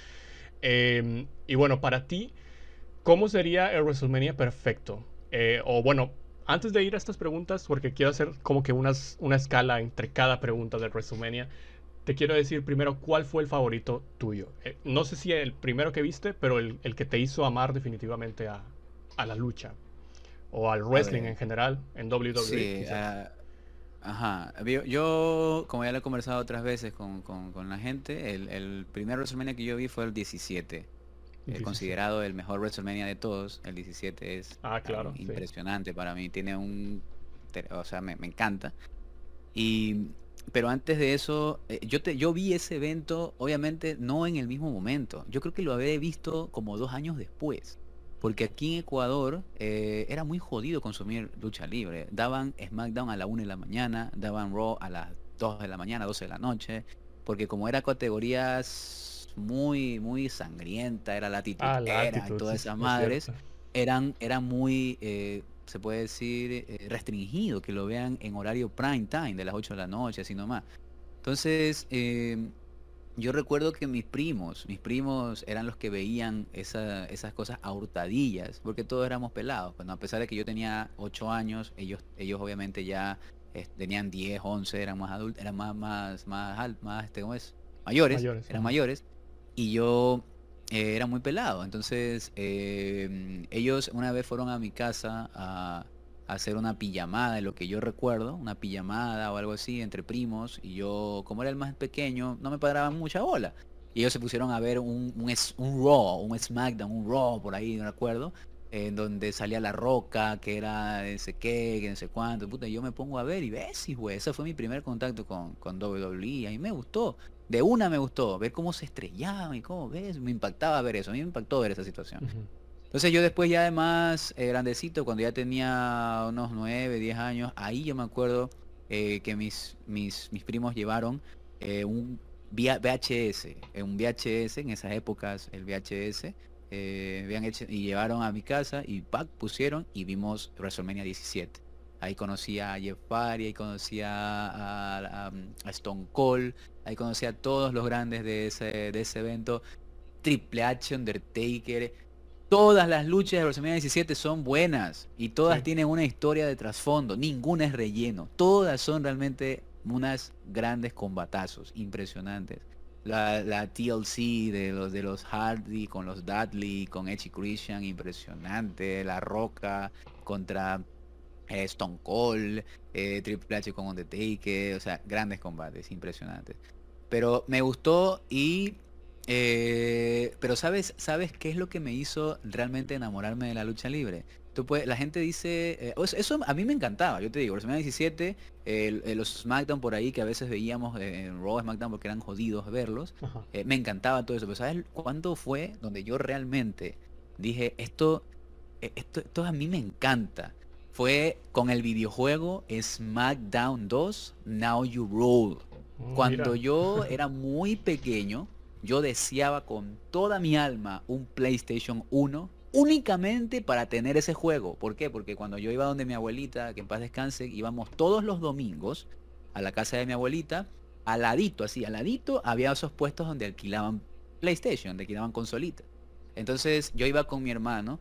Em, y bueno, para ti, ¿cómo sería el WrestleMania perfecto? Eh, o bueno, antes de ir a estas preguntas, porque quiero hacer como que unas, una escala entre cada pregunta de WrestleMania te quiero decir primero cuál fue el favorito tuyo. Eh, no sé si el primero que viste, pero el, el que te hizo amar definitivamente a, a, la lucha o al wrestling en general en WWE. Sí, uh, ajá. Yo, como ya lo he conversado otras veces con, con, con la gente, el, el, primer WrestleMania que yo vi fue el 17. He considerado el mejor WrestleMania de todos. El 17 es ah, claro, impresionante para mí. Tiene un... O sea, me, me encanta. Y pero antes de eso, eh, yo, te, yo vi ese evento, obviamente no en el mismo momento. Yo creo que lo había visto como dos años después. Porque aquí en Ecuador eh, era muy jodido consumir lucha libre. Daban SmackDown a la 1 de la mañana, daban Raw a las 2 de la mañana, 12 de la noche. Porque como era categorías muy, muy sangrienta, era latitud, ah, era, y todas esas madres, eran, eran muy... Eh, se puede decir, eh, restringido, que lo vean en horario prime time, de las 8 de la noche, así nomás. Entonces, em, yo recuerdo que mis primos, mis primos eran los que veían esas cosas a hurtadillas, porque todos éramos pelados. Bueno, a pesar de que yo tenía 8 años, ellos, ellos obviamente ya tenían 10, 11, eran más adultos, eran más, más, más, más, este, ¿cómo es? Mayores, eran mayores. Y yo eh, era muy pelado. Entonces, eh, ellos una vez fueron a mi casa a, hacer una pijamada, de lo que yo recuerdo, una pijamada o algo así entre primos. Y yo, como era el más pequeño, no me paraban mucha bola. Y ellos se pusieron a ver un, un, un Raw, un SmackDown, un Raw por ahí, no recuerdo. En donde salía la roca, que era ese qué, que no sé cuánto, puta, yo me pongo a ver y ves, güey, ese fue mi primer contacto con, con WWE, a mí me gustó de una me gustó, ver cómo se estrellaban y cómo ves, me impactaba ver eso, a mí me impactó ver esa situación. Entonces yo después ya además, eh, grandecito, cuando ya tenía unos 9, 10 años, ahí yo me acuerdo eh, que mis, mis, mis primos llevaron eh, un VHS, un VHS, en esas épocas el VHS, habían hecho, y llevaron a mi casa y pack pusieron y vimos WrestleMania 17. Ahí conocí a Jeff Hardy, ahí conocí a, Stone Cold, ahí conocí a todos los grandes de ese, de ese evento. Triple H, Undertaker. Todas las luchas de WrestleMania 17 son buenas y todas tienen una historia de trasfondo. Ninguna es relleno. Todas son realmente unas grandes combatazos, impresionantes. La, la, TLC de los de los Hardy con los Dudley, con Edge Christian, impresionante. La Roca contra eh, Stone Cold, eh, Triple H con Undertaker, o sea, grandes combates, impresionantes. Pero me gustó y... Eh, pero sabes, ¿sabes qué es lo que me hizo realmente enamorarme de la lucha libre? Tú puedes, la gente dice, eso a mí me encantaba, yo te digo, WrestleMania 17, los SmackDown por ahí que a veces veíamos en Raw SmackDown porque eran jodidos verlos, me encantaba todo eso, pero ¿sabes cuándo fue donde yo realmente dije, esto, esto, esto a mí me encanta? Fue con el videojuego SmackDown 2, Now You Rule. Mm, Cuando yo era muy pequeño, yo deseaba con toda mi alma un PlayStation 1 únicamente para tener ese juego. ¿Por qué? Porque cuando yo iba donde mi abuelita, que en paz descanse, íbamos todos los domingos a la casa de mi abuelita, al ladito, así, al ladito, había esos puestos donde alquilaban PlayStation, donde alquilaban consolitas. Entonces yo iba con mi hermano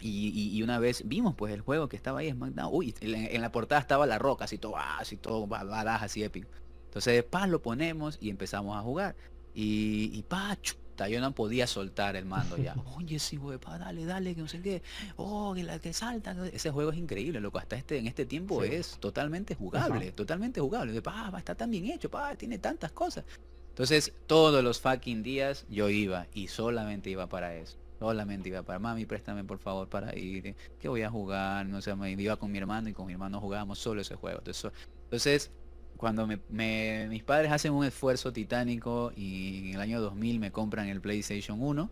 y, una vez vimos pues el juego que estaba ahí, SmackDown. Uy, en, la portada estaba la roca, así todo, ah, así todo badass, así épico. Entonces, pa, lo ponemos y empezamos a jugar. Y, y pa, chuta, yo no podía soltar el mando ya. Oye, sí, güey, pa, dale, dale, que no sé qué. Oh, que la que salta. Ese juego es increíble, loco. Hasta este, en este tiempo es totalmente jugable, totalmente jugable. Pa, está tan bien hecho, pa, tiene tantas cosas. Entonces, todos los fucking días yo iba y solamente iba para eso. Solamente iba para mami, préstame por favor para ir. Que voy a jugar? No sé, me iba con mi hermano y con mi hermano jugábamos solo ese juego. Entonces, cuando mis padres hacen un esfuerzo titánico y en el año 2000 me compran el PlayStation 1,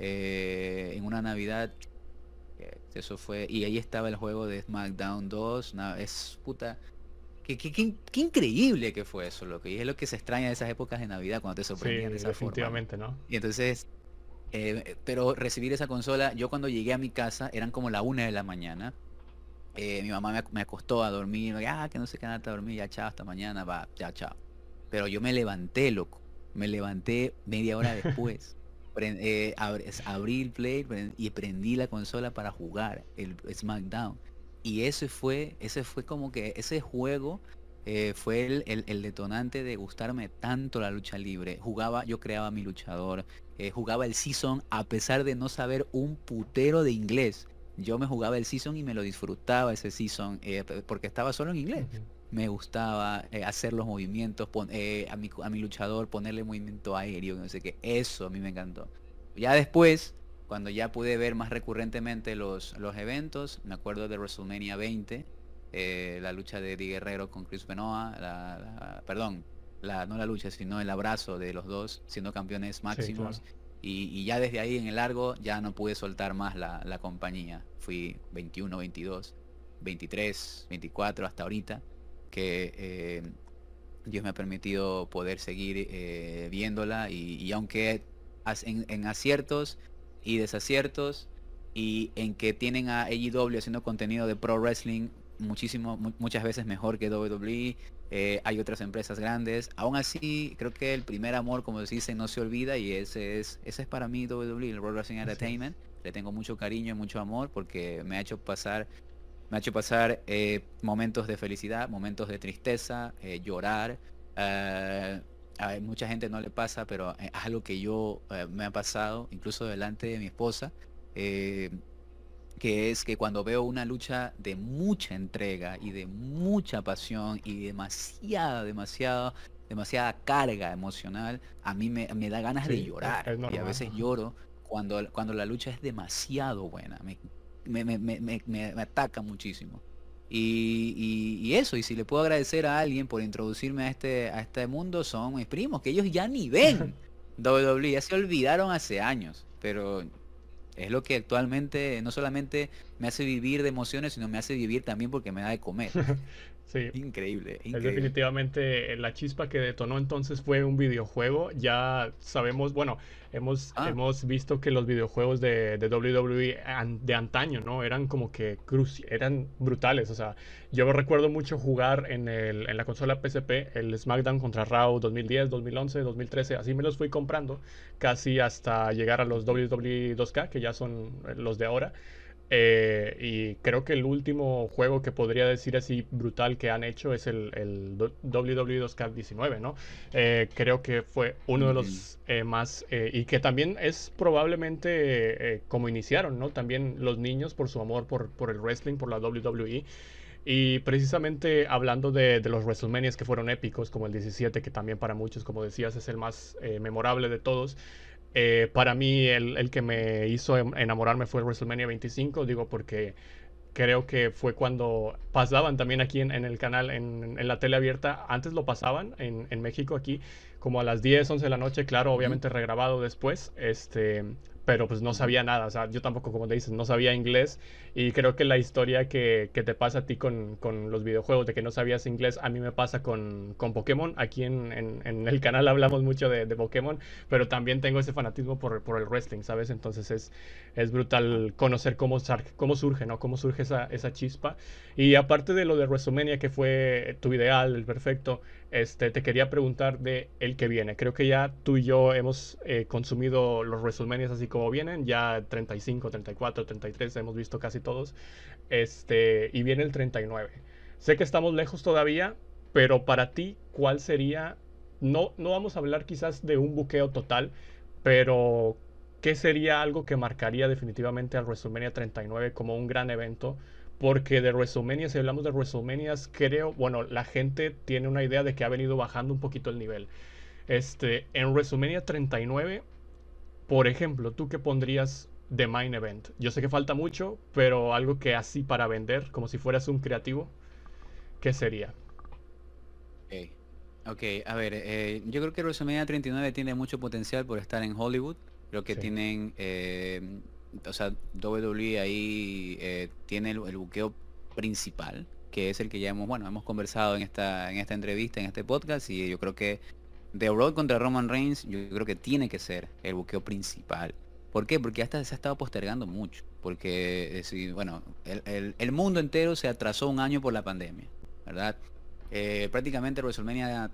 eh, en una Navidad, eso fue, y ahí estaba el juego de SmackDown 2, es puta, Qué, increíble que fue eso, lo que y es lo que se extraña de esas épocas de Navidad cuando te sorprendían de esa definitivamente, ¿no? Y entonces eh, pero recibir esa consola, yo cuando llegué a mi casa, eran como la una de la mañana. Eh, mi mamá me, acostó a dormir, ah, que no sé qué nada dormir, ya chao, hasta mañana, va, ya chao. Pero yo me levanté, loco. Me levanté media hora después. Eh, abrí el play y prendí la consola para jugar el SmackDown. Y ese fue, ese fue como que ese juego eh, fue el, detonante de gustarme tanto la lucha libre. Jugaba, yo creaba mi luchador, eh, jugaba el season a pesar de no saber un putero de inglés. Yo me jugaba el season y me lo disfrutaba ese season eh, porque estaba solo en inglés. Me gustaba hacer los movimientos, a, mi, a mi luchador ponerle movimiento aéreo, no sé qué. Eso a mí me encantó. Ya después, cuando ya pude ver más recurrentemente los, los eventos, me acuerdo de WrestleMania 20, eh, la lucha de Eddie Guerrero con Chris Benoit, la, perdón, la, no la lucha, sino el abrazo de los dos siendo campeones máximos. y, ya desde ahí en el largo ya no pude soltar más la, compañía. Fui 21, 22, 23, 24 hasta ahorita, que eh, Dios me ha permitido poder seguir eh, viéndola y, aunque en, en aciertos y desaciertos y en que tienen a AEW haciendo contenido de pro wrestling muchísimo, muchas veces mejor que WWE. Eh, hay otras empresas grandes. Aún así, creo que el primer amor, como se dice, no se olvida y ese es, ese es para mí WWE, el World Wrestling Entertainment. Le tengo mucho cariño y mucho amor porque me ha hecho pasar, me ha hecho pasar eh, momentos de felicidad, momentos de tristeza, eh, llorar. a mucha gente no le pasa, pero es algo que yo me ha pasado, incluso delante de mi esposa que es que cuando veo una lucha de mucha entrega y de mucha pasión y demasiada, demasiada, demasiada carga emocional, a mí me, da ganas de llorar. y a veces lloro cuando, cuando la lucha es demasiado buena. Me, me, ataca muchísimo. Y, eso, y si le puedo agradecer a alguien por introducirme a este, a este mundo, son mis primos, que ellos ya ni ven WWE, ya se olvidaron hace años, pero es lo que actualmente no solamente me hace vivir de emociones, sino me hace vivir también porque me da de comer. sí. Increíble, Es definitivamente la chispa que detonó entonces fue un videojuego. Ya sabemos, bueno, hemos, ah. hemos visto que los videojuegos de, de WWE de antaño, ¿no? Eran como que eran brutales. O sea, yo recuerdo mucho jugar en, el, en la consola PSP el SmackDown contra Raw 2010, 2011, 2013. Así me los fui comprando casi hasta llegar a los WWE 2K, que ya son los de ahora. Eh, y creo que el último juego que podría decir así brutal que han hecho es el, el WWE 2K19, ¿no? Eh, creo que fue uno de los eh, más... y que también es probablemente como iniciaron, ¿no? También los niños por su amor por, por el wrestling, por la WWE. Y precisamente hablando de, de, los WrestleMania que fueron épicos, como el 17, que también para muchos, como decías, es el más memorable de todos. Eh, para mí, el, que me hizo em, enamorarme fue WrestleMania 25, digo, porque creo que fue cuando pasaban también aquí en, el canal, en, la tele abierta. Antes lo pasaban en, México aquí, como a las 10, 11 de la noche, claro, obviamente regrabado después. Este, pero pues no sabía nada, o sea, yo tampoco, como te dices, no sabía inglés y creo que la historia que, que te pasa a ti con, con, los videojuegos, de que no sabías inglés, a mí me pasa con, con Pokémon, aquí en, en, en, el canal hablamos mucho de, de, Pokémon, pero también tengo ese fanatismo por, por el wrestling, ¿sabes? Entonces es, es brutal conocer cómo, cómo surge, ¿no? Cómo surge esa, esa chispa. Y aparte de lo de WrestleMania, que fue tu ideal, el perfecto, este, te quería preguntar de el que viene. Creo que ya tú y yo hemos eh, consumido los WrestleMania así como vienen, ya 35, 34, 33, hemos visto casi todos. Este, y viene el 39. Sé que estamos lejos todavía, pero para ti, ¿cuál sería? No, no vamos a hablar quizás de un buqueo total, pero ¿qué sería algo que marcaría definitivamente al WrestleMania 39 como un gran evento? Porque de WrestleMania, si hablamos de WrestleMania, creo, bueno, la gente tiene una idea de que ha venido bajando un poquito el nivel. Este, en WrestleMania 39, por ejemplo, ¿tú qué pondrías de main event? Yo sé que falta mucho, pero algo que así para vender, como si fueras un creativo, ¿qué sería? Ok, okay a ver, eh, yo creo que WrestleMania 39 tiene mucho potencial por estar en Hollywood. Creo que tienen eh, o sea, WWE ahí eh, tiene el, buqueo principal, que es el que ya hemos, bueno, hemos conversado en esta, en esta entrevista, en este podcast, y yo creo que The Road contra Roman Reigns, yo creo que tiene que ser el buqueo principal. ¿Por qué? Porque hasta se ha estado postergando mucho. Porque, eh, bueno, el, mundo entero se atrasó un año por la pandemia, ¿verdad? Eh, prácticamente WrestleMania,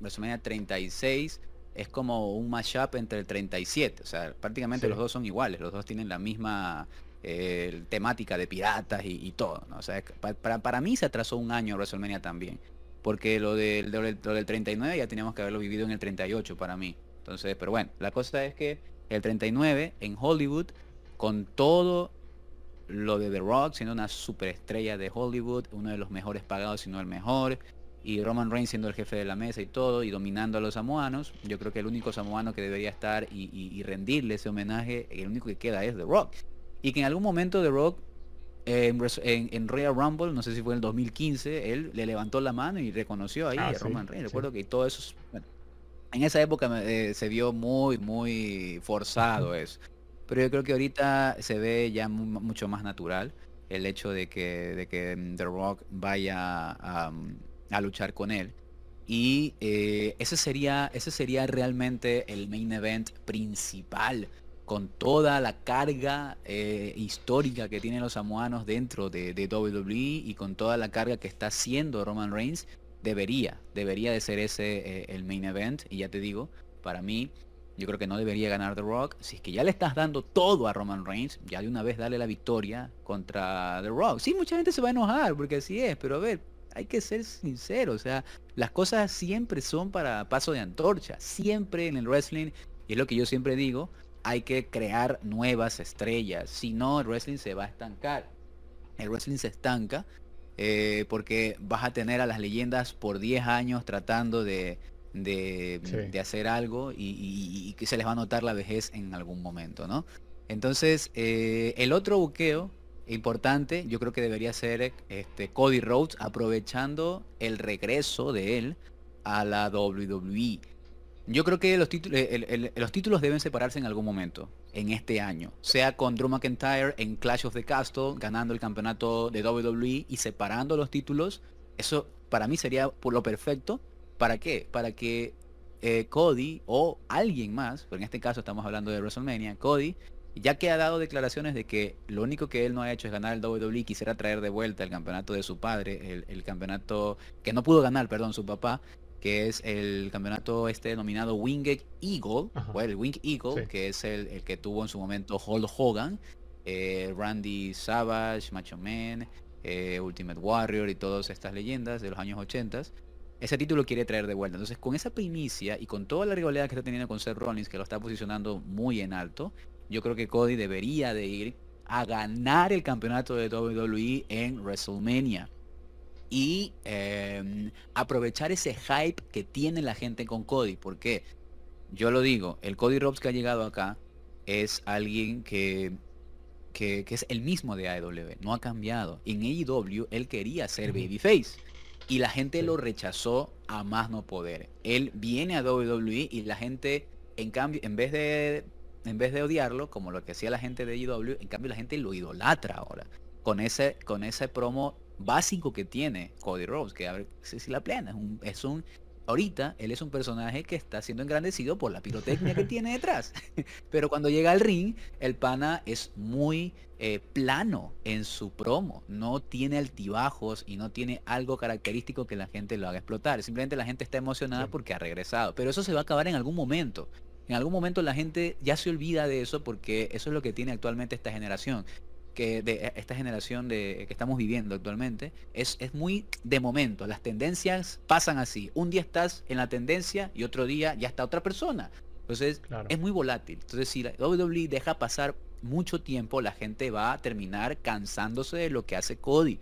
WrestleMania 36 es como un mashup entre el 37. O sea, prácticamente los dos son iguales, los dos tienen la misma eh, temática de piratas y, todo. ¿no? O sea, para, para mí se atrasó un año WrestleMania también. Porque lo del, lo, del, 39 ya teníamos que haberlo vivido en el 38 para mí. Entonces, pero bueno, la cosa es que el 39 en Hollywood, con todo lo de The Rock, siendo una superestrella de Hollywood, uno de los mejores pagados, si no el mejor, y Roman Reigns siendo el jefe de la mesa y todo, y dominando a los samoanos, yo creo que el único samoano que debería estar y, rendirle ese homenaje, el único que queda es The Rock. Y que en algún momento The Rock, en, Royal Rumble, no sé si fue en el 2015, él le levantó la mano y reconoció ahí ah, a Roman Reigns. Recuerdo que todo eso, en esa época eh, se vio muy, muy forzado eso. Pero yo creo que ahorita se ve ya mucho más natural el hecho de que, de que mm, The Rock vaya a, a luchar con él. Y eh, ese, sería, ese sería realmente el main event principal, con toda la carga eh, histórica que tienen los samoanos dentro de, WWE y con toda la carga que está haciendo Roman Reigns, debería, debería de ser ese eh, el main event. Y ya te digo, para mí, yo creo que no debería ganar The Rock. Si es que ya le estás dando todo a Roman Reigns, ya de una vez dale la victoria contra The Rock. Sí, mucha gente se va a enojar porque así es, pero a ver, hay que ser sincero, o sea, las cosas siempre son para paso de antorcha, siempre en el wrestling, y es lo que yo siempre digo, hay que crear nuevas estrellas, si no el wrestling se va a estancar. El wrestling se estanca eh, porque vas a tener a las leyendas por 10 años tratando de, de, hacer algo y, que se les va a notar la vejez en algún momento, ¿no? Entonces, eh, el otro buqueo importante, yo creo que debería ser este, Cody Rhodes aprovechando el regreso de él a la WWE. Yo creo que los, títulos, los títulos deben separarse en algún momento, en este año. Sea con Drew McIntyre en Clash of the Castle, ganando el campeonato de WWE y separando los títulos. Eso para mí sería por lo perfecto. ¿Para qué? Para que eh, Cody o alguien más, pero en este caso estamos hablando de WrestleMania, Cody ya que ha dado declaraciones de que lo único que él no ha hecho es ganar el WWE, quisiera traer de vuelta el campeonato de su padre, el, campeonato que no pudo ganar, perdón, su papá, que es el campeonato este denominado Winged Eagle, o el Winged Eagle, que es el, que tuvo en su momento Hulk Hogan, eh, Randy Savage, Macho Man, eh, Ultimate Warrior y todas estas leyendas de los años 80 ese título quiere traer de vuelta. Entonces, con esa primicia y con toda la rivalidad que está teniendo con Seth Rollins, que lo está posicionando muy en alto, yo creo que Cody debería de ir a ganar el campeonato de WWE en WrestleMania. Y em, aprovechar ese hype que tiene la gente con Cody. Porque yo lo digo, el Cody Rhodes que ha llegado acá es alguien que, que, es el mismo de AEW. No ha cambiado. En AEW él quería ser babyface. Y la gente lo rechazó a más no poder. Él viene a WWE y la gente, en cambio, en vez de en vez de odiarlo, como lo que hacía la gente de IW, en cambio la gente lo idolatra ahora. Con ese, con ese promo básico que tiene Cody Rhodes, que a ver si la plena, es un, es un ahorita él es un personaje que está siendo engrandecido por la pirotecnia que tiene detrás. Pero cuando llega al ring, el pana es muy eh, plano en su promo. No tiene altibajos y no tiene algo característico que la gente lo haga explotar. Simplemente la gente está emocionada porque ha regresado. Pero eso se va a acabar en algún momento. En algún momento la gente ya se olvida de eso porque eso es lo que tiene actualmente esta generación que de e, esta generación de, que estamos viviendo actualmente es, es muy de momento. Las tendencias pasan así. Un día estás en la tendencia y otro día ya está otra persona. Entonces es muy volátil. Entonces si la WWE deja pasar mucho tiempo, la gente va a terminar cansándose de lo que hace Cody.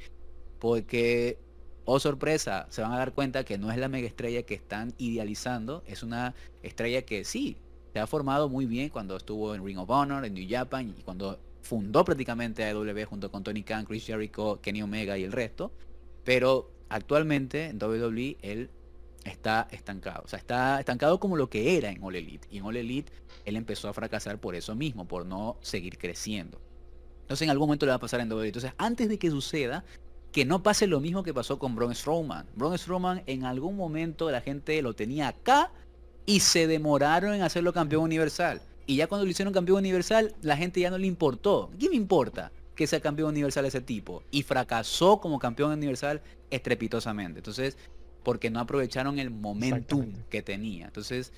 Porque, oh sorpresa, se van a dar cuenta que no es la mega estrella que están idealizando. Es una estrella que sí, se ha formado muy bien cuando estuvo en Ring of Honor, en New Japan y cuando fundó prácticamente AEW junto con Tony Khan, Chris Jericho, Kenny Omega y el resto, pero actualmente en WWE él está estancado, o sea, está estancado como lo que era en All Elite, y en All Elite él empezó a fracasar por eso mismo, por no seguir creciendo. Entonces en algún momento le va a pasar en WWE. Entonces antes de que suceda, que no pase lo mismo que pasó con Braun Strowman. Braun Strowman en algún momento la gente lo tenía acá y se demoraron en hacerlo campeón universal. Y ya cuando lo hicieron campeón universal, la gente ya no le importó. ¿Qué me importa que sea campeón universal ese tipo? Y fracasó como campeón universal estrepitosamente. Entonces, porque no aprovecharon el momentum que tenía. Entonces,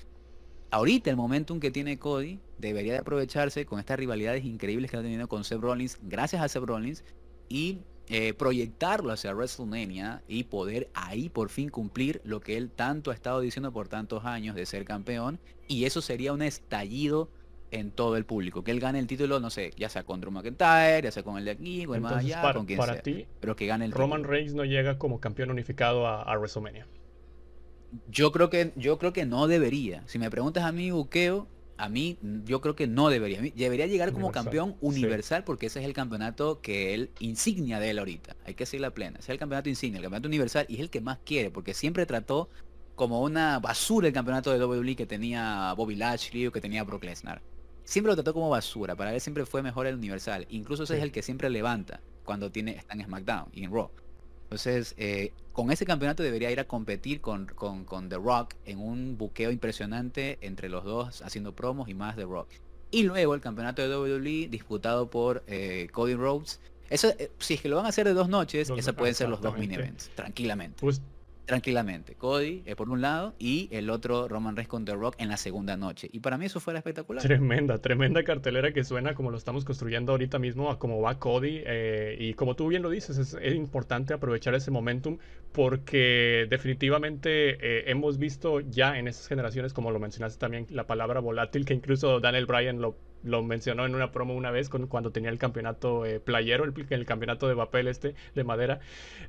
ahorita el momentum que tiene Cody debería de aprovecharse con estas rivalidades increíbles que ha tenido con Seth Rollins, gracias a Seth Rollins, y eh, proyectarlo hacia WrestleMania y poder ahí por fin cumplir lo que él tanto ha estado diciendo por tantos años de ser campeón. Y eso sería un estallido en todo el público. Que él gane el título, no sé, ya sea con Drew McIntyre, ya sea con el de aquí, con el más allá, para, con quien para ti, pero que gane el Roman Reigns no llega como campeón unificado a, WrestleMania. Yo creo que yo creo que no debería. Si me preguntas a mí, Buqueo, a mí yo creo que no debería. Debería llegar como campeón universal porque ese es el campeonato que él insignia de él ahorita. Hay que la plena. Ese es el campeonato insignia, el campeonato universal y es el que más quiere porque siempre trató como una basura el campeonato de WWE que tenía Bobby Lashley o que tenía Brock Lesnar siempre lo trató como basura. Para él siempre fue mejor el Universal. Incluso ese es el que siempre levanta cuando tiene, está en SmackDown y en Raw. Entonces, eh, con ese campeonato debería ir a competir con, con, The Rock en un buqueo impresionante entre los dos, haciendo promos y más The Rock. Y luego el campeonato de WWE disputado por eh, Cody Rhodes. Eso, eh, si es que lo van a hacer de dos noches, esos pueden ser los dos mini events, tranquilamente. Pues tranquilamente. Cody por un lado y el otro Roman Reigns con The Rock en la segunda noche. Y para mí eso fuera espectacular. Tremenda, tremenda cartelera que suena como lo estamos construyendo ahorita mismo a cómo va Cody. Eh, y como tú bien lo dices, es, importante aprovechar ese momentum porque definitivamente eh, hemos visto ya en esas generaciones, como lo mencionaste también, la palabra volátil, que incluso Daniel Bryan lo lo mencionó en una promo una vez cuando tenía el campeonato eh, playero, el, el, campeonato de papel este, de madera.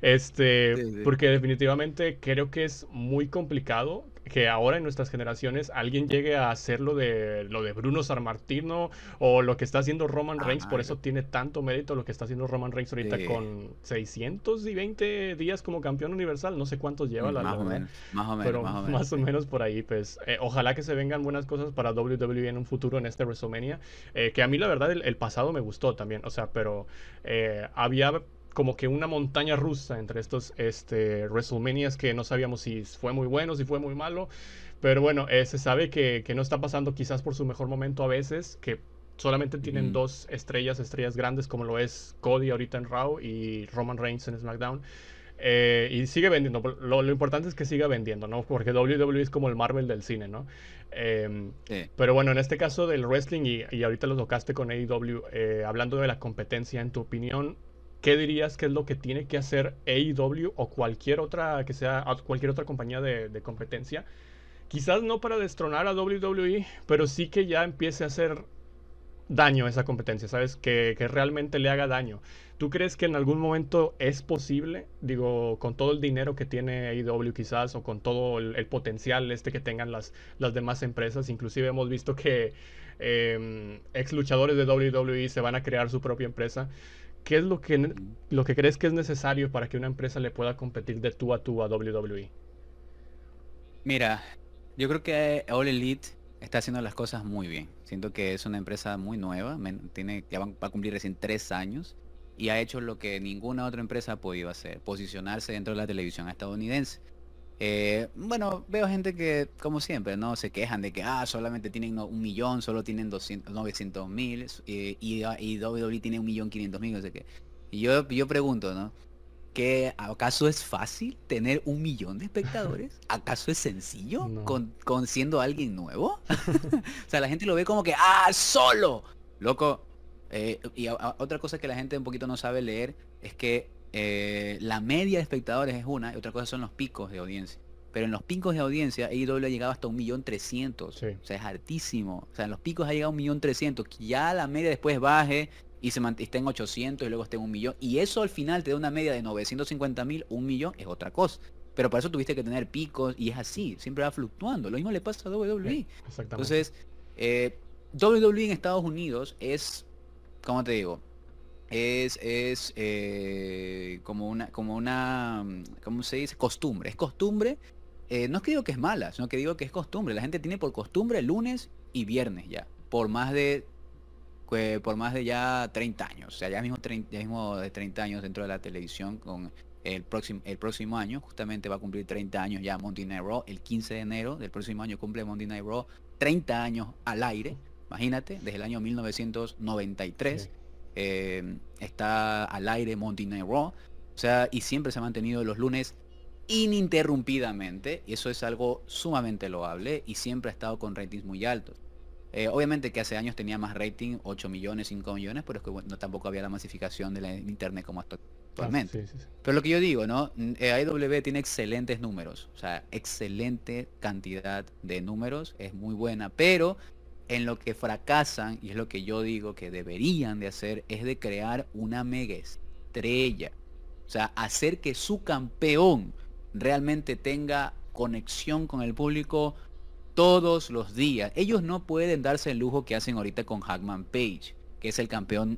Este, porque definitivamente creo que es muy complicado que ahora en nuestras generaciones alguien llegue a hacer lo de lo de Bruno Martino o lo que está haciendo Roman Reigns, por eso tiene tanto mérito lo que está haciendo Roman Reigns ahorita con 620 días como campeón universal, no sé cuántos lleva la más, o menos, más o menos, pero más o menos, por ahí, pues eh, ojalá que se vengan buenas cosas para WWE en un futuro en este WrestleMania, eh, que a mí la verdad el, pasado me gustó también, o sea, pero eh, había como que una montaña rusa entre estos este, WrestleManias que no sabíamos si fue muy bueno, si fue muy malo. Pero bueno, eh, se sabe que, no está pasando quizás por su mejor momento a veces, que solamente tienen dos estrellas, estrellas grandes como lo es Cody ahorita en Raw y Roman Reigns en SmackDown. Eh, y sigue vendiendo. Lo, importante es que siga vendiendo, ¿no? Porque WWE es como el Marvel del cine, ¿no? Em, pero bueno, en este caso del wrestling, y, y ahorita lo tocaste con AEW, eh, hablando de la competencia, en tu opinión, ¿qué dirías que es lo que tiene que hacer AEW o cualquier otra que sea cualquier otra compañía de, competencia? Quizás no para destronar a WWE, pero sí que ya empiece a hacer daño a esa competencia, ¿sabes? Que, realmente le haga daño. ¿Tú crees que en algún momento es posible, digo, con todo el dinero que tiene AEW quizás, o con todo el, potencial este que tengan las, las demás empresas? Inclusive hemos visto que em, ex luchadores de WWE se van a crear su propia empresa. ¿Qué es lo que, lo que crees que es necesario para que una empresa le pueda competir de tú a tú a WWE? Mira, yo creo que All Elite está haciendo las cosas muy bien. Siento que es una empresa muy nueva, tiene, ya va, a cumplir recién tres años y ha hecho lo que ninguna otra empresa ha podido hacer, posicionarse dentro de la televisión estadounidense. Eh, bueno, veo gente que, como siempre, no se quejan de que ah, solamente tienen un millón, solo tienen 200, 900 mil y, y, WWE tiene un millón 500 mil, no sé qué. Y yo, yo pregunto, ¿no? ¿Que acaso es fácil tener un millón de espectadores? ¿Acaso es sencillo con, con, siendo alguien nuevo? o sea, la gente lo ve como que, ah, solo. Loco. Eh, y otra cosa que la gente un poquito no sabe leer es que eh, la media de espectadores es una y otra cosa son los picos de audiencia. Pero en los picos de audiencia AEW ha llegado hasta un millón trescientos. O sea, es altísimo. O sea, en los picos ha llegado a un millón trescientos. Ya la media después baje y se esté en 800 y luego esté en un millón. Y eso al final te da una media de 950 mil, un millón, es otra cosa. Pero para eso tuviste que tener picos y es así, siempre va fluctuando. Lo mismo le pasa a WWE. Entonces, eh, WWE en Estados Unidos es, ¿cómo te digo? Es, es eh, como una, como una, ¿cómo se dice? Costumbre. Es costumbre. Eh, no es que digo que es mala, sino que digo que es costumbre. La gente tiene por costumbre lunes y viernes ya. Por más de por más de ya 30 años. O sea, ya mismo, ya mismo de 30 años dentro de la televisión con el próximo, el próximo año. Justamente va a cumplir 30 años ya Raw. El 15 de enero del próximo año cumple Monday Night Raw 30 años al aire. Imagínate, desde el año 1993. Eh, está al aire Monty Night Raw, o sea, y siempre se ha mantenido los lunes ininterrumpidamente, y eso es algo sumamente loable, y siempre ha estado con ratings muy altos. Eh, obviamente que hace años tenía más rating, 8 millones, 5 millones, pero es que no, tampoco había la masificación de la internet como actualmente. Pero lo que yo digo, ¿no? Eh, AEW tiene excelentes números, o sea, excelente cantidad de números, es muy buena, pero en lo que fracasan, y es lo que yo digo que deberían de hacer, es de crear una mega estrella. O sea, hacer que su campeón realmente tenga conexión con el público todos los días. Ellos no pueden darse el lujo que hacen ahorita con Hackman Page, que es el campeón,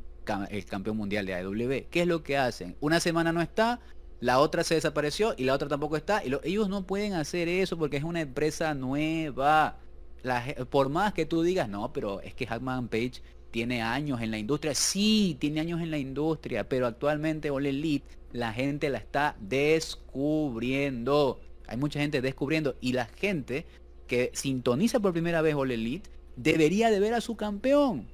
el campeón mundial de AEW. ¿Qué es lo que hacen? Una semana no está, la otra se desapareció y la otra tampoco está. Y ellos no pueden hacer eso porque es una empresa nueva por más que tú digas, no, pero es que Hackman Page tiene años en la industria. Sí, tiene años en la industria, pero actualmente All Elite la gente la está descubriendo. Hay mucha gente descubriendo y la gente que sintoniza por primera vez All Elite debería de ver a su campeón.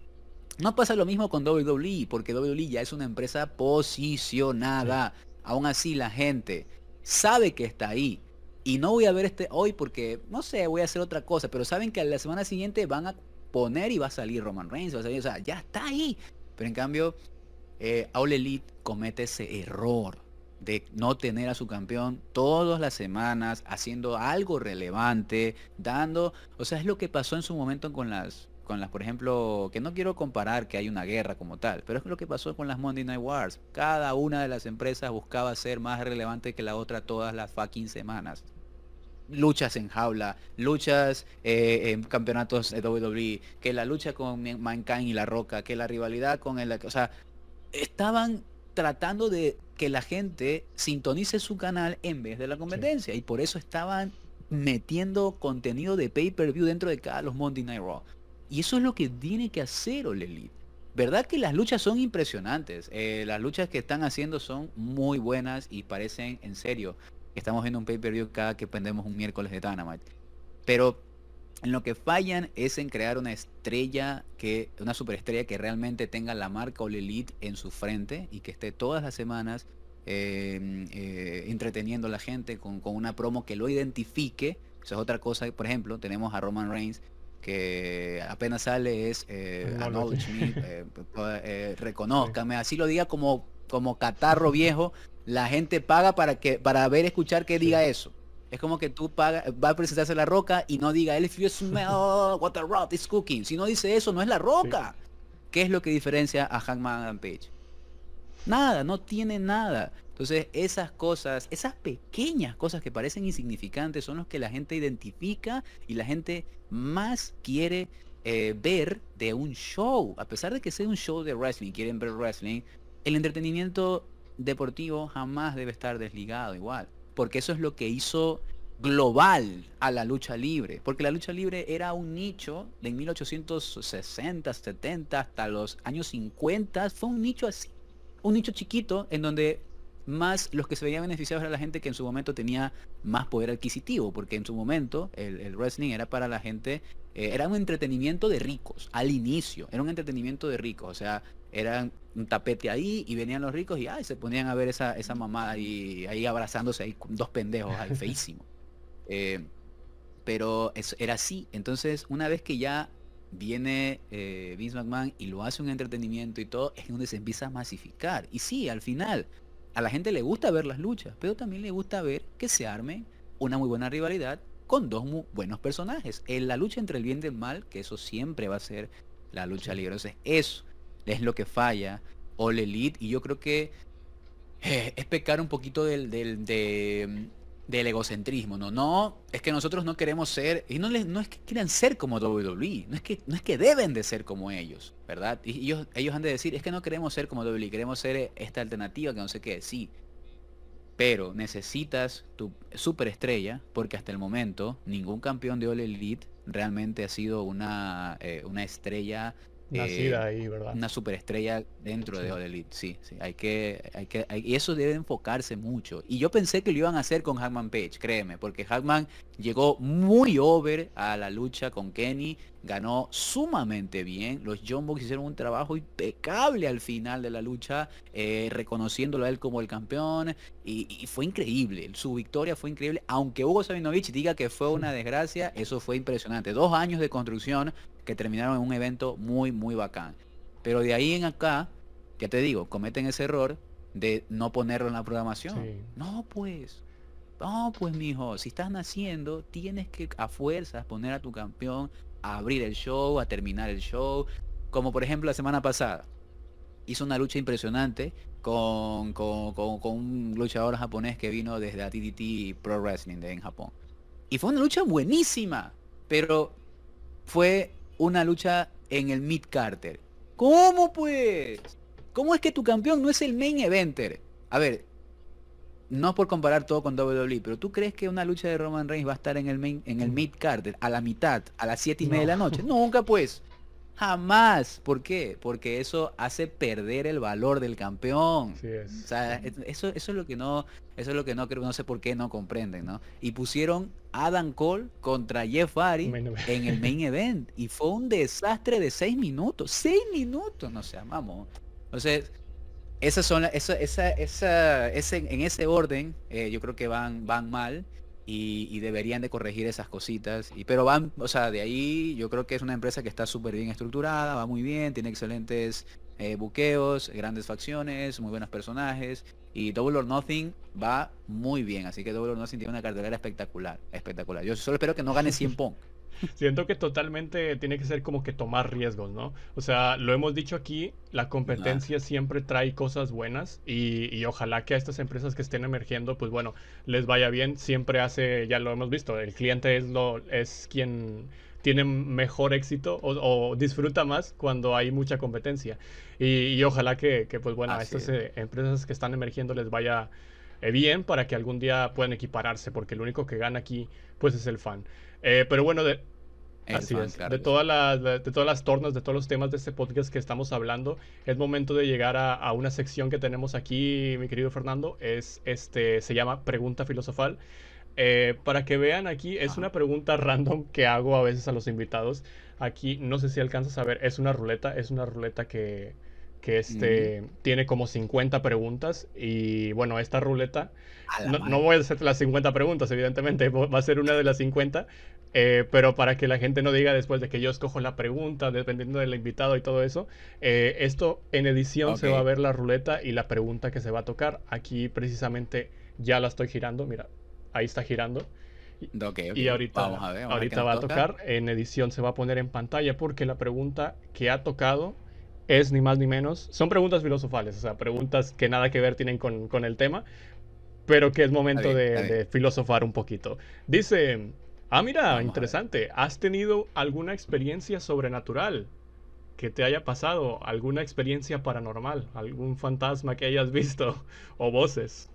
No pasa lo mismo con WWE, porque WWE ya es una empresa posicionada. Aún así la gente sabe que está ahí y no voy a ver este hoy porque, no sé, voy a hacer otra cosa, pero saben que a la semana siguiente van a poner y va a salir Roman Reigns, va a salir, o sea, ya está ahí. Pero en cambio, eh, All Elite comete ese error de no tener a su campeón todas las semanas, haciendo algo relevante, dando, o sea, es lo que pasó en su momento con las, con las, por ejemplo, que no quiero comparar que hay una guerra como tal, pero es lo que pasó con las Monday Night Wars. Cada una de las empresas buscaba ser más relevante que la otra todas las fucking semanas. Luchas en jaula, luchas eh, en campeonatos de WWE, que la lucha con Mankind y La Roca, que la rivalidad con el... O sea, estaban tratando de que la gente sintonice su canal en vez de la competencia. Y por eso estaban metiendo contenido de pay-per-view dentro de cada los Monday Night Raw. Y eso es lo que tiene que hacer All Elite. ¿Verdad que las luchas son impresionantes? Eh, las luchas que están haciendo son muy buenas y parecen en serio. Estamos viendo un pay-per-view cada que prendemos un miércoles de Dynamite. Pero en lo que fallan es en crear una estrella que una superestrella que realmente tenga la marca All Elite en su frente y que esté todas las semanas eh, eh, entreteniendo a la gente con, con, una promo que lo identifique. Esa es otra cosa. Por ejemplo, tenemos a Roman Reigns que apenas sale es eh, eh, eh, reconózcame, así lo diga como, como catarro viejo, la gente paga para que para ver, escuchar que diga eso. Es como que tú pagas, va a presentarse la roca y no diga, if you smell what the rock is cooking. Si no dice eso, no es la roca. ¿Qué es lo que diferencia a Hackman Page? Nada, no tiene nada. Entonces esas cosas, esas pequeñas cosas que parecen insignificantes son los que la gente identifica y la gente más quiere eh, ver de un show. A pesar de que sea un show de wrestling, quieren ver wrestling, el entretenimiento deportivo jamás debe estar desligado igual. Porque eso es lo que hizo global a la lucha libre, porque la lucha libre era un nicho de 1860, 70 hasta los años 50, fue un nicho así, un nicho chiquito en donde más los que se veían beneficiados era la gente que en su momento tenía más poder adquisitivo, porque en su momento el, wrestling era para la gente, eh, era un entretenimiento de ricos, al inicio, era un entretenimiento de ricos, o sea, era un tapete ahí y venían los ricos y ay, se ponían a ver esa, esa mamada ahí, ahí abrazándose ahí con dos pendejos ahí feísimo. Eh, pero era así, entonces una vez que ya viene eh, Vince McMahon y lo hace un entretenimiento y todo, es donde se empieza a masificar. Y sí, al final, a la gente le gusta ver las luchas, pero también le gusta ver que se arme una muy buena rivalidad con dos muy buenos personajes. En la lucha entre el bien y el mal, que eso siempre va a ser la lucha libre. Entonces, eso es lo que falla All Elite. Y yo creo que eh, es pecar un poquito del, del, de, del egocentrismo, ¿no? No, es que nosotros no queremos ser, y no, les, no es que quieran ser como WWE, no es que, no es que deben de ser como ellos, ¿verdad? Y ellos, ellos han de decir, es que no queremos ser como WWE, queremos ser esta alternativa que no sé qué, sí. Pero necesitas tu superestrella, porque hasta el momento ningún campeón de All Elite realmente ha sido una, eh, una estrella Nacida eh, ahí, ¿verdad? Una superestrella dentro de All Elite, sí, sí. Hay que, hay que, y eso debe enfocarse mucho. Y yo pensé que lo iban a hacer con Hackman Page, créeme, porque Hackman llegó muy over a la lucha con Kenny, ganó sumamente bien. Los John Box hicieron un trabajo impecable al final de la lucha, eh, reconociéndolo a él como el campeón, y, fue increíble. Su victoria fue increíble, aunque Hugo Sabinovich diga que fue una desgracia, eso fue impresionante. Dos años de construcción que terminaron en un evento muy, muy bacán. Pero de ahí en acá, ya te digo, cometen ese error de no ponerlo en la programación. No, pues. No, pues, mijo, si estás naciendo, tienes que a fuerzas poner a tu campeón a abrir el show, a terminar el show. Como por ejemplo la semana pasada. Hizo una lucha impresionante con, con, con, un luchador japonés que vino desde la TTT Pro Wrestling de, en Japón. Y fue una lucha buenísima. Pero fue una lucha en el Mid Carter. ¿Cómo pues? ¿Cómo es que tu campeón no es el main eventer? A ver, no por comparar todo con WWE, pero ¿tú crees que una lucha de Roman Reigns va a estar en el main, en el Mid Carter a la mitad, a las siete y media de la noche? Nunca pues. Jamás. ¿Por qué? Porque eso hace perder el valor del campeón. O sea, eso, eso es lo que no, eso es lo que no creo, no sé por qué no comprenden, ¿no? Y pusieron Adam Cole contra Jeff Hardy en el main event. Y fue un desastre de seis minutos. Seis minutos, no sé, vamos. Entonces, esas son esa, esa, esa, ese, en ese orden, eh, yo creo que van, van mal y, deberían de corregir esas cositas. Y, pero van, o sea, de ahí yo creo que es una empresa que está súper bien estructurada, va muy bien, tiene excelentes eh, buqueos, grandes facciones, muy buenos personajes. Y Double or Nothing va muy bien, así que Double or Nothing tiene una cartelera espectacular, espectacular. Yo solo espero que no gane 100 Pong. Siento que totalmente tiene que ser como que tomar riesgos, ¿no? O sea, lo hemos dicho aquí, la competencia siempre trae cosas buenas y, ojalá que a estas empresas que estén emergiendo, pues bueno, les vaya bien. Siempre hace, ya lo hemos visto, el cliente es, lo, es quien tiene mejor éxito o, disfruta más cuando hay mucha competencia. Y, ojalá que, pues bueno, a estas eh, empresas que están emergiendo les vaya bien para que algún día puedan equipararse, porque el único que gana aquí, pues es el fan. Eh, pero bueno, de, así es, de, todas las, de, todas las tornas, de todos los temas de este podcast que estamos hablando, es momento de llegar a, una sección que tenemos aquí, mi querido Fernando, es este, se llama Pregunta Filosofal. Eh, para que vean aquí, es una pregunta random que hago a veces a los invitados. Aquí, no sé si alcanzas a ver, es una ruleta, es una ruleta que, que este, tiene como 50 preguntas y bueno, esta ruleta, no, voy a hacer las 50 preguntas, evidentemente, va a ser una de las 50, eh, pero para que la gente no diga después de que yo escojo la pregunta, dependiendo del invitado y todo eso, eh, esto en edición se va a ver la ruleta y la pregunta que se va a tocar. Aquí precisamente ya la estoy girando, mira, ahí está girando. Y ahorita, ahorita va a tocar, en edición se va a poner en pantalla porque la pregunta que ha tocado es ni más ni menos, son preguntas filosofales, o sea, preguntas que nada que ver tienen con, el tema, pero que es momento de, filosofar un poquito. Dice, ah, mira, interesante, ¿has tenido alguna experiencia sobrenatural que te haya pasado? ¿Alguna experiencia paranormal? ¿Algún fantasma que hayas visto? ¿O voces?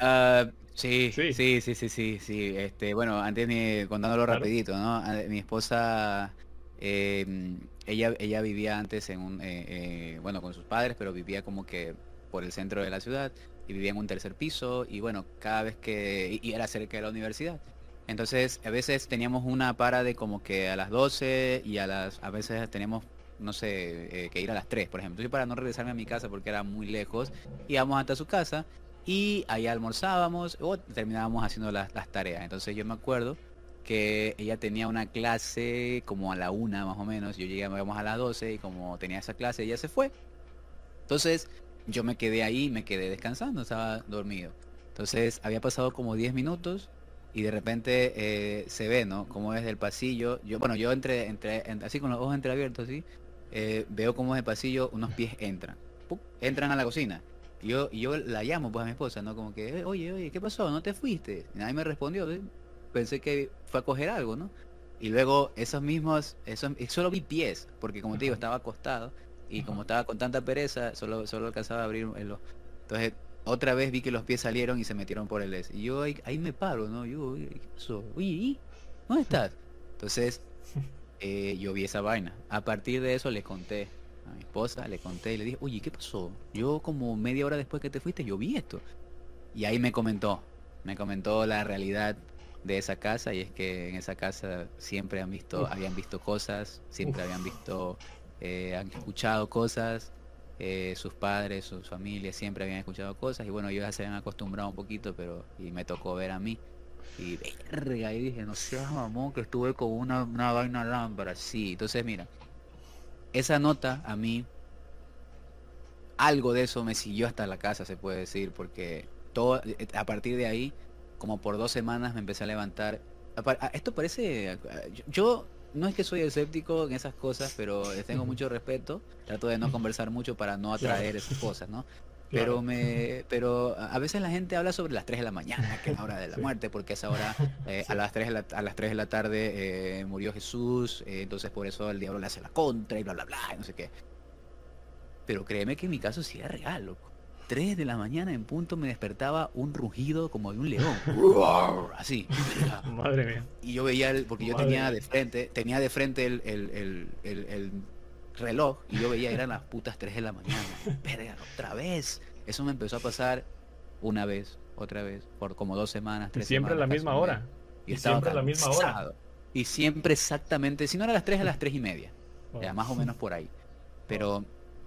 Ah, sí, sí, sí, sí, sí, sí, Este, bueno, antes ni contándolo rapidito, ¿no? Mi esposa, em, ella, ella vivía antes en un, eh, eh, bueno, con sus padres, pero vivía como que por el centro de la ciudad y vivía en un tercer piso y bueno, cada vez que, y era cerca de la universidad. Entonces, a veces teníamos una para de como que a las 12 y a las, a veces teníamos no sé, eh, que ir a las 3, por ejemplo. Yo para no regresarme a mi casa porque era muy lejos, íbamos hasta su casa y ahí almorzábamos o terminábamos haciendo las, tareas. Entonces yo me acuerdo que ella tenía una clase como a la una más o menos, yo llegué a las 12 y como tenía esa clase ella se fue. Entonces yo me quedé ahí, me quedé descansando, estaba dormido. Entonces había pasado como 10 minutos y de repente eh, se ve, ¿no? Como es el pasillo. Yo, bueno, yo entre, entre, así con los ojos entreabiertos, así, eh, veo como es el pasillo, unos pies entran. entran a la cocina. Y yo, yo la llamo pues a mi esposa, ¿no? Como que, oye, oye, ¿qué pasó? ¿No te fuiste? Y nadie me respondió. Pensé que fue a coger algo, ¿no? Y luego esos mismos, esos, solo vi pies, porque como te digo, estaba acostado y como estaba con tanta pereza, solo, solo alcanzaba a abrir el Entonces, otra vez vi que los pies salieron y se metieron por el es. Y yo ahí, me paro, ¿no? Yo, ¿qué pasó? Oye, ¿dónde estás? Entonces, eh, yo vi esa vaina. A partir de eso le conté a mi esposa, le conté y le dije, oye, ¿qué pasó? Yo como media hora después que te fuiste, yo vi esto. Y ahí me comentó, me comentó la realidad de esa casa y es que en esa casa siempre han visto, habían visto cosas, siempre habían visto, eh, han escuchado cosas, eh, sus padres, sus familias siempre habían escuchado cosas y bueno, ellos ya se habían acostumbrado un poquito, pero y me tocó ver a mí. Y verga, y dije, no seas mamón, que estuve con una, una vaina lámpara, sí. Entonces, mira, esa nota a mí, algo de eso me siguió hasta la casa, se puede decir, porque todo, a partir de ahí, como por dos semanas me empecé a levantar. Esto parece, yo no es que soy escéptico en esas cosas, pero tengo mucho respeto. Trato de no conversar mucho para no atraer esas cosas, ¿no? Pero me pero a veces la gente habla sobre las 3 de la mañana, que es la hora de la muerte, porque esa hora eh, a las 3 de la, a las 3 de la tarde eh, murió Jesús, eh, entonces por eso el diablo le hace la contra y bla bla bla, y no sé qué. Pero créeme que en mi caso sí es real, loco. 3 de la mañana en punto me despertaba un rugido como de un león. Así. Madre mía. Y yo veía, el, porque yo tenía de frente, tenía de frente el, el, el, reloj y yo veía eran las putas 3 de la mañana. Verga, otra vez. Eso me empezó a pasar una vez, otra vez, por como dos semanas, tres Siempre a la misma hora. Y, siempre a la misma hora. Y siempre exactamente, si no era a las 3, a las 3 y media. Ya, más o menos por ahí. Pero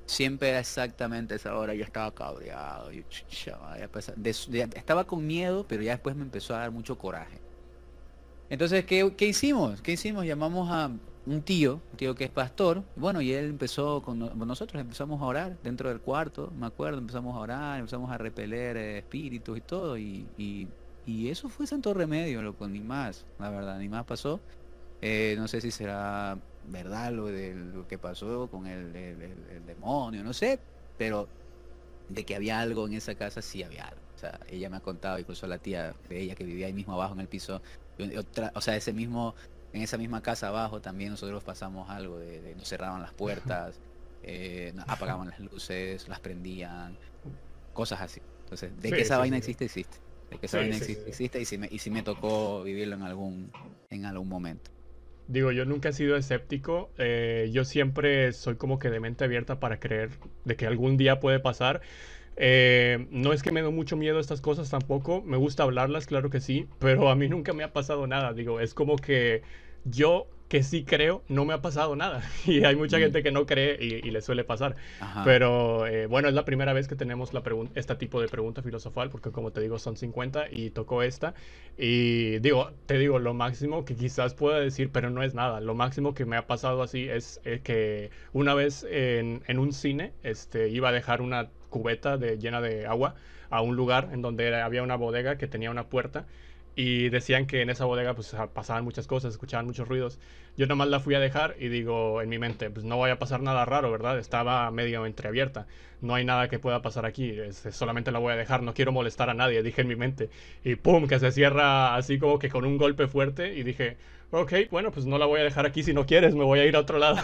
siempre era exactamente esa hora, yo estaba cabreado, yo, estaba con miedo, pero ya después me empezó a dar mucho coraje. Entonces, ¿qué, ¿qué, hicimos? ¿Qué hicimos? Llamamos a un tío, un tío que es pastor, bueno, y él empezó con nosotros, empezamos a orar dentro del cuarto, me acuerdo, empezamos a orar, empezamos a repeler eh, espíritus y todo, y, y, eso fue santo remedio, loco, ni más, la verdad, ni más pasó. Eh, no sé si será verdad lo de lo que pasó con el, demonio, no sé, pero de que había algo en esa casa, sí había algo. O sea, ella me ha contado, incluso la tía de ella que vivía ahí mismo abajo en el piso, o sea, ese mismo, en esa misma casa abajo también nosotros pasamos algo de, nos cerraban las puertas, eh, apagaban las luces, las prendían, cosas así. Entonces, de que esa vaina existe, existe. De que esa vaina existe, existe y si me, y si me tocó vivirlo en algún, en algún momento. Digo, yo nunca he sido escéptico. Eh, yo siempre soy como que de mente abierta para creer de que algún día puede pasar. Eh, no es que me dé mucho miedo estas cosas tampoco. Me gusta hablarlas, claro que sí. Pero a mí nunca me ha pasado nada. Digo, es como que yo que sí creo, no me ha pasado nada. Y hay mucha mm. gente que no cree y, le suele pasar. Pero eh, bueno, es la primera vez que tenemos la este tipo de pregunta filosofal, porque como te digo, son 50 y tocó esta. Y digo, te digo, lo máximo que quizás pueda decir, pero no es nada. Lo máximo que me ha pasado así es eh, que una vez en, en, un cine este, iba a dejar una cubeta de, llena de agua a un lugar en donde había una bodega que tenía una puerta y decían que en esa bodega pues pasaban muchas cosas, escuchaban muchos ruidos. Yo nomás la fui a dejar y digo en mi mente, pues no vaya a pasar nada raro, ¿verdad? Estaba medio entreabierta, no hay nada que pueda pasar aquí, solamente la voy a dejar, no quiero molestar a nadie, dije en mi mente. Y pum, que se cierra así como que con un golpe fuerte y dije, ok, bueno, pues no la voy a dejar aquí si no quieres, me voy a ir a otro lado.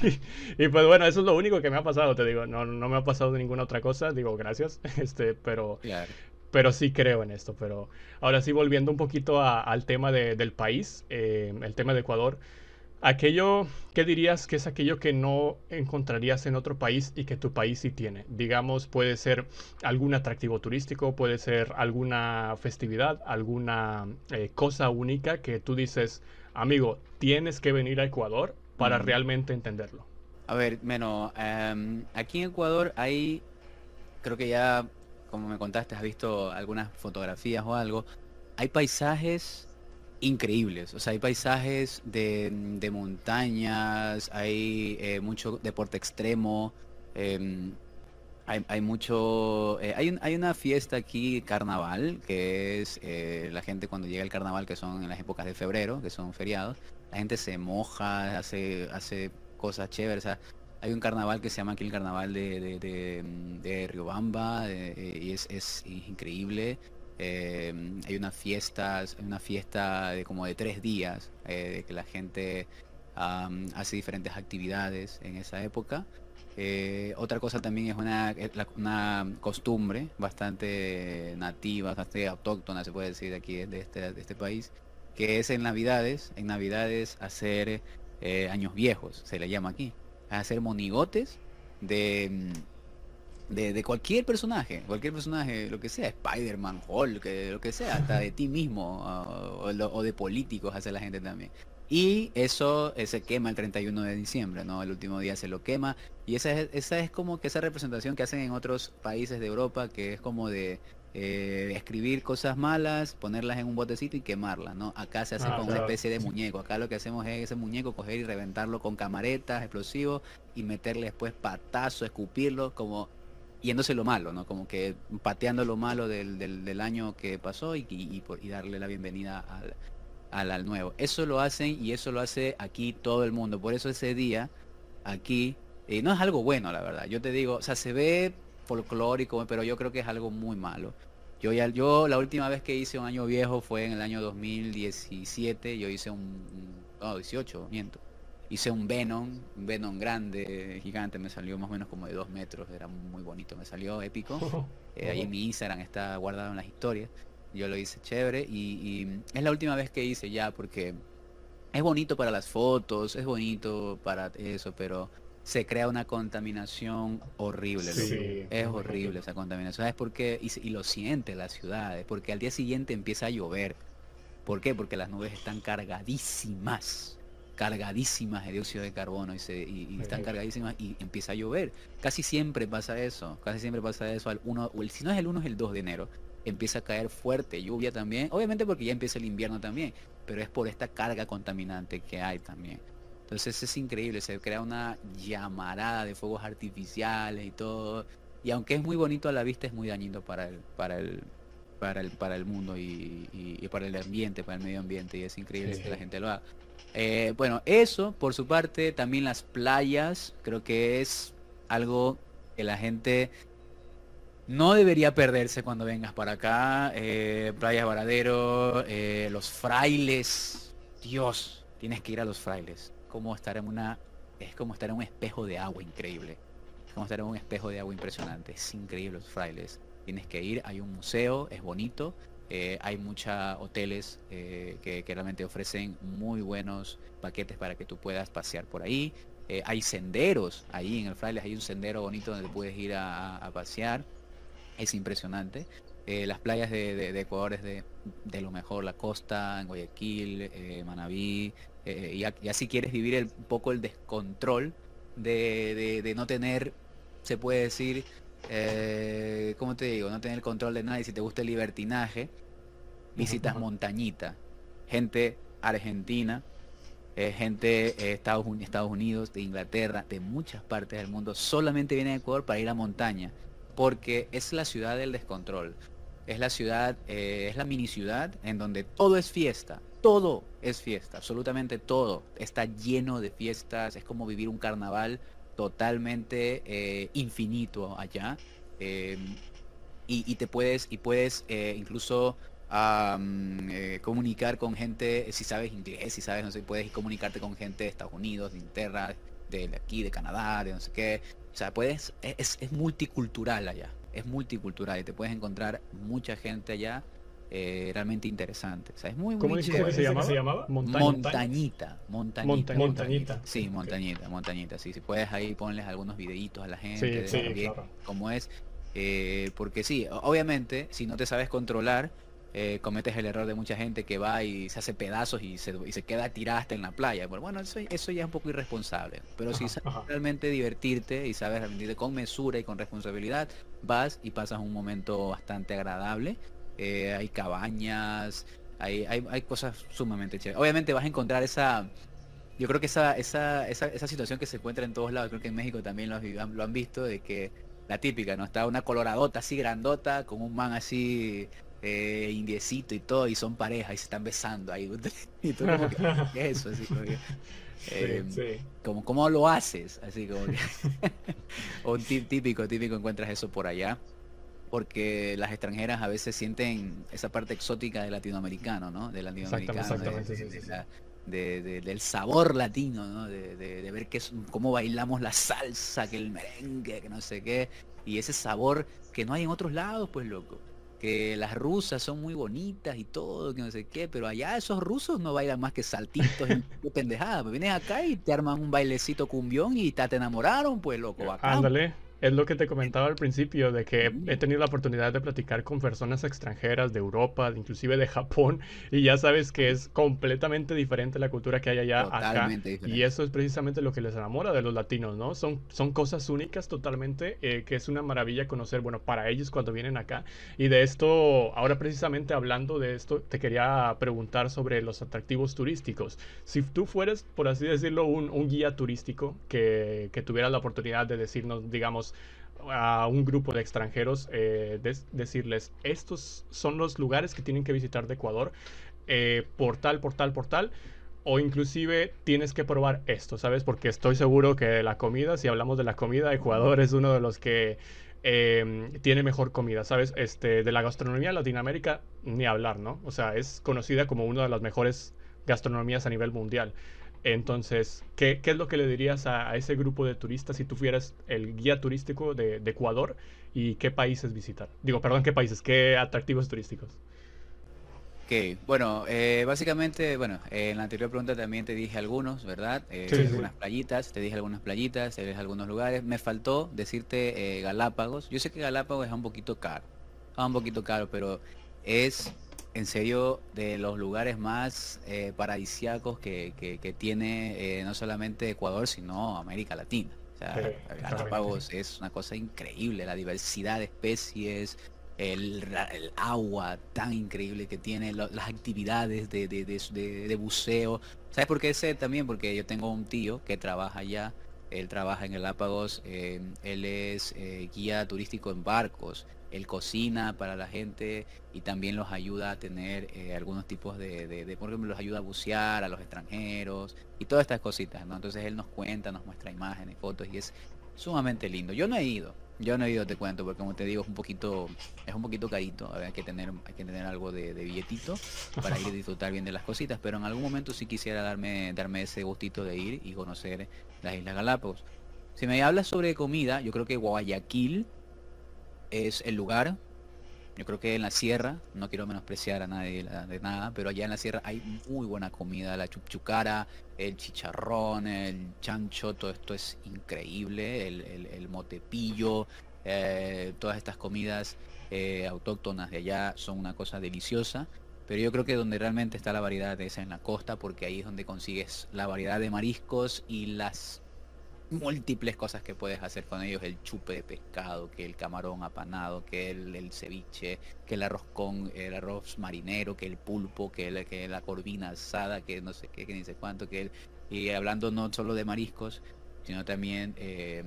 y, pues bueno, eso es lo único que me ha pasado, te digo, no, no me ha pasado ninguna otra cosa, digo gracias, este, pero... pero sí creo en esto. Pero ahora sí, volviendo un poquito al tema del país, eh, el tema de Ecuador. Aquello, ¿qué dirías que es aquello que no encontrarías en otro país y que tu país sí tiene? Digamos, puede ser algún atractivo turístico, puede ser alguna festividad, alguna eh, cosa única que tú dices, amigo, tienes que venir a Ecuador para realmente entenderlo. A ver, bueno, em, aquí en Ecuador hay, creo que ya, como me contaste, has visto algunas fotografías o algo, hay paisajes increíbles. O sea, hay paisajes de, montañas, hay eh, mucho deporte extremo, em, hay, mucho... Eh, hay, hay, una fiesta aquí, carnaval, que es eh, la gente cuando llega el carnaval, que son en las épocas de febrero, que son feriados, la gente se moja, hace, hace cosas chéveres. Hay un carnaval que se llama aquí el carnaval de, de, de, de Riobamba y es, increíble. Em, hay unas fiestas, una fiesta de como de tres días, eh, que la gente hace diferentes actividades en esa época. Eh, otra cosa también es una, costumbre bastante nativa, bastante autóctona, se puede decir, aquí de este, de este país, que es en Navidades, en Navidades hacer eh, años viejos, se le llama aquí, hacer monigotes de de, cualquier personaje, cualquier personaje, lo que sea, Spider-Man, Hulk, lo que sea, hasta de ti mismo o, de políticos hace la gente también. Y eso eh, se quema el 31 de diciembre, ¿no? El último día se lo quema. Y esa es, esa es como que esa representación que hacen en otros países de Europa, que es como de eh, escribir cosas malas, ponerlas en un botecito y quemarlas, ¿no? Acá se hace ah, como una especie de muñeco. Acá lo que hacemos es ese muñeco coger y reventarlo con camaretas, explosivos, y meterle después patazo, escupirlo, como yéndose lo malo, ¿no? Como que pateando lo malo del, del, año que pasó y, y, y, darle la bienvenida al, al, nuevo. Eso lo hacen y eso lo hace aquí todo el mundo. Por eso ese día, aquí, eh, no es algo bueno, la verdad. Yo te digo, o sea, se ve folclórico, pero yo creo que es algo muy malo. Yo ya, yo la última vez que hice un año viejo fue en el año 2017, yo hice un, no, 18, miento hice un Venom, un Venom grande, gigante, me salió más o menos como de dos metros, era muy bonito, me salió épico. Eh, ahí en mi Instagram está guardado en las historias. Yo lo hice chévere y, es la última vez que hice ya porque es bonito para las fotos, es bonito para eso, pero se crea una contaminación horrible. es horrible esa contaminación. ¿Sabes por qué? Y, y lo siente la ciudad, porque al día siguiente empieza a llover. ¿Por qué? Porque las nubes están cargadísimas cargadísimas de dióxido de carbono y, se, y, están cargadísimas y empieza a llover. Casi siempre pasa eso, casi siempre pasa eso al 1, o el, si no es el 1 es el 2 de enero, empieza a caer fuerte lluvia también, obviamente porque ya empieza el invierno también, pero es por esta carga contaminante que hay también. Entonces es increíble, se crea una llamarada de fuegos artificiales y todo. Y aunque es muy bonito a la vista, es muy dañino para el, para el, para el, para el mundo y, para el ambiente, para el medio ambiente. Y es increíble que la gente lo haga. Eh, bueno, eso por su parte, también las playas, creo que es algo que la gente no debería perderse cuando vengas para acá. Eh, Playa Varadero, eh, los frailes, Dios, tienes que ir a los frailes. Como estar en una, es como estar en un espejo de agua increíble. Es como estar en un espejo de agua impresionante. Es increíble los frailes. Tienes que ir, hay un museo, es bonito. Eh, hay muchos hoteles eh, que, realmente ofrecen muy buenos paquetes para que tú puedas pasear por ahí. Eh, hay senderos ahí en el Frailes, hay un sendero bonito donde puedes ir a, pasear. Es impresionante. las playas de, Ecuador es de, lo mejor, la costa, en Guayaquil, Manabí. Y, así quieres vivir un poco el descontrol de, no tener, se puede decir, eh, ¿cómo te digo? No tener control de nadie. Si te gusta el libertinaje, visitas Montañita. Gente argentina, eh, gente de Estados, Estados Unidos, de Inglaterra, de muchas partes del mundo, solamente viene a Ecuador para ir a montaña. Porque es la ciudad del descontrol. Es la ciudad, eh, es la mini ciudad en donde todo es fiesta. Todo es fiesta, absolutamente todo. Está lleno de fiestas, es como vivir un carnaval totalmente eh, infinito allá. Em, y, te puedes, y puedes eh, incluso eh, comunicar con gente, si sabes inglés, si sabes, no sé, puedes comunicarte con gente de Estados Unidos, de Inglaterra, de aquí, de Canadá, de no sé qué. O sea, puedes, es, es multicultural allá. es multicultural y te puedes encontrar mucha gente allá eh, realmente interesante. O sea, es muy, ¿Cómo muy dijiste que se llamaba? se llamaba? Montaña. Montañita, montañita, Montañita. Montañita. Sí, montañita, montañita. Sí, si puedes ahí ponles algunos videitos a la gente Sí, de sí, también claro. cómo es. Eh, porque sí, obviamente, si no te sabes controlar, eh, cometes el error de mucha gente que va y se hace pedazos y se, y se queda tirada hasta en la playa. Bueno, bueno, eso, eso ya es un poco irresponsable. Pero si sabes ajá. realmente divertirte y sabes realmente con mesura y con responsabilidad, vas y pasas un momento bastante agradable. Eh, hay cabañas, hay, hay, hay cosas sumamente chéveres. Obviamente vas a encontrar esa... Yo creo que esa, esa, esa, esa situación que se encuentra en todos lados, creo que en México también lo, lo han visto, de que la típica, ¿no? Está una coloradota así grandota, con un man así eh, indiecito y todo, y son pareja y se están besando ahí. y tú como que, ¿qué es eso? Así como que, eh, Sí, sí. como, ¿Cómo lo haces? Así como que... o típico, típico encuentras eso por allá. Porque las extranjeras a veces sienten esa parte exótica del latinoamericano, ¿no? Del latinoamericano. de- Exactamente, de- sí, de sí, sí. la- de- de- del sabor latino, ¿no? De, de- de ver que es, cómo bailamos la salsa, que el merengue, que no sé qué. Y ese sabor que no hay en otros lados, pues loco. Que las rusas son muy bonitas y todo, que no sé qué, pero allá esos rusos no bailan más que saltitos y qué pendejada. Pues vienes acá y te arman un bailecito cumbión y ta- te enamoraron, pues loco. Ándale. Es lo que te comentaba al principio, de que Mm. he tenido la oportunidad de platicar con personas extranjeras de Europa, inclusive de Japón, y ya sabes que es completamente diferente la cultura que hay allá acá. Totalmente diferente. Y eso es precisamente lo que les enamora de los latinos, ¿no? Son, son cosas únicas totalmente, eh, que es una maravilla conocer, bueno, para ellos cuando vienen acá. Y de esto, ahora precisamente hablando de esto, te quería preguntar sobre los atractivos turísticos. Si tú fueras, por así decirlo, un, un guía turístico que, que tuviera la oportunidad de decirnos, digamos, a un grupo de extranjeros, eh, decirles, estos son los lugares que tienen que visitar de Ecuador, eh, por tal, por tal, por tal, o inclusive tienes que probar esto, ¿sabes? Porque estoy seguro que la comida, si hablamos de la comida, Ecuador es uno de los que eh, tiene mejor comida, ¿sabes? Este, de la gastronomía Latinoamérica, ni hablar, ¿no? O sea, es conocida como una de las mejores gastronomías a nivel mundial. Entonces, ¿qué, qué es lo que le dirías a, a ese grupo de turistas si tú fueras el guía turístico de, de Ecuador y qué países visitar? Digo, perdón, ¿qué países? ¿Qué atractivos turísticos? Ok, bueno, eh, básicamente, bueno, eh, en la anterior pregunta también te dije algunos, ¿verdad? Eh, Sí, sí, algunas playitas, te dije algunas playitas, te dije algunos lugares. Me faltó decirte eh, Galápagos. Yo sé que Galápagos es un poquito caro, es un poquito caro, pero es en serio de los lugares más eh, paradisíacos que, que- que tiene eh, no solamente Ecuador, sino América Latina. O sea, Sí, Galápagos es una cosa increíble, la diversidad de especies, el, agua tan increíble que tiene, lo- las actividades de, de- de- de- de buceo. ¿Sabes por qué sé también? Porque yo tengo un tío que trabaja allá, él trabaja en Galápagos, eh, él es eh, guía turístico en barcos, él cocina para la gente y también los ayuda a tener eh, algunos tipos de, de- de- por ejemplo, los ayuda a bucear a los extranjeros y todas estas cositas, ¿no? Entonces él nos cuenta, nos muestra imágenes, fotos y es sumamente lindo. Yo no he ido, yo no he ido, te cuento, porque como te digo, es un poquito, es un poquito carito, hay que tener, hay que tener algo de, billetito para ir a disfrutar bien de las cositas, pero en algún momento sí quisiera darme, darme ese gustito de ir y conocer las Islas Galápagos. Si me hablas sobre comida, yo creo que Guayaquil es el lugar. Yo creo que en la sierra, no quiero menospreciar a nadie de nada, pero allá en la sierra hay muy buena comida, la chuchucara, el chicharrón, el chancho, todo esto es increíble, el motepillo, eh, todas estas comidas eh, autóctonas de allá son una cosa deliciosa, pero yo creo que donde realmente está la variedad es en la costa, porque ahí es donde consigues la variedad de mariscos y las múltiples cosas que puedes hacer con ellos, el chupe de pescado, que el camarón apanado, que el, el ceviche, que el arroz con el arroz marinero, que el pulpo, que, el- que la corvina asada, que no sé qué, que ni sé cuánto, que el, y hablando no solo de mariscos, sino también eh,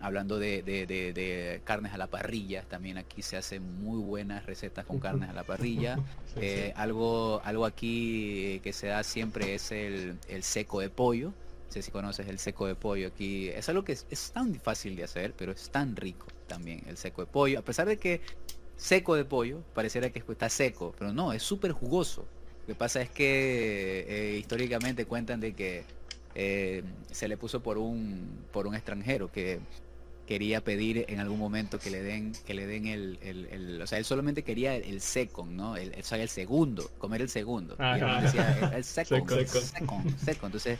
hablando de, de- de- de carnes a la parrilla, también aquí se hacen muy buenas recetas con carnes a la parrilla. Sí, Eh, sí. algo, algo aquí que se da siempre es el, el seco de pollo. No sé si conoces el seco de pollo aquí. Es algo que es, es tan fácil de hacer, pero es tan rico también el seco de pollo. A pesar de que seco de pollo pareciera que está seco, pero no, es súper jugoso. Lo que pasa es que eh, históricamente cuentan de que eh, se le puso por un, por un extranjero que quería pedir en algún momento que le den, que le den el, el, o sea, él solamente quería el, second, ¿no? El, o sea, el segundo, comer el segundo. Y decía, el, second, second, second. Entonces,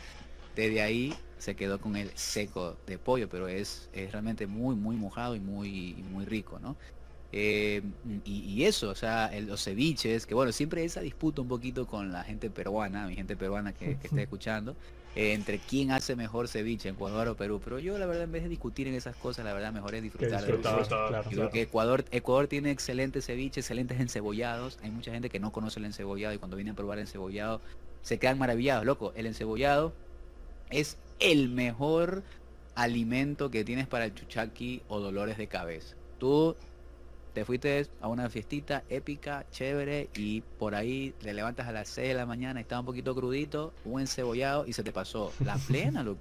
desde ahí se quedó con el seco de pollo, pero es, es realmente muy, muy mojado y muy, muy rico, ¿no? Eh, y, eso, o sea, los ceviches, que bueno, siempre esa disputa un poquito con la gente peruana, mi gente peruana que, que esté escuchando, eh, entre quién hace mejor ceviche, Ecuador o Perú. Pero yo la verdad en vez de discutir en esas cosas, la verdad mejor es disfrutar. creo que Ecuador, Ecuador tiene excelentes ceviches, excelentes encebollados. Hay mucha gente que no conoce el encebollado y cuando viene a probar el encebollado se quedan maravillados, loco. El encebollado es el mejor alimento que tienes para el chuchaqui o dolores de cabeza. Tú te fuiste a una fiestita épica, chévere, y por ahí te levantas a las 6 de la mañana, está un poquito crudito, un encebollado y se te pasó. La plena, lo,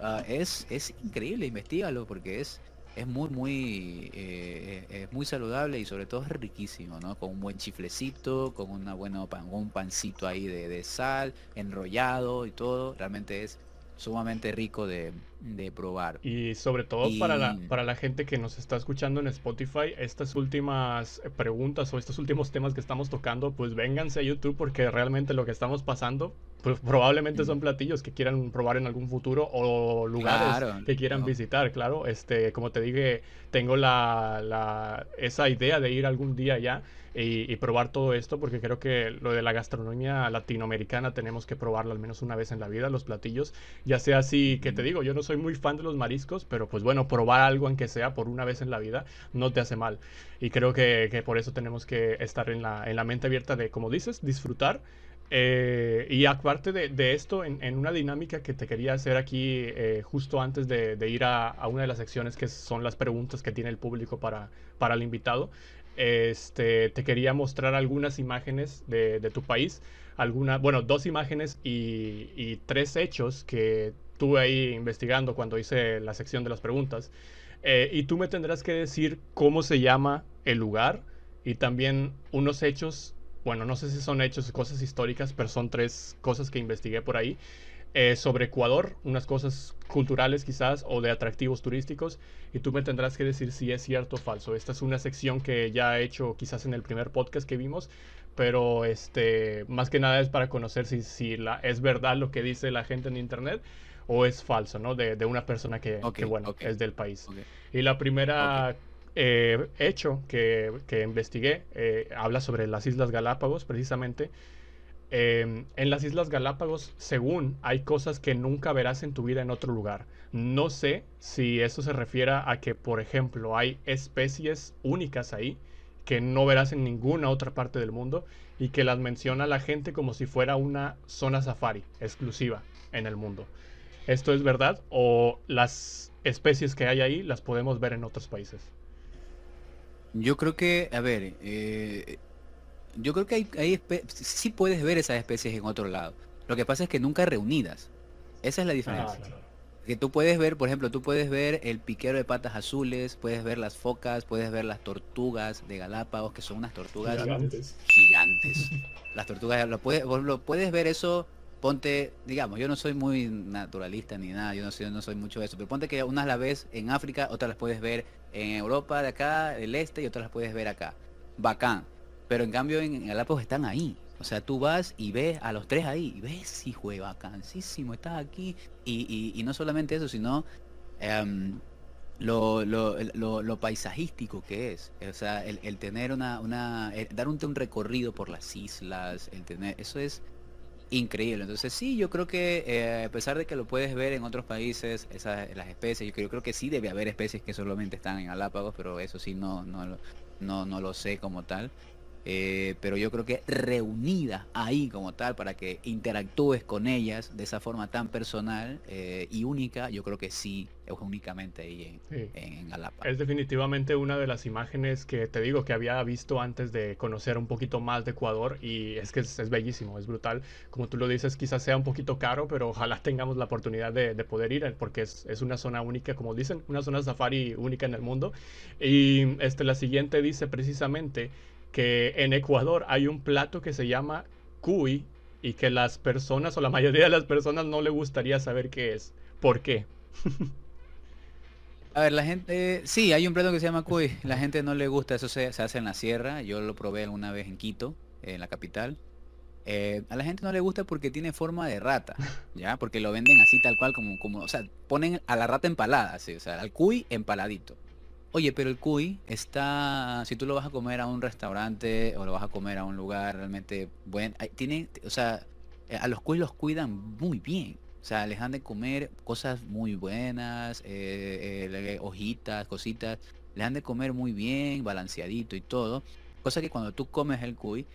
ah, es, es increíble, investigalo, porque es, es muy, muy, eh, es muy saludable y sobre todo es riquísimo, ¿no? Con un buen chiflecito, con una buena pan, un pancito ahí de, de sal, enrollado y todo, realmente es sumamente rico de, probar. Y sobre todo para, la, para la gente que nos está escuchando en Spotify, estas últimas preguntas o estos últimos temas que estamos tocando, pues vénganse a YouTube porque realmente lo que estamos pasando, pues probablemente son platillos que quieran probar en algún futuro o lugares que quieran visitar, claro. Este, como te dije, tengo la, la, esa idea de ir algún día ya y, probar todo esto, porque creo que lo de la gastronomía latinoamericana tenemos que probarlo al menos una vez en la vida, los platillos, ya sea así, que te digo, yo no soy muy fan de los mariscos, pero pues bueno, probar algo aunque sea por una vez en la vida no te hace mal. Y creo que, que por eso tenemos que estar en la, en la mente abierta de, como dices, disfrutar. Eh, y aparte de, esto, en, una dinámica que te quería hacer aquí eh, justo antes de, ir a, a, una de las secciones que son las preguntas que tiene el público para, para el invitado, este, te quería mostrar algunas imágenes de, tu país, alguna, bueno, dos imágenes y, tres hechos que tuve ahí investigando cuando hice la sección de las preguntas. Eh, y tú me tendrás que decir cómo se llama el lugar y también unos hechos, bueno, no sé si son hechos, cosas históricas, pero son tres cosas que investigué por ahí. Eh, sobre Ecuador, unas cosas culturales quizás o de atractivos turísticos y tú me tendrás que decir si es cierto o falso. Esta es una sección que ya he hecho quizás en el primer podcast que vimos, pero este, más que nada es para conocer si, si la, es verdad lo que dice la gente en internet o es falso, ¿no? De, de una persona que, que bueno, es del país. Y la primera eh, hecho que, que investigué eh, habla sobre las Islas Galápagos, precisamente. Em, en las Islas Galápagos, según, hay cosas que nunca verás en tu vida en otro lugar. No sé si eso se refiere a que, por ejemplo, hay especies únicas ahí que no verás en ninguna otra parte del mundo y que las menciona la gente como si fuera una zona safari exclusiva en el mundo. ¿Esto es verdad o las especies que hay ahí las podemos ver en otros países? Yo creo que, a ver, eh, yo creo que hay, hay sí puedes ver esas especies en otro lado. Lo que pasa es que nunca reunidas. Esa es la diferencia. Ah, que tú puedes ver, por ejemplo, tú puedes ver el piquero de patas azules, puedes ver las focas, puedes ver las tortugas de Galápagos, que son unas tortugas gigantes. gigantes. Las tortugas, lo puedes, lo puedes ver eso, ponte, digamos, yo no soy muy naturalista ni nada, yo no soy, no soy mucho de eso, pero ponte que unas las ves en África, otras las puedes ver en Europa de acá, del este, y otras las puedes ver acá. Bacán. Pero en cambio en, Galápagos están ahí. O sea, tú vas y ves a los tres ahí, y ves, hijo de vacancísimo, estás aquí. Y, no solamente eso, sino em, lo, lo, lo, paisajístico que es. O sea, el, tener una, una dar un, recorrido por las islas, el tener, eso es increíble. Entonces sí, yo creo que eh, a pesar de que lo puedes ver en otros países, esas, las especies, yo creo, creo que sí debe haber especies que solamente están en Galápagos, pero eso sí no, no, no, no lo sé como tal. Eh, pero yo creo que reunida ahí como tal para que interactúes con ellas de esa forma tan personal eh, y única, yo creo que sí es únicamente ahí en, en, Es definitivamente una de las imágenes que te digo que había visto antes de conocer un poquito más de Ecuador y es que es, bellísimo, es brutal. Como tú lo dices, quizás sea un poquito caro, pero ojalá tengamos la oportunidad de, de poder ir porque es, es, una zona única, como dicen, una zona safari única en el mundo. Y este, la siguiente dice precisamente que en Ecuador hay un plato que se llama cuy y que las personas o la mayoría de las personas no le gustaría saber qué es. ¿Por qué? A ver, la gente, sí, hay un plato que se llama cuy. La gente no le gusta, eso se, se hace en la sierra. Yo lo probé alguna vez en Quito, en la capital. Eh, a la gente no le gusta porque tiene forma de rata, ¿ya? Porque lo venden así tal cual como, como o sea, ponen a la rata empalada, así, o sea, al cuy empaladito. Oye, pero el cuy está, si tú lo vas a comer a un restaurante o lo vas a comer a un lugar realmente bueno, tiene, o sea, a los cuy los cuidan muy bien. O sea, les dan de comer cosas muy buenas, eh, eh, hojitas, cositas. Les dan de comer muy bien, balanceadito y todo. Cosa que cuando tú comes el cuy,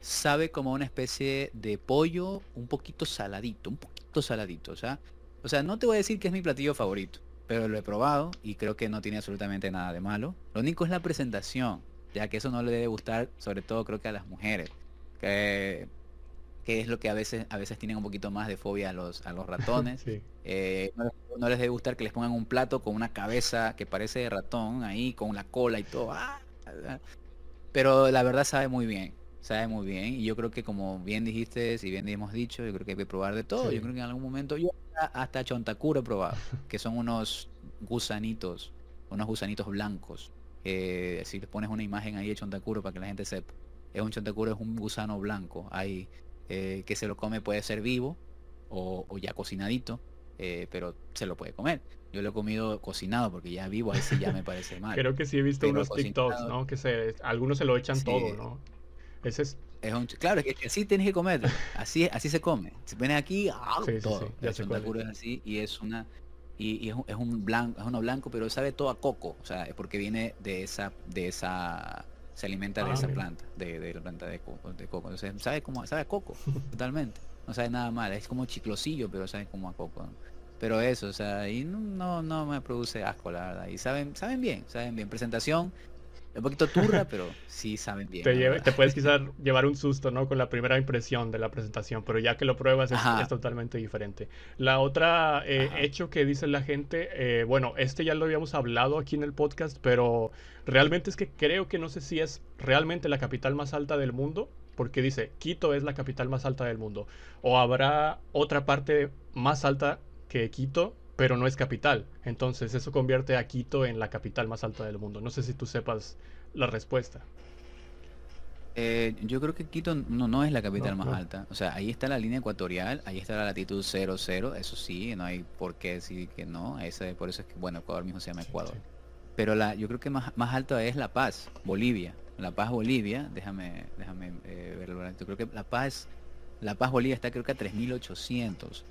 sabe como una especie de pollo un poquito saladito, un poquito saladito. O sea, o sea, no te voy a decir que es mi platillo favorito, pero lo he probado y creo que no tiene absolutamente nada de malo. Lo único es la presentación, ya que eso no le debe gustar, sobre todo creo que a las mujeres. Que que es lo que a veces a veces tienen un poquito más de fobia a los a los ratones. Eh, no, les debe gustar que les pongan un plato con una cabeza que parece de ratón ahí, con la cola y todo. ¡ah! Pero la verdad sabe muy bien, sabe muy bien. Y yo creo que como bien dijiste y bien hemos dicho, yo creo que hay que probar de todo. Yo creo que en algún momento yo hasta chontacuro he probado, que son unos gusanitos, unos gusanitos blancos. si les pones una imagen ahí de chontacuro para que la gente sepa. Es un chontacuro, es un gusano blanco. Hay eh, que se lo come puede ser vivo o, ya cocinadito, eh, pero se lo puede comer. Yo lo he comido cocinado porque ya vivo, ahí sí ya me parece mal. Creo que sí he visto unos TikToks, ¿no? Que se, algunos se lo echan todo, ¿no? Ese es... claro, es que así tienes que comer, así, así se come. Se pone aquí, ¡ah! todo. ya es así y es una y, es, un, es, un blanco, es uno blanco, pero sabe todo a coco, o sea, es porque viene de esa de esa se alimenta de ah, esa planta, de, la planta de coco, de coco. Entonces, sabe como, sabe a coco, totalmente. No sabe nada mal, es como chiclosillo, pero sabe como a coco. Pero eso, o sea, y no, no, me produce asco, la verdad. Y saben, saben bien, saben bien. Presentación, un poquito turra, pero sí saben bien. Te, puedes quizás llevar un susto, ¿no? Con la primera impresión de la presentación, pero ya que lo pruebas es, totalmente diferente. La otra eh, hecho que dice la gente, eh, bueno, este ya lo habíamos hablado aquí en el podcast, pero realmente es que creo que no sé si es realmente la capital más alta del mundo, porque dice, Quito es la capital más alta del mundo, o habrá otra parte más alta que Quito, pero no es capital. Entonces eso convierte a Quito en la capital más alta del mundo. No sé si tú sepas la respuesta. Eh, yo creo que Quito no, no es la capital más alta. O sea, ahí está la línea ecuatorial, ahí está la latitud 00, eso sí, no hay por qué decir que no. Ese, por eso es que, bueno, Ecuador mismo se llama Ecuador. Pero la, yo creo que más, más alta es La Paz, Bolivia. La Paz, Bolivia, déjame, déjame eh, verlo. Yo creo que La Paz, La Paz, Bolivia está creo que a 3800.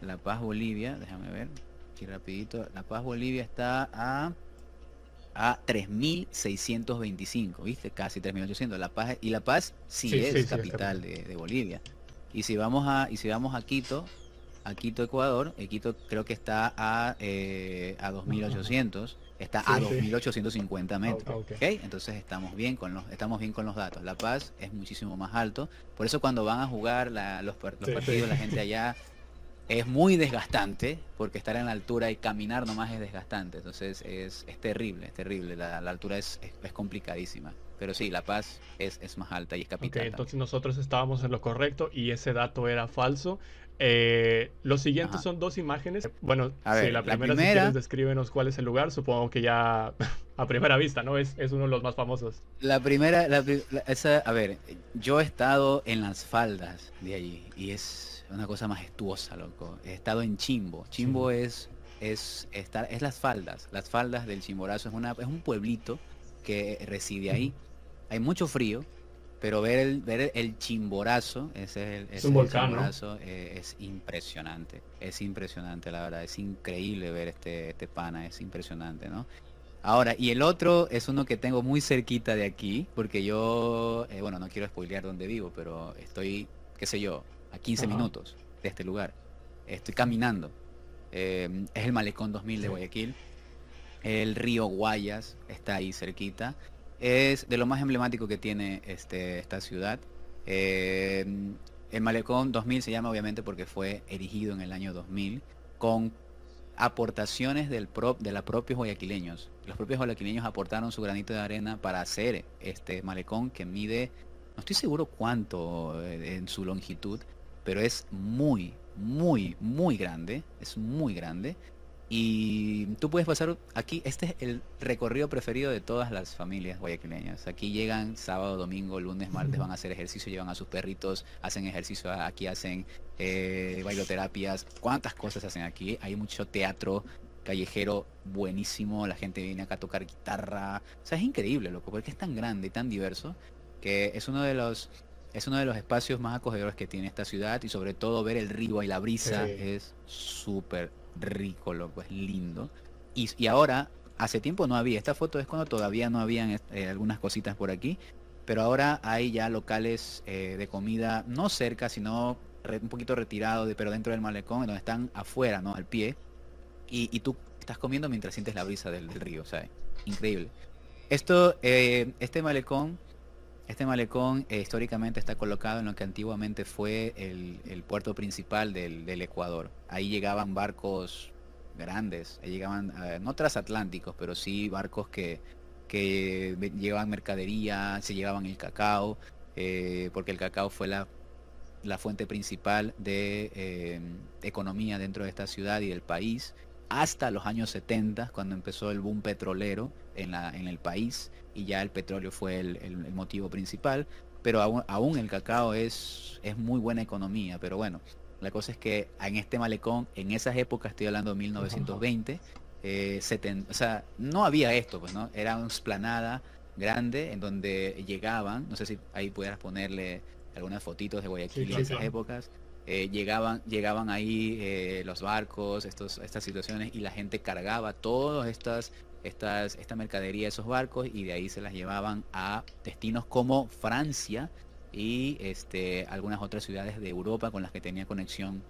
La Paz, Bolivia, déjame ver, aquí rapidito. La Paz, Bolivia está a a 3.625, ¿viste? Casi 3.800. La Paz, y La Paz sí, es capital de, Bolivia. Y si vamos a, y si vamos a Quito, a Quito, Ecuador, el Quito creo que está a, eh, a 2.800, está a 2.850 metros. Entonces estamos bien, con los, estamos bien con los datos. La Paz es muchísimo más alto. Por eso cuando van a jugar los, los partidos, la gente allá es muy desgastante, porque estar en la altura y caminar nomás es desgastante. Entonces es, es terrible, es terrible. La, altura es, es, complicadísima. Pero sí, La Paz es, es más alta y es capital. entonces nosotros estábamos en lo correcto y ese dato era falso. Eh, los siguientes son dos imágenes. Bueno, si la primera, Si quieres, descríbenos cuál es el lugar. Supongo que ya a primera vista, ¿no? Es, es uno de los más famosos. La primera, la, esa, a ver, yo he estado en las faldas de allí y es una cosa majestuosa, loco. He estado en Chimbo. Chimbo es es estar es las faldas, las faldas del Chimborazo es una es un pueblito que reside ahí. Hay mucho frío, pero ver el ver el Chimborazo, ese es, el, Chimborazo, eh, es impresionante. Es impresionante, la verdad, es increíble ver este este pana, es impresionante, ¿no? Ahora, y el otro es uno que tengo muy cerquita de aquí, porque yo, eh, bueno, no quiero spoilear dónde vivo, pero estoy, qué sé yo, a 15 minutos de este lugar. Estoy caminando. Eh, es el Malecón 2000 de Guayaquil. El río Guayas está ahí cerquita. Es de lo más emblemático que tiene este, esta ciudad. Eh, el Malecón 2000 se llama obviamente porque fue erigido en el año 2000 con aportaciones del prop, de los propios guayaquileños. Los propios guayaquileños aportaron su granito de arena para hacer este malecón que mide, no estoy seguro cuánto eh, en su longitud, pero es muy, muy, muy grande, es muy grande. Y tú puedes pasar aquí, este es el recorrido preferido de todas las familias guayaquileñas. Aquí llegan sábado, domingo, lunes, martes, van a hacer ejercicio, llevan a sus perritos, hacen ejercicio, aquí hacen eh, bailoterapias, cuántas cosas hacen aquí. Hay mucho teatro callejero buenísimo, la gente viene acá a tocar guitarra. O sea, es increíble, loco, porque es tan grande y tan diverso que es uno de los es uno de los espacios más acogedores que tiene esta ciudad y sobre todo ver el río y la brisa es súper rico, loco, es lindo. Y, y, ahora, hace tiempo no había, esta foto es cuando todavía no habían eh, algunas cositas por aquí, pero ahora hay ya locales eh, de comida, no cerca, sino un poquito retirado, de, pero dentro del malecón, donde están afuera, ¿no? Al pie. Y, y tú estás comiendo mientras sientes la brisa del, río, ¿sabes? Increíble. Esto, eh, este malecón este malecón históricamente está colocado en lo que antiguamente fue el, puerto principal del, Ecuador. Ahí llegaban barcos grandes, llegaban, eh, no transatlánticos, pero sí barcos que, llevaban mercadería, se llevaban el cacao, eh, porque el cacao fue la, fuente principal de eh, economía dentro de esta ciudad y del país, hasta los años 70, cuando empezó el boom petrolero en el país y ya el petróleo fue el, motivo principal, pero aún, el cacao es, es muy buena economía, pero bueno, la cosa es que en este malecón, en esas épocas, estoy hablando de 1920, eh, o sea, no había esto, pues, ¿no? Era una esplanada grande en donde llegaban, no sé si ahí pudieras ponerle algunas fotitos de Guayaquil en esas épocas, eh, llegaban, llegaban ahí eh, los barcos, estos, estas situaciones, y la gente cargaba todas estas estas, esta mercadería, esos barcos, y de ahí se las llevaban a destinos como Francia y este, algunas otras ciudades de Europa con las que tenía conexión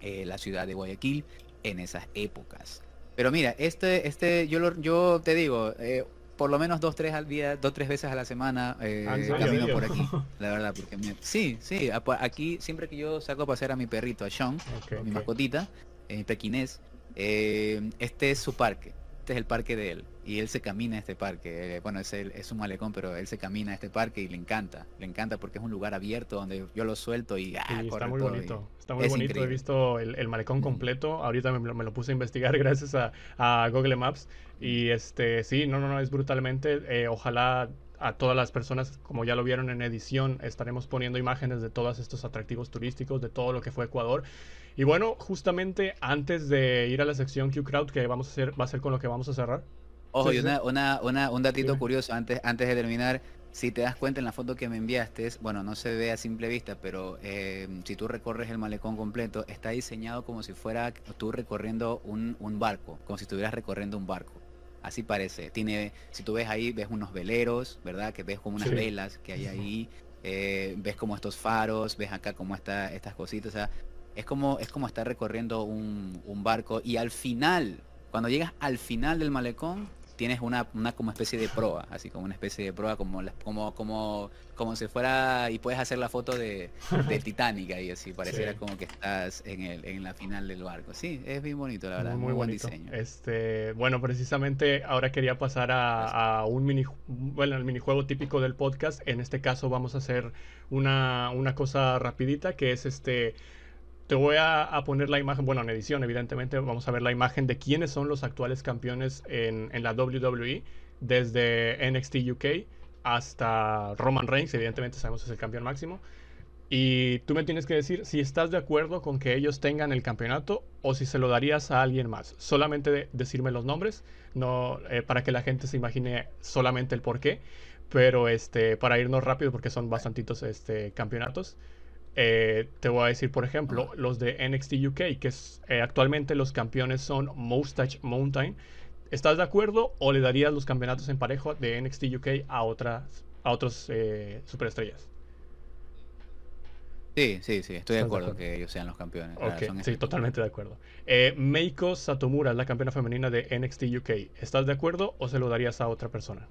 eh, la ciudad de Guayaquil en esas épocas. Pero mira, este, este, yo, yo te digo, eh, por lo menos dos, tres al día, dos, tres veces a la semana eh, ah, camino por aquí, la verdad, porque sí, sí, aquí siempre que yo saco a pasear a mi perrito, a Sean, mi mascotita, en pequinés, este es su parque este es el parque de él y él se camina a este parque. Eh, bueno, es, es un malecón, pero él se camina a este parque y le encanta. Le encanta porque es un lugar abierto donde yo lo suelto y ah, está muy bonito. Está muy bonito. He visto el, malecón completo. Ahorita me, me, lo puse a investigar gracias a, Google Maps. Y este, sí, no, no, no, es brutalmente. Eh, ojalá a todas las personas, como ya lo vieron en edición, estaremos poniendo imágenes de todos estos atractivos turísticos, de todo lo que fue Ecuador. Y bueno, justamente antes de ir a la sección Q-Crowd, que vamos a hacer, va a ser con lo que vamos a cerrar. Ojo, y una, una, un datito curioso antes, antes de terminar. Si te das cuenta en la foto que me enviaste, bueno, no se ve a simple vista, pero eh, si tú recorres el malecón completo, está diseñado como si fuera tú recorriendo un, un barco, como si estuvieras recorriendo un barco. Así parece. Tiene, si tú ves ahí, ves unos veleros, ¿verdad? Que ves como unas velas que hay ahí. Eh, ves como estos faros, ves acá como está, estas cositas. O sea, es como, es como estar recorriendo un, un barco. Y al final, cuando llegas al final del malecón, tienes una, una como especie de proa, así como una especie de proa como como como como si fuera y puedes hacer la foto de, de Titanic y así pareciera como que estás en el en la final del barco. Sí, es bien bonito la verdad, muy, buen diseño. Este, bueno, precisamente ahora quería pasar a, a un mini bueno, el minijuego típico del podcast. En este caso vamos a hacer una una cosa rapidita que es este te voy a, poner la imagen, bueno, en edición, evidentemente, vamos a ver la imagen de quiénes son los actuales campeones en, la WWE, desde NXT UK hasta Roman Reigns, evidentemente sabemos que es el campeón máximo. Y tú me tienes que decir si estás de acuerdo con que ellos tengan el campeonato o si se lo darías a alguien más. Solamente decirme los nombres, no eh, para que la gente se imagine solamente el por qué. Pero este, para irnos rápido, porque son bastantitos este, campeonatos. Eh, te voy a decir, por ejemplo, los de NXT UK, que es, eh, actualmente los campeones son Moustache Mountain. ¿Estás de acuerdo o le darías los campeonatos en parejo de NXT UK a otras a otros eh, superestrellas? Sí, sí, sí, estoy de acuerdo, que ellos sean los campeones. sí, totalmente de acuerdo. Meiko Satomura es la campeona femenina de NXT UK. ¿Estás de acuerdo o se lo darías a otra persona?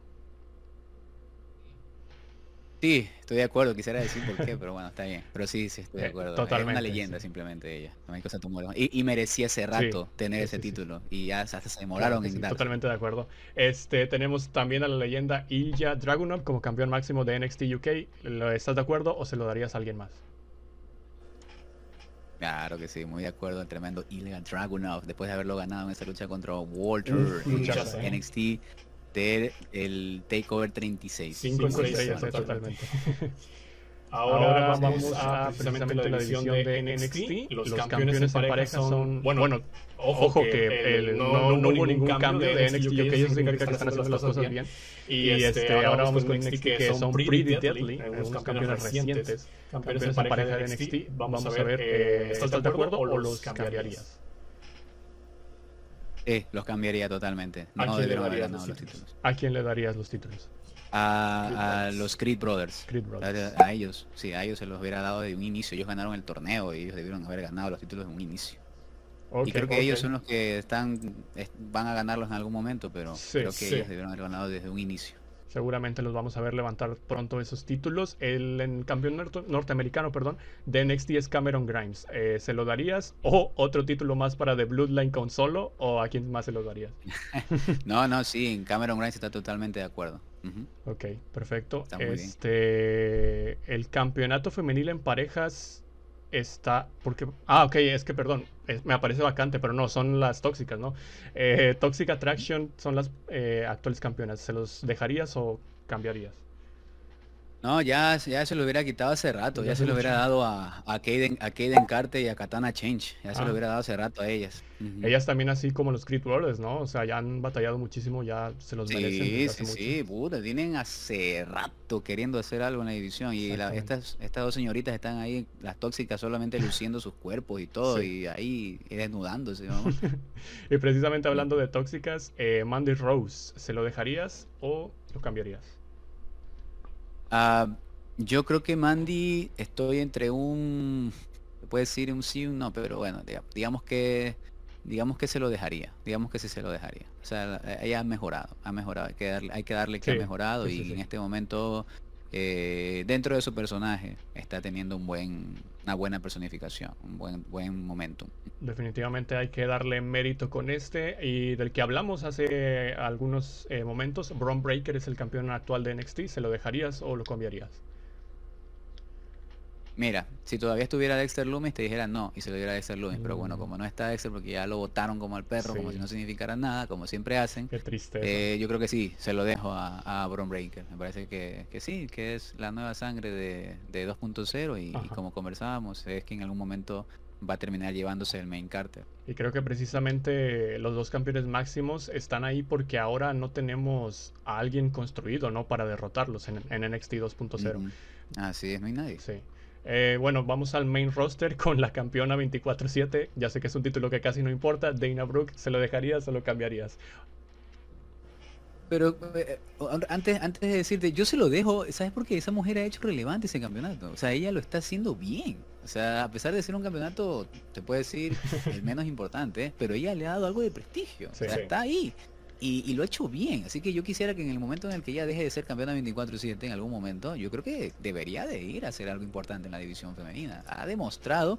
Sí, estoy de acuerdo, quisiera decir por qué, pero bueno, está bien. Pero sí, sí, estoy de eh, acuerdo. totalmente, es una leyenda simplemente ella. Y, y merecía ese rato tener ese título. Y ya hasta se demoraron en dar. Totalmente de acuerdo. Este, tenemos también a la leyenda Ilya Dragunov como campeón máximo de NXT UK. ¿Estás de acuerdo o se lo darías a alguien más? Claro que sí, muy de acuerdo. El tremendo Ilya Dragunov, después de haberlo ganado en esa lucha contra Walter NXT el Takeover 36. 5 estrellas, totalmente. Ahora, vamos a precisamente la división de NXT. Los, campeones en pareja son, bueno, ojo que el, no, no, hubo ningún cambio de NXT, que ellos significa que están haciendo las cosas bien. Y este, este ahora vamos con NXT que son Pretty Deadly, unos campeones recientes, campeones en pareja de NXT. Vamos a ver, eh, ¿estás de acuerdo o los cambiarías? Eh, los cambiaría totalmente. No debieron haber ganado los títulos. ¿A quién le darías los títulos? a, los Creed Brothers. A, ellos, sí, a ellos se los hubiera dado de un inicio. Ellos ganaron el torneo y ellos debieron haber ganado los títulos de un inicio. y creo que ellos son los que están van a ganarlos en algún momento, pero creo que ellos debieron haber ganado desde un inicio. Seguramente los vamos a ver levantar pronto esos títulos. El, campeón norteamericano, perdón, de NXT es Cameron Grimes. Eh, ¿Se lo darías? ¿O otro título más para The Bloodline con solo? ¿O a quién más se lo darías? no, no, sí, Cameron Grimes está totalmente de acuerdo. Ok, perfecto. Este, el campeonato femenil en parejas está porque ah ok es que perdón me aparece vacante pero no son las tóxicas no eh, Toxic Attraction son las eh, actuales campeonas se los dejarías o cambiarías no, ya, ya se lo hubiera quitado hace rato, ya, se lo hubiera dado a, a, Kaden, a Kaden Carter y a Katana Change, ya se lo ah. hubiera dado hace rato a ellas. Ellas también así como los Creed ¿no? O sea, ya han batallado muchísimo, ya se los merecen. Sí, sí, sí, puta, tienen hace rato queriendo hacer algo en la división y estas, estas dos señoritas están ahí, las tóxicas, solamente luciendo sus cuerpos y todo, y ahí desnudándose, y precisamente hablando de tóxicas, eh, Mandy Rose, ¿se lo dejarías o lo cambiarías? Ah, yo creo que Mandy estoy entre un, puede decir un sí, un no, pero bueno, digamos que digamos que se lo dejaría, digamos que sí se lo dejaría. O sea, ella ha mejorado, ha mejorado, hay que darle, hay que, darle que ha mejorado y en este momento eh, dentro de su personaje está teniendo un buen, una buena personificación, un buen, buen momento. Definitivamente hay que darle mérito con este y del que hablamos hace algunos eh, momentos, Braun Breaker es el campeón actual de NXT, ¿se lo dejarías o lo cambiarías? Mira, si todavía estuviera Dexter Loomis, te dijera no, y se lo diera a Dexter Loomis. Pero bueno, mm. como no está Dexter, porque ya lo votaron como al perro, como si no significara nada, como siempre hacen. Qué triste. Eh, yo creo que sí, se lo dejo a, a Breaker. Me parece que, sí, que es la nueva sangre de, 2.0 y, como conversábamos, es que en algún momento va a terminar llevándose el main Carter. Y creo que precisamente los dos campeones máximos están ahí porque ahora no tenemos a alguien construido, ¿no? Para derrotarlos en, NXT 2.0. Así es, no hay nadie. Sí. Eh, bueno, vamos al main roster con la campeona 24-7. Ya sé que es un título que casi no importa. Dana Brooke, ¿se lo dejarías o lo cambiarías? Pero eh, antes, antes de decirte, yo se lo dejo, ¿sabes por qué? Esa mujer ha hecho relevante ese campeonato. O sea, ella lo está haciendo bien. O sea, a pesar de ser un campeonato, se puede decir, el menos importante, pero ella le ha dado algo de prestigio. o sea, está ahí. Y, lo ha hecho bien, así que yo quisiera que en el momento en el que ella deje de ser campeona 24-7 en algún momento, yo creo que debería de ir a hacer algo importante en la división femenina. Ha demostrado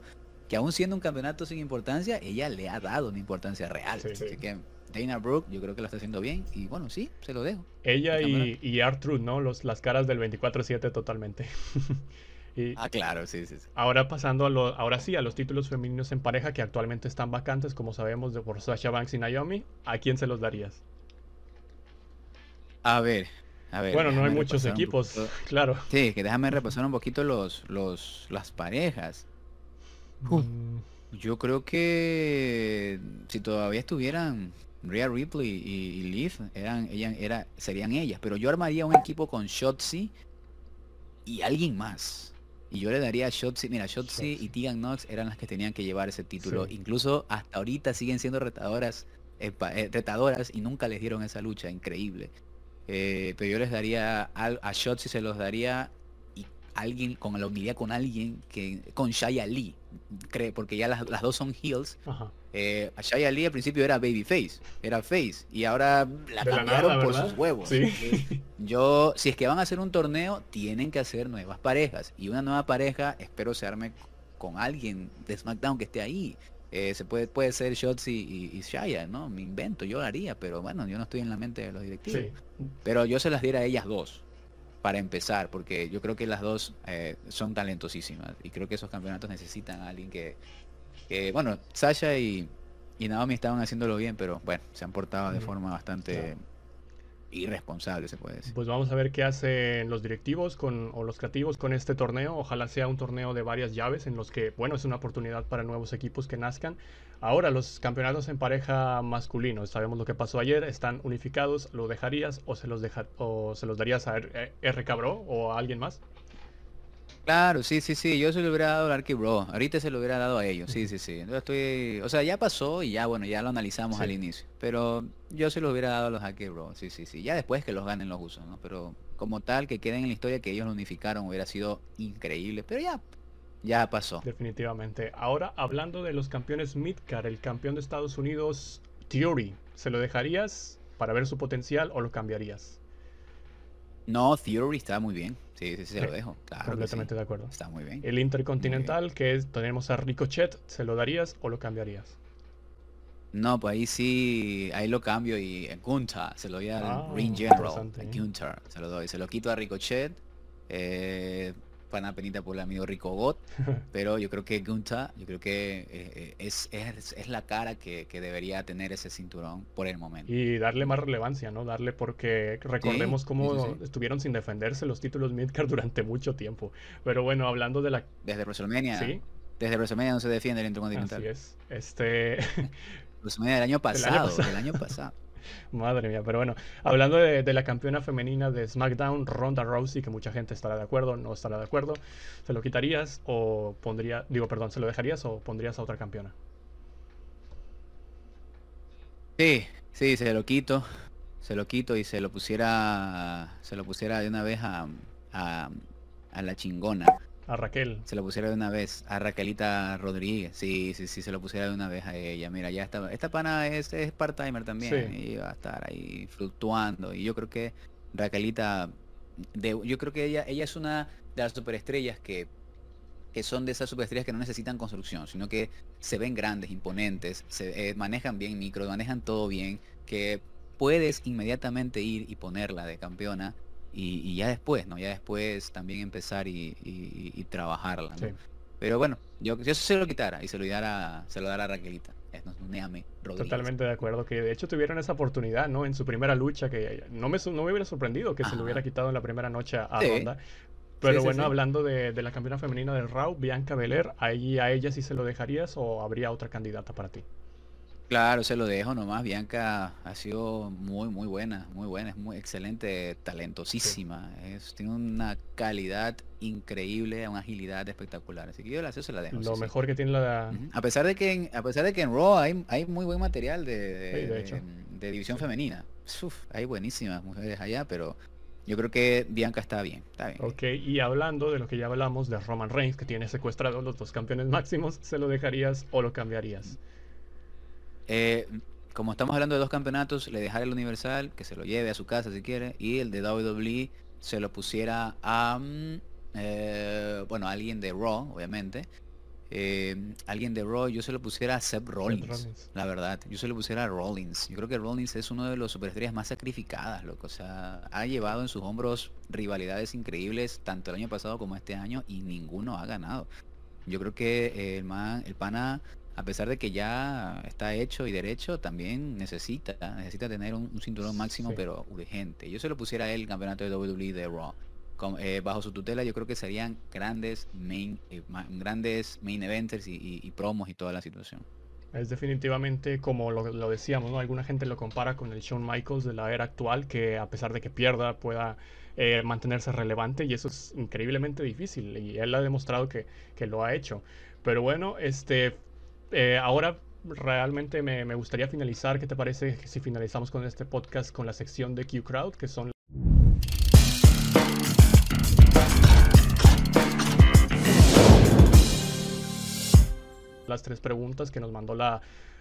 que aún siendo un campeonato sin importancia, ella le ha dado una importancia real. así que Dana Brooke yo creo que lo está haciendo bien y bueno, sí, se lo dejo. Ella y, y Artrude, ¿no? Los, las caras del 24-7 totalmente. ah, claro, sí, sí, Ahora pasando a lo, ahora sí a los títulos femeninos en pareja que actualmente están vacantes, como sabemos, de por Sasha Banks y Naomi, ¿a quién se los darías? A ver, a ver. Bueno, no hay muchos equipos, claro. Sí, que déjame repasar un poquito los, los, las parejas. Mm. Yo creo que si todavía estuvieran Rhea Ripley y, Liv, eran, ellas, era, serían ellas. Pero yo armaría un equipo con Shotzi y alguien más. Y yo le daría a Shotzi, mira, Shotzi y Tegan Knox eran las que tenían que llevar ese título. Incluso hasta ahorita siguen siendo retadoras, eh, eh, retadoras y nunca les dieron esa lucha, increíble. Eh, pero yo les daría a, a Shotzi se los daría y alguien con la unidad con alguien que con Shaya Lee cree porque ya las, dos son heels eh, a Shaya Lee al principio era babyface era face y ahora la cambiaron por sus huevos yo si es que van a hacer un torneo tienen que hacer nuevas parejas y una nueva pareja espero se arme con alguien de SmackDown que esté ahí eh, se puede, puede ser Shotzi y, Shaya, ¿no? Me invento, yo lo haría, pero bueno, yo no estoy en la mente de los directivos. Pero yo se las diera a ellas dos. para empezar, porque yo creo que las dos eh, son talentosísimas y creo que esos campeonatos necesitan a alguien que, bueno, Sasha y, y Naomi estaban haciéndolo bien, pero bueno, se han portado de forma bastante irresponsable, se puede decir. Pues vamos a ver qué hacen los directivos con, o los creativos con este torneo. Ojalá sea un torneo de varias llaves en los que, bueno, es una oportunidad para nuevos equipos que nazcan. Ahora, los campeonatos en pareja masculino, sabemos lo que pasó ayer, están unificados. ¿Lo dejarías o se los, deja, o se los darías a R, R Cabro o a alguien más? Claro, sí, sí, sí. Yo se lo hubiera dado al Arky Bro. Ahorita se lo hubiera dado a ellos. Sí, sí, sí. Yo estoy, o sea, ya pasó y ya, bueno, ya lo analizamos al inicio. Pero yo se lo hubiera dado a los Arky Bro. Sí, sí, sí. Ya después que los ganen los usos, ¿no? Pero como tal, que queden en la historia que ellos lo unificaron hubiera sido increíble. Pero ya, ya pasó. Definitivamente. Ahora, hablando de los campeones Midcar, el campeón de Estados Unidos, Theory, ¿se lo dejarías para ver su potencial o lo cambiarías? No, Theory está muy bien. Sí, sí, sí, se lo dejo. Claro completamente de acuerdo. Está muy bien. El Intercontinental, que es, tenemos a Ricochet, ¿se lo darías o lo cambiarías? No, pues ahí sí, ahí lo cambio y Gunther, se lo doy a ah, Ring General, a Gunther, se lo doy, se lo quito a Ricochet, eh, pana penita por el amigo Rico Got, pero yo creo que Gunta, yo creo que eh, es, es, la cara que, debería tener ese cinturón por el momento. Y darle más relevancia, ¿no? Darle porque recordemos cómo estuvieron sin defenderse los títulos Midcard durante mucho tiempo. Pero bueno, hablando de la... Desde WrestleMania. Sí. Desde WrestleMania no se defiende el Intercontinental. Así es. Este... WrestleMania del año pasado. Del año pasado. Madre mía, pero bueno, hablando de, la campeona femenina de SmackDown, Ronda Rousey, que mucha gente estará de acuerdo, no estará de acuerdo, ¿se lo quitarías o pondría, digo, perdón, ¿se lo dejarías o pondrías a otra campeona? Sí, sí, se lo quito, se lo quito y se lo pusiera, se lo pusiera de una vez a, a la chingona. A Raquel. Se lo pusiera de una vez. A Raquelita Rodríguez. Sí, sí, sí, se lo pusiera de una vez a ella. Mira, ya está. Esta pana es, es part-timer también. Y va a estar ahí fluctuando. Y yo creo que Raquelita. De, yo creo que ella, ella es una de las superestrellas que, que son de esas superestrellas que no necesitan construcción, sino que se ven grandes, imponentes, se eh, manejan bien micro, manejan todo bien, que puedes inmediatamente ir y ponerla de campeona y, ya después, ¿no? Ya después también empezar y, trabajarla, Pero bueno, yo, yo se lo quitara y se lo diera, se lo dará a Raquelita. Es Totalmente de acuerdo, que de hecho tuvieron esa oportunidad, ¿no? En su primera lucha, que no me, no me hubiera sorprendido que se lo hubiera quitado en la primera noche a Ronda. Pero bueno, hablando de, la campeona femenina del Raw, Bianca Belair, ¿ahí a ella sí se lo dejarías o habría otra candidata para ti? Claro, se lo dejo nomás. Bianca ha sido muy, muy buena, muy buena, es muy excelente, talentosísima. Es, tiene una calidad increíble, una agilidad espectacular. Así que yo la se la dejo. Lo mejor que tiene la... A pesar de que en, a pesar de que en Raw hay, hay muy buen material de, de, división femenina. hay buenísimas mujeres allá, pero yo creo que Bianca está bien, está bien. Ok, y hablando de lo que ya hablamos de Roman Reigns, que tiene secuestrado los dos campeones máximos, ¿se lo dejarías o lo cambiarías? Eh, como estamos hablando de dos campeonatos, le dejaré el Universal, que se lo lleve a su casa si quiere, y el de WWE se lo pusiera a, mm, eh, bueno, alguien de Raw, obviamente. Eh, alguien de Raw, yo se lo pusiera a Seth Rollins, la verdad. Yo se lo pusiera a Rollins. Yo creo que Rollins es uno de los superestrellas más sacrificadas, loco. O sea, ha llevado en sus hombros rivalidades increíbles tanto el año pasado como este año y ninguno ha ganado. Yo creo que el man, el pana a pesar de que ya está hecho y derecho, también necesita, necesita tener un, cinturón máximo, pero urgente. Yo se lo pusiera a él el campeonato de WWE de Raw. Eh, bajo su tutela yo creo que serían grandes main, eh, grandes main eventers y, promos y toda la situación. Es definitivamente como lo, decíamos, ¿no? Alguna gente lo compara con el Shawn Michaels de la era actual, que a pesar de que pierda pueda eh, mantenerse relevante y eso es increíblemente difícil y él ha demostrado que, que lo ha hecho. Pero bueno, este eh, ahora realmente me, gustaría finalizar. ¿Qué te parece si finalizamos con este podcast con la sección de Q Crowd, que son las tres preguntas que nos mandó la,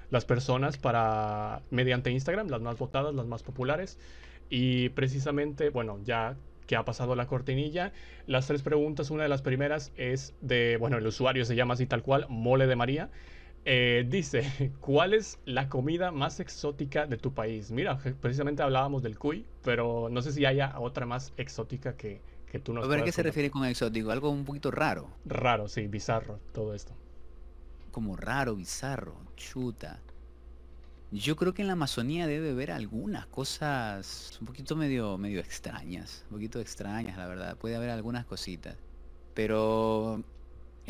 las personas para mediante Instagram, las más votadas, las más populares. Y precisamente, bueno, ya que ha pasado la cortinilla, las tres preguntas, una de las primeras es de, bueno, el usuario se llama así tal cual, Mole de María. Eh, dice, ¿cuál es la comida más exótica de tu país? Mira, precisamente hablábamos del cuy, pero no sé si haya otra más exótica que, que tú nos A ver, ¿a qué se refiere con exótico? Algo un poquito raro. Raro, sí, bizarro, todo esto. Como raro, bizarro, chuta. Yo creo que en la Amazonía debe haber algunas cosas un poquito medio, medio extrañas, un poquito extrañas, la verdad. Puede haber algunas cositas. Pero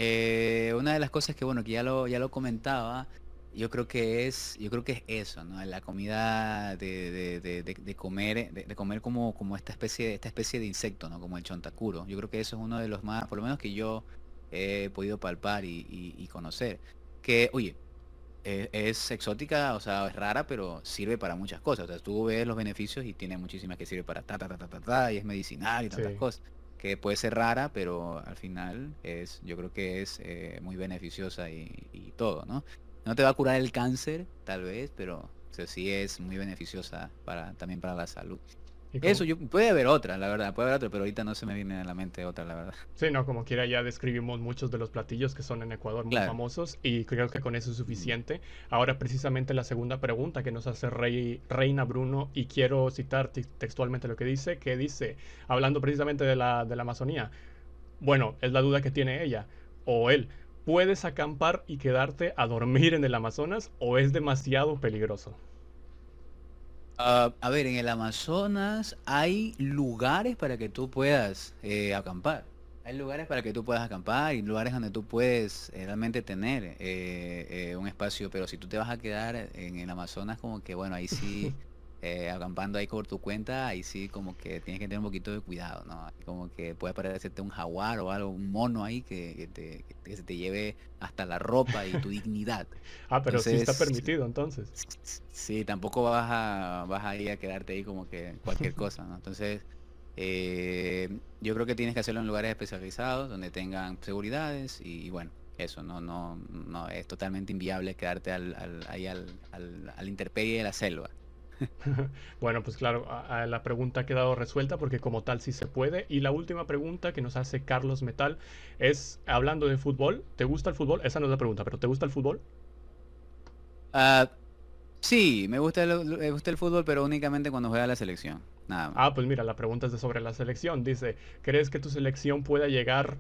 eh, una de las cosas que bueno, que ya lo, ya lo comentaba, yo creo que es, yo creo que es eso, ¿no? La comida de, de, comer, de, comer como, como esta especie, esta especie de insecto, ¿no? Como el chontacuro. Yo creo que eso es uno de los más, por lo menos que yo he podido palpar y, y conocer. Que, oye, es, exótica, o sea, es rara, pero sirve para muchas cosas. O sea, tú ves los beneficios y tiene muchísimas que sirve para ta, ta, ta, ta, ta, y es medicinal y tantas cosas. Que puede ser rara, pero al final es, yo creo que es eh, muy beneficiosa y, todo, ¿no? No te va a curar el cáncer, tal vez, pero sí es muy beneficiosa para, también para la salud. Eso, yo, puede haber otra, la verdad, puede haber otra, pero ahorita no se me viene a la mente otra, la verdad. Sí, no, como quiera ya describimos muchos de los platillos que son en Ecuador muy famosos y creo que con eso es suficiente. Ahora precisamente la segunda pregunta que nos hace Rey, Reina Bruno y quiero citar textualmente lo que dice, que dice, hablando precisamente de la, de la Amazonía, bueno, es la duda que tiene ella o él, ¿puedes acampar y quedarte a dormir en el Amazonas o es demasiado peligroso? Ah, a ver, en el Amazonas hay lugares para que tú puedas eh, acampar. Hay lugares para que tú puedas acampar y lugares donde tú puedes eh, realmente tener eh, un espacio, pero si tú te vas a quedar en el Amazonas, como que bueno, ahí sí eh, acampando ahí por tu cuenta, ahí sí como que tienes que tener un poquito de cuidado, ¿no? Como que puede aparecerte un jaguar o algo, un mono ahí que, te, se te lleve hasta la ropa y tu dignidad. Ah, pero sí está permitido entonces. Sí, tampoco vas a, vas a ir a quedarte ahí como que cualquier cosa, ¿no? Entonces, eh, yo creo que tienes que hacerlo en lugares especializados, donde tengan seguridades y, bueno, eso, no, no, no, es totalmente inviable quedarte al, al, ahí al, al, al interperie de la selva. bueno, pues claro, la pregunta ha quedado resuelta porque como tal sí se puede. Y la última pregunta que nos hace Carlos Metal es, hablando de fútbol, ¿te gusta el fútbol? Esa no es la pregunta, pero ¿te gusta el fútbol? Ah, sí, me gusta, el, me gusta el fútbol, pero únicamente cuando juega la selección. Nada Ah, pues mira, la pregunta es de sobre la selección. Dice, ¿crees que tu selección pueda llegar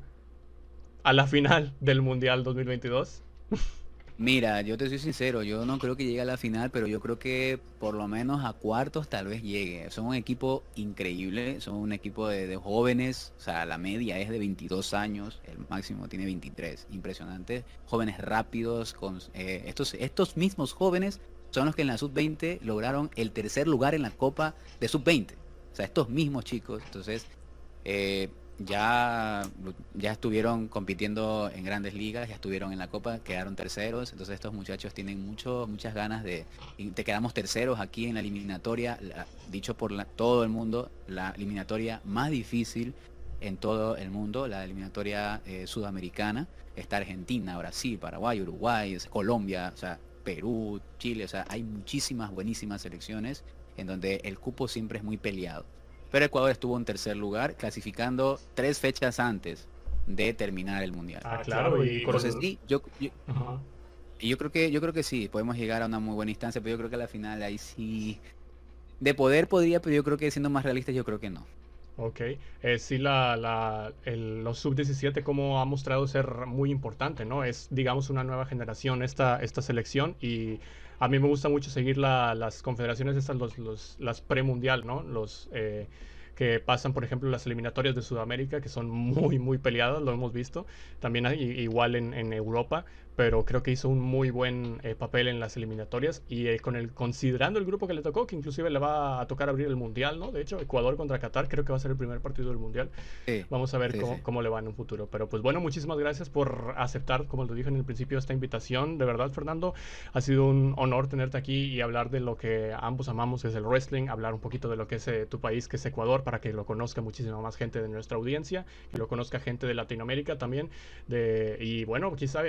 a la final del Mundial 2022? Mira, yo te soy sincero, yo no creo que llegue a la final, pero yo creo que por lo menos a cuartos tal vez llegue. Son un equipo increíble, son un equipo de, jóvenes, o sea, la media es de 22 años, el máximo tiene 23, impresionante. Jóvenes rápidos, eh, estos, estos mismos jóvenes son los que en la sub-20 lograron el tercer lugar en la Copa de sub-20. O sea, estos mismos chicos, entonces... Eh, ya, ya estuvieron compitiendo en grandes ligas, ya estuvieron en la Copa, quedaron terceros, entonces estos muchachos tienen mucho, muchas ganas de... te quedamos terceros aquí en la eliminatoria, dicho por todo el mundo, la eliminatoria más difícil en todo el mundo, la eliminatoria eh, sudamericana, está Argentina, Brasil, Paraguay, Uruguay, Colombia, o sea, Perú, Chile, o sea, hay muchísimas buenísimas selecciones en donde el cupo siempre es muy peleado. Pero Ecuador estuvo en tercer lugar, clasificando tres fechas antes de terminar el mundial. Ah, claro, y entonces sí, yo, yo, creo que yo creo que sí, podemos llegar a una muy buena instancia, pero yo creo que a la final ahí sí de poder podría, pero yo creo que siendo más realistas yo creo que no. Ok, eh, sí, la, la, los sub-17 como ha mostrado ser muy importante, ¿no? Es, digamos, una nueva generación esta, esta selección y a mí me gusta mucho seguir las confederaciones estas, los, los, las premundial, ¿no? Los eh, que pasan, por ejemplo, las eliminatorias de Sudamérica, que son muy, muy peleadas, lo hemos visto. También hay, igual en, en Europa, pero creo que hizo un muy buen eh, papel en las eliminatorias y eh, con el considerando el grupo que le tocó, que inclusive le va a tocar abrir el mundial, ¿no? De hecho, Ecuador contra Qatar creo que va a ser el primer partido del mundial. Vamos a ver cómo, cómo, le va en un futuro. Pero pues bueno, muchísimas gracias por aceptar, como lo dije en el principio, esta invitación. De verdad, Fernando, ha sido un honor tenerte aquí y hablar de lo que ambos amamos, que es el wrestling, hablar un poquito de lo que es eh, tu país, que es Ecuador para que lo conozca muchísima más gente de nuestra audiencia, que lo conozca gente de Latinoamérica también. De, y bueno, quizá,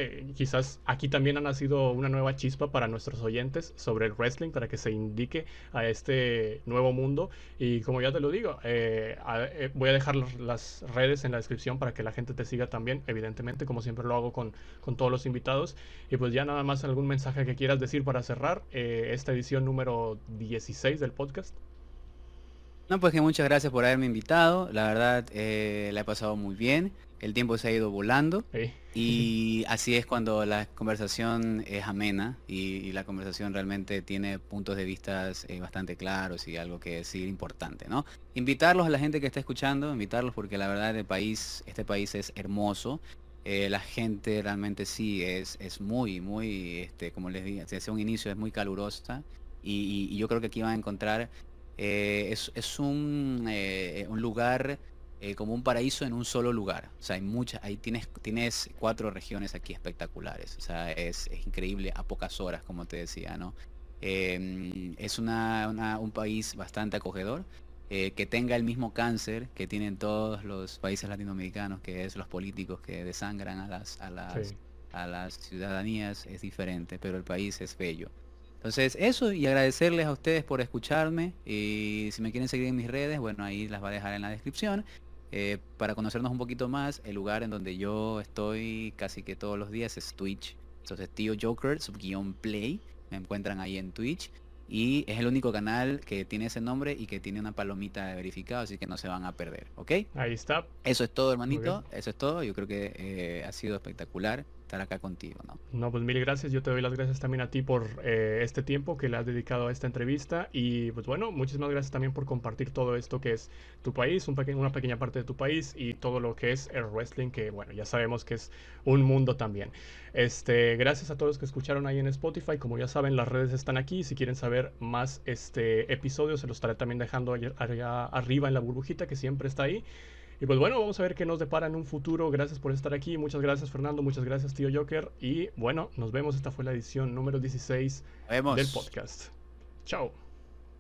aquí también ha nacido una nueva chispa para nuestros oyentes sobre el wrestling, para que se indique a este nuevo mundo. Y como ya te lo digo, eh, eh, voy a dejar las redes en la descripción para que la gente te siga también, evidentemente, como siempre lo hago con, con todos los invitados. Y pues ya nada más algún mensaje que quieras decir para cerrar eh, esta edición número 16 del podcast. No, pues que muchas gracias por haberme invitado. La verdad, la he pasado muy bien. El tiempo se ha ido volando. Y así es cuando la conversación es amena y, la conversación realmente tiene puntos de vista eh, bastante claros y algo que decir importante, ¿no? Invitarlos a la gente que está escuchando, invitarlos porque la verdad el país, este país es hermoso. Eh, la gente realmente sí es, es muy, muy, este, como les dije, desde un inicio es muy calurosa y yo creo que aquí van a encontrar eh, es, un, eh, un, lugar eh, como un paraíso en un solo lugar. O sea, hay muchas, ahí tienes, tienes cuatro regiones aquí espectaculares. O sea, es, increíble a pocas horas, como te decía, ¿no? Em, es una, un país bastante acogedor. que tenga el mismo cáncer que tienen todos los países latinoamericanos, que es los políticos que desangran a las, a las, a las ciudadanías, es diferente, pero el país es bello. Entonces, eso y agradecerles a ustedes por escucharme. Y si me quieren seguir en mis redes, bueno, ahí las va a dejar en la descripción. Eh, para conocernos un poquito más, el lugar en donde yo estoy casi que todos los días es Twitch. Entonces, Tío Joker, subguión play. Me encuentran ahí en Twitch. Y es el único canal que tiene ese nombre y que tiene una palomita de verificado, así que no se van a perder, ¿ok? Ahí está. Eso es todo, hermanito. Eso es todo. Yo creo que eh, ha sido espectacular estar acá contigo, ¿no? No, pues mil gracias. Yo te doy las gracias también a ti por eh, este tiempo que le has dedicado a esta entrevista. Y pues bueno, muchísimas gracias también por compartir todo esto que es tu país, un una pequeña parte de tu país y todo lo que es el wrestling, que bueno, ya sabemos que es un mundo también. Este, gracias a todos los que escucharon ahí en Spotify. Como ya saben, las redes están aquí. Si quieren saber más este episodio, se los estaré también dejando allá arriba en la burbujita que siempre está ahí. Y pues bueno, vamos a ver qué nos depara en un futuro. Gracias por estar aquí. Muchas gracias, Fernando. Muchas gracias, tío Joker. Y bueno, nos vemos. Esta fue la edición número 16 del podcast. Chao.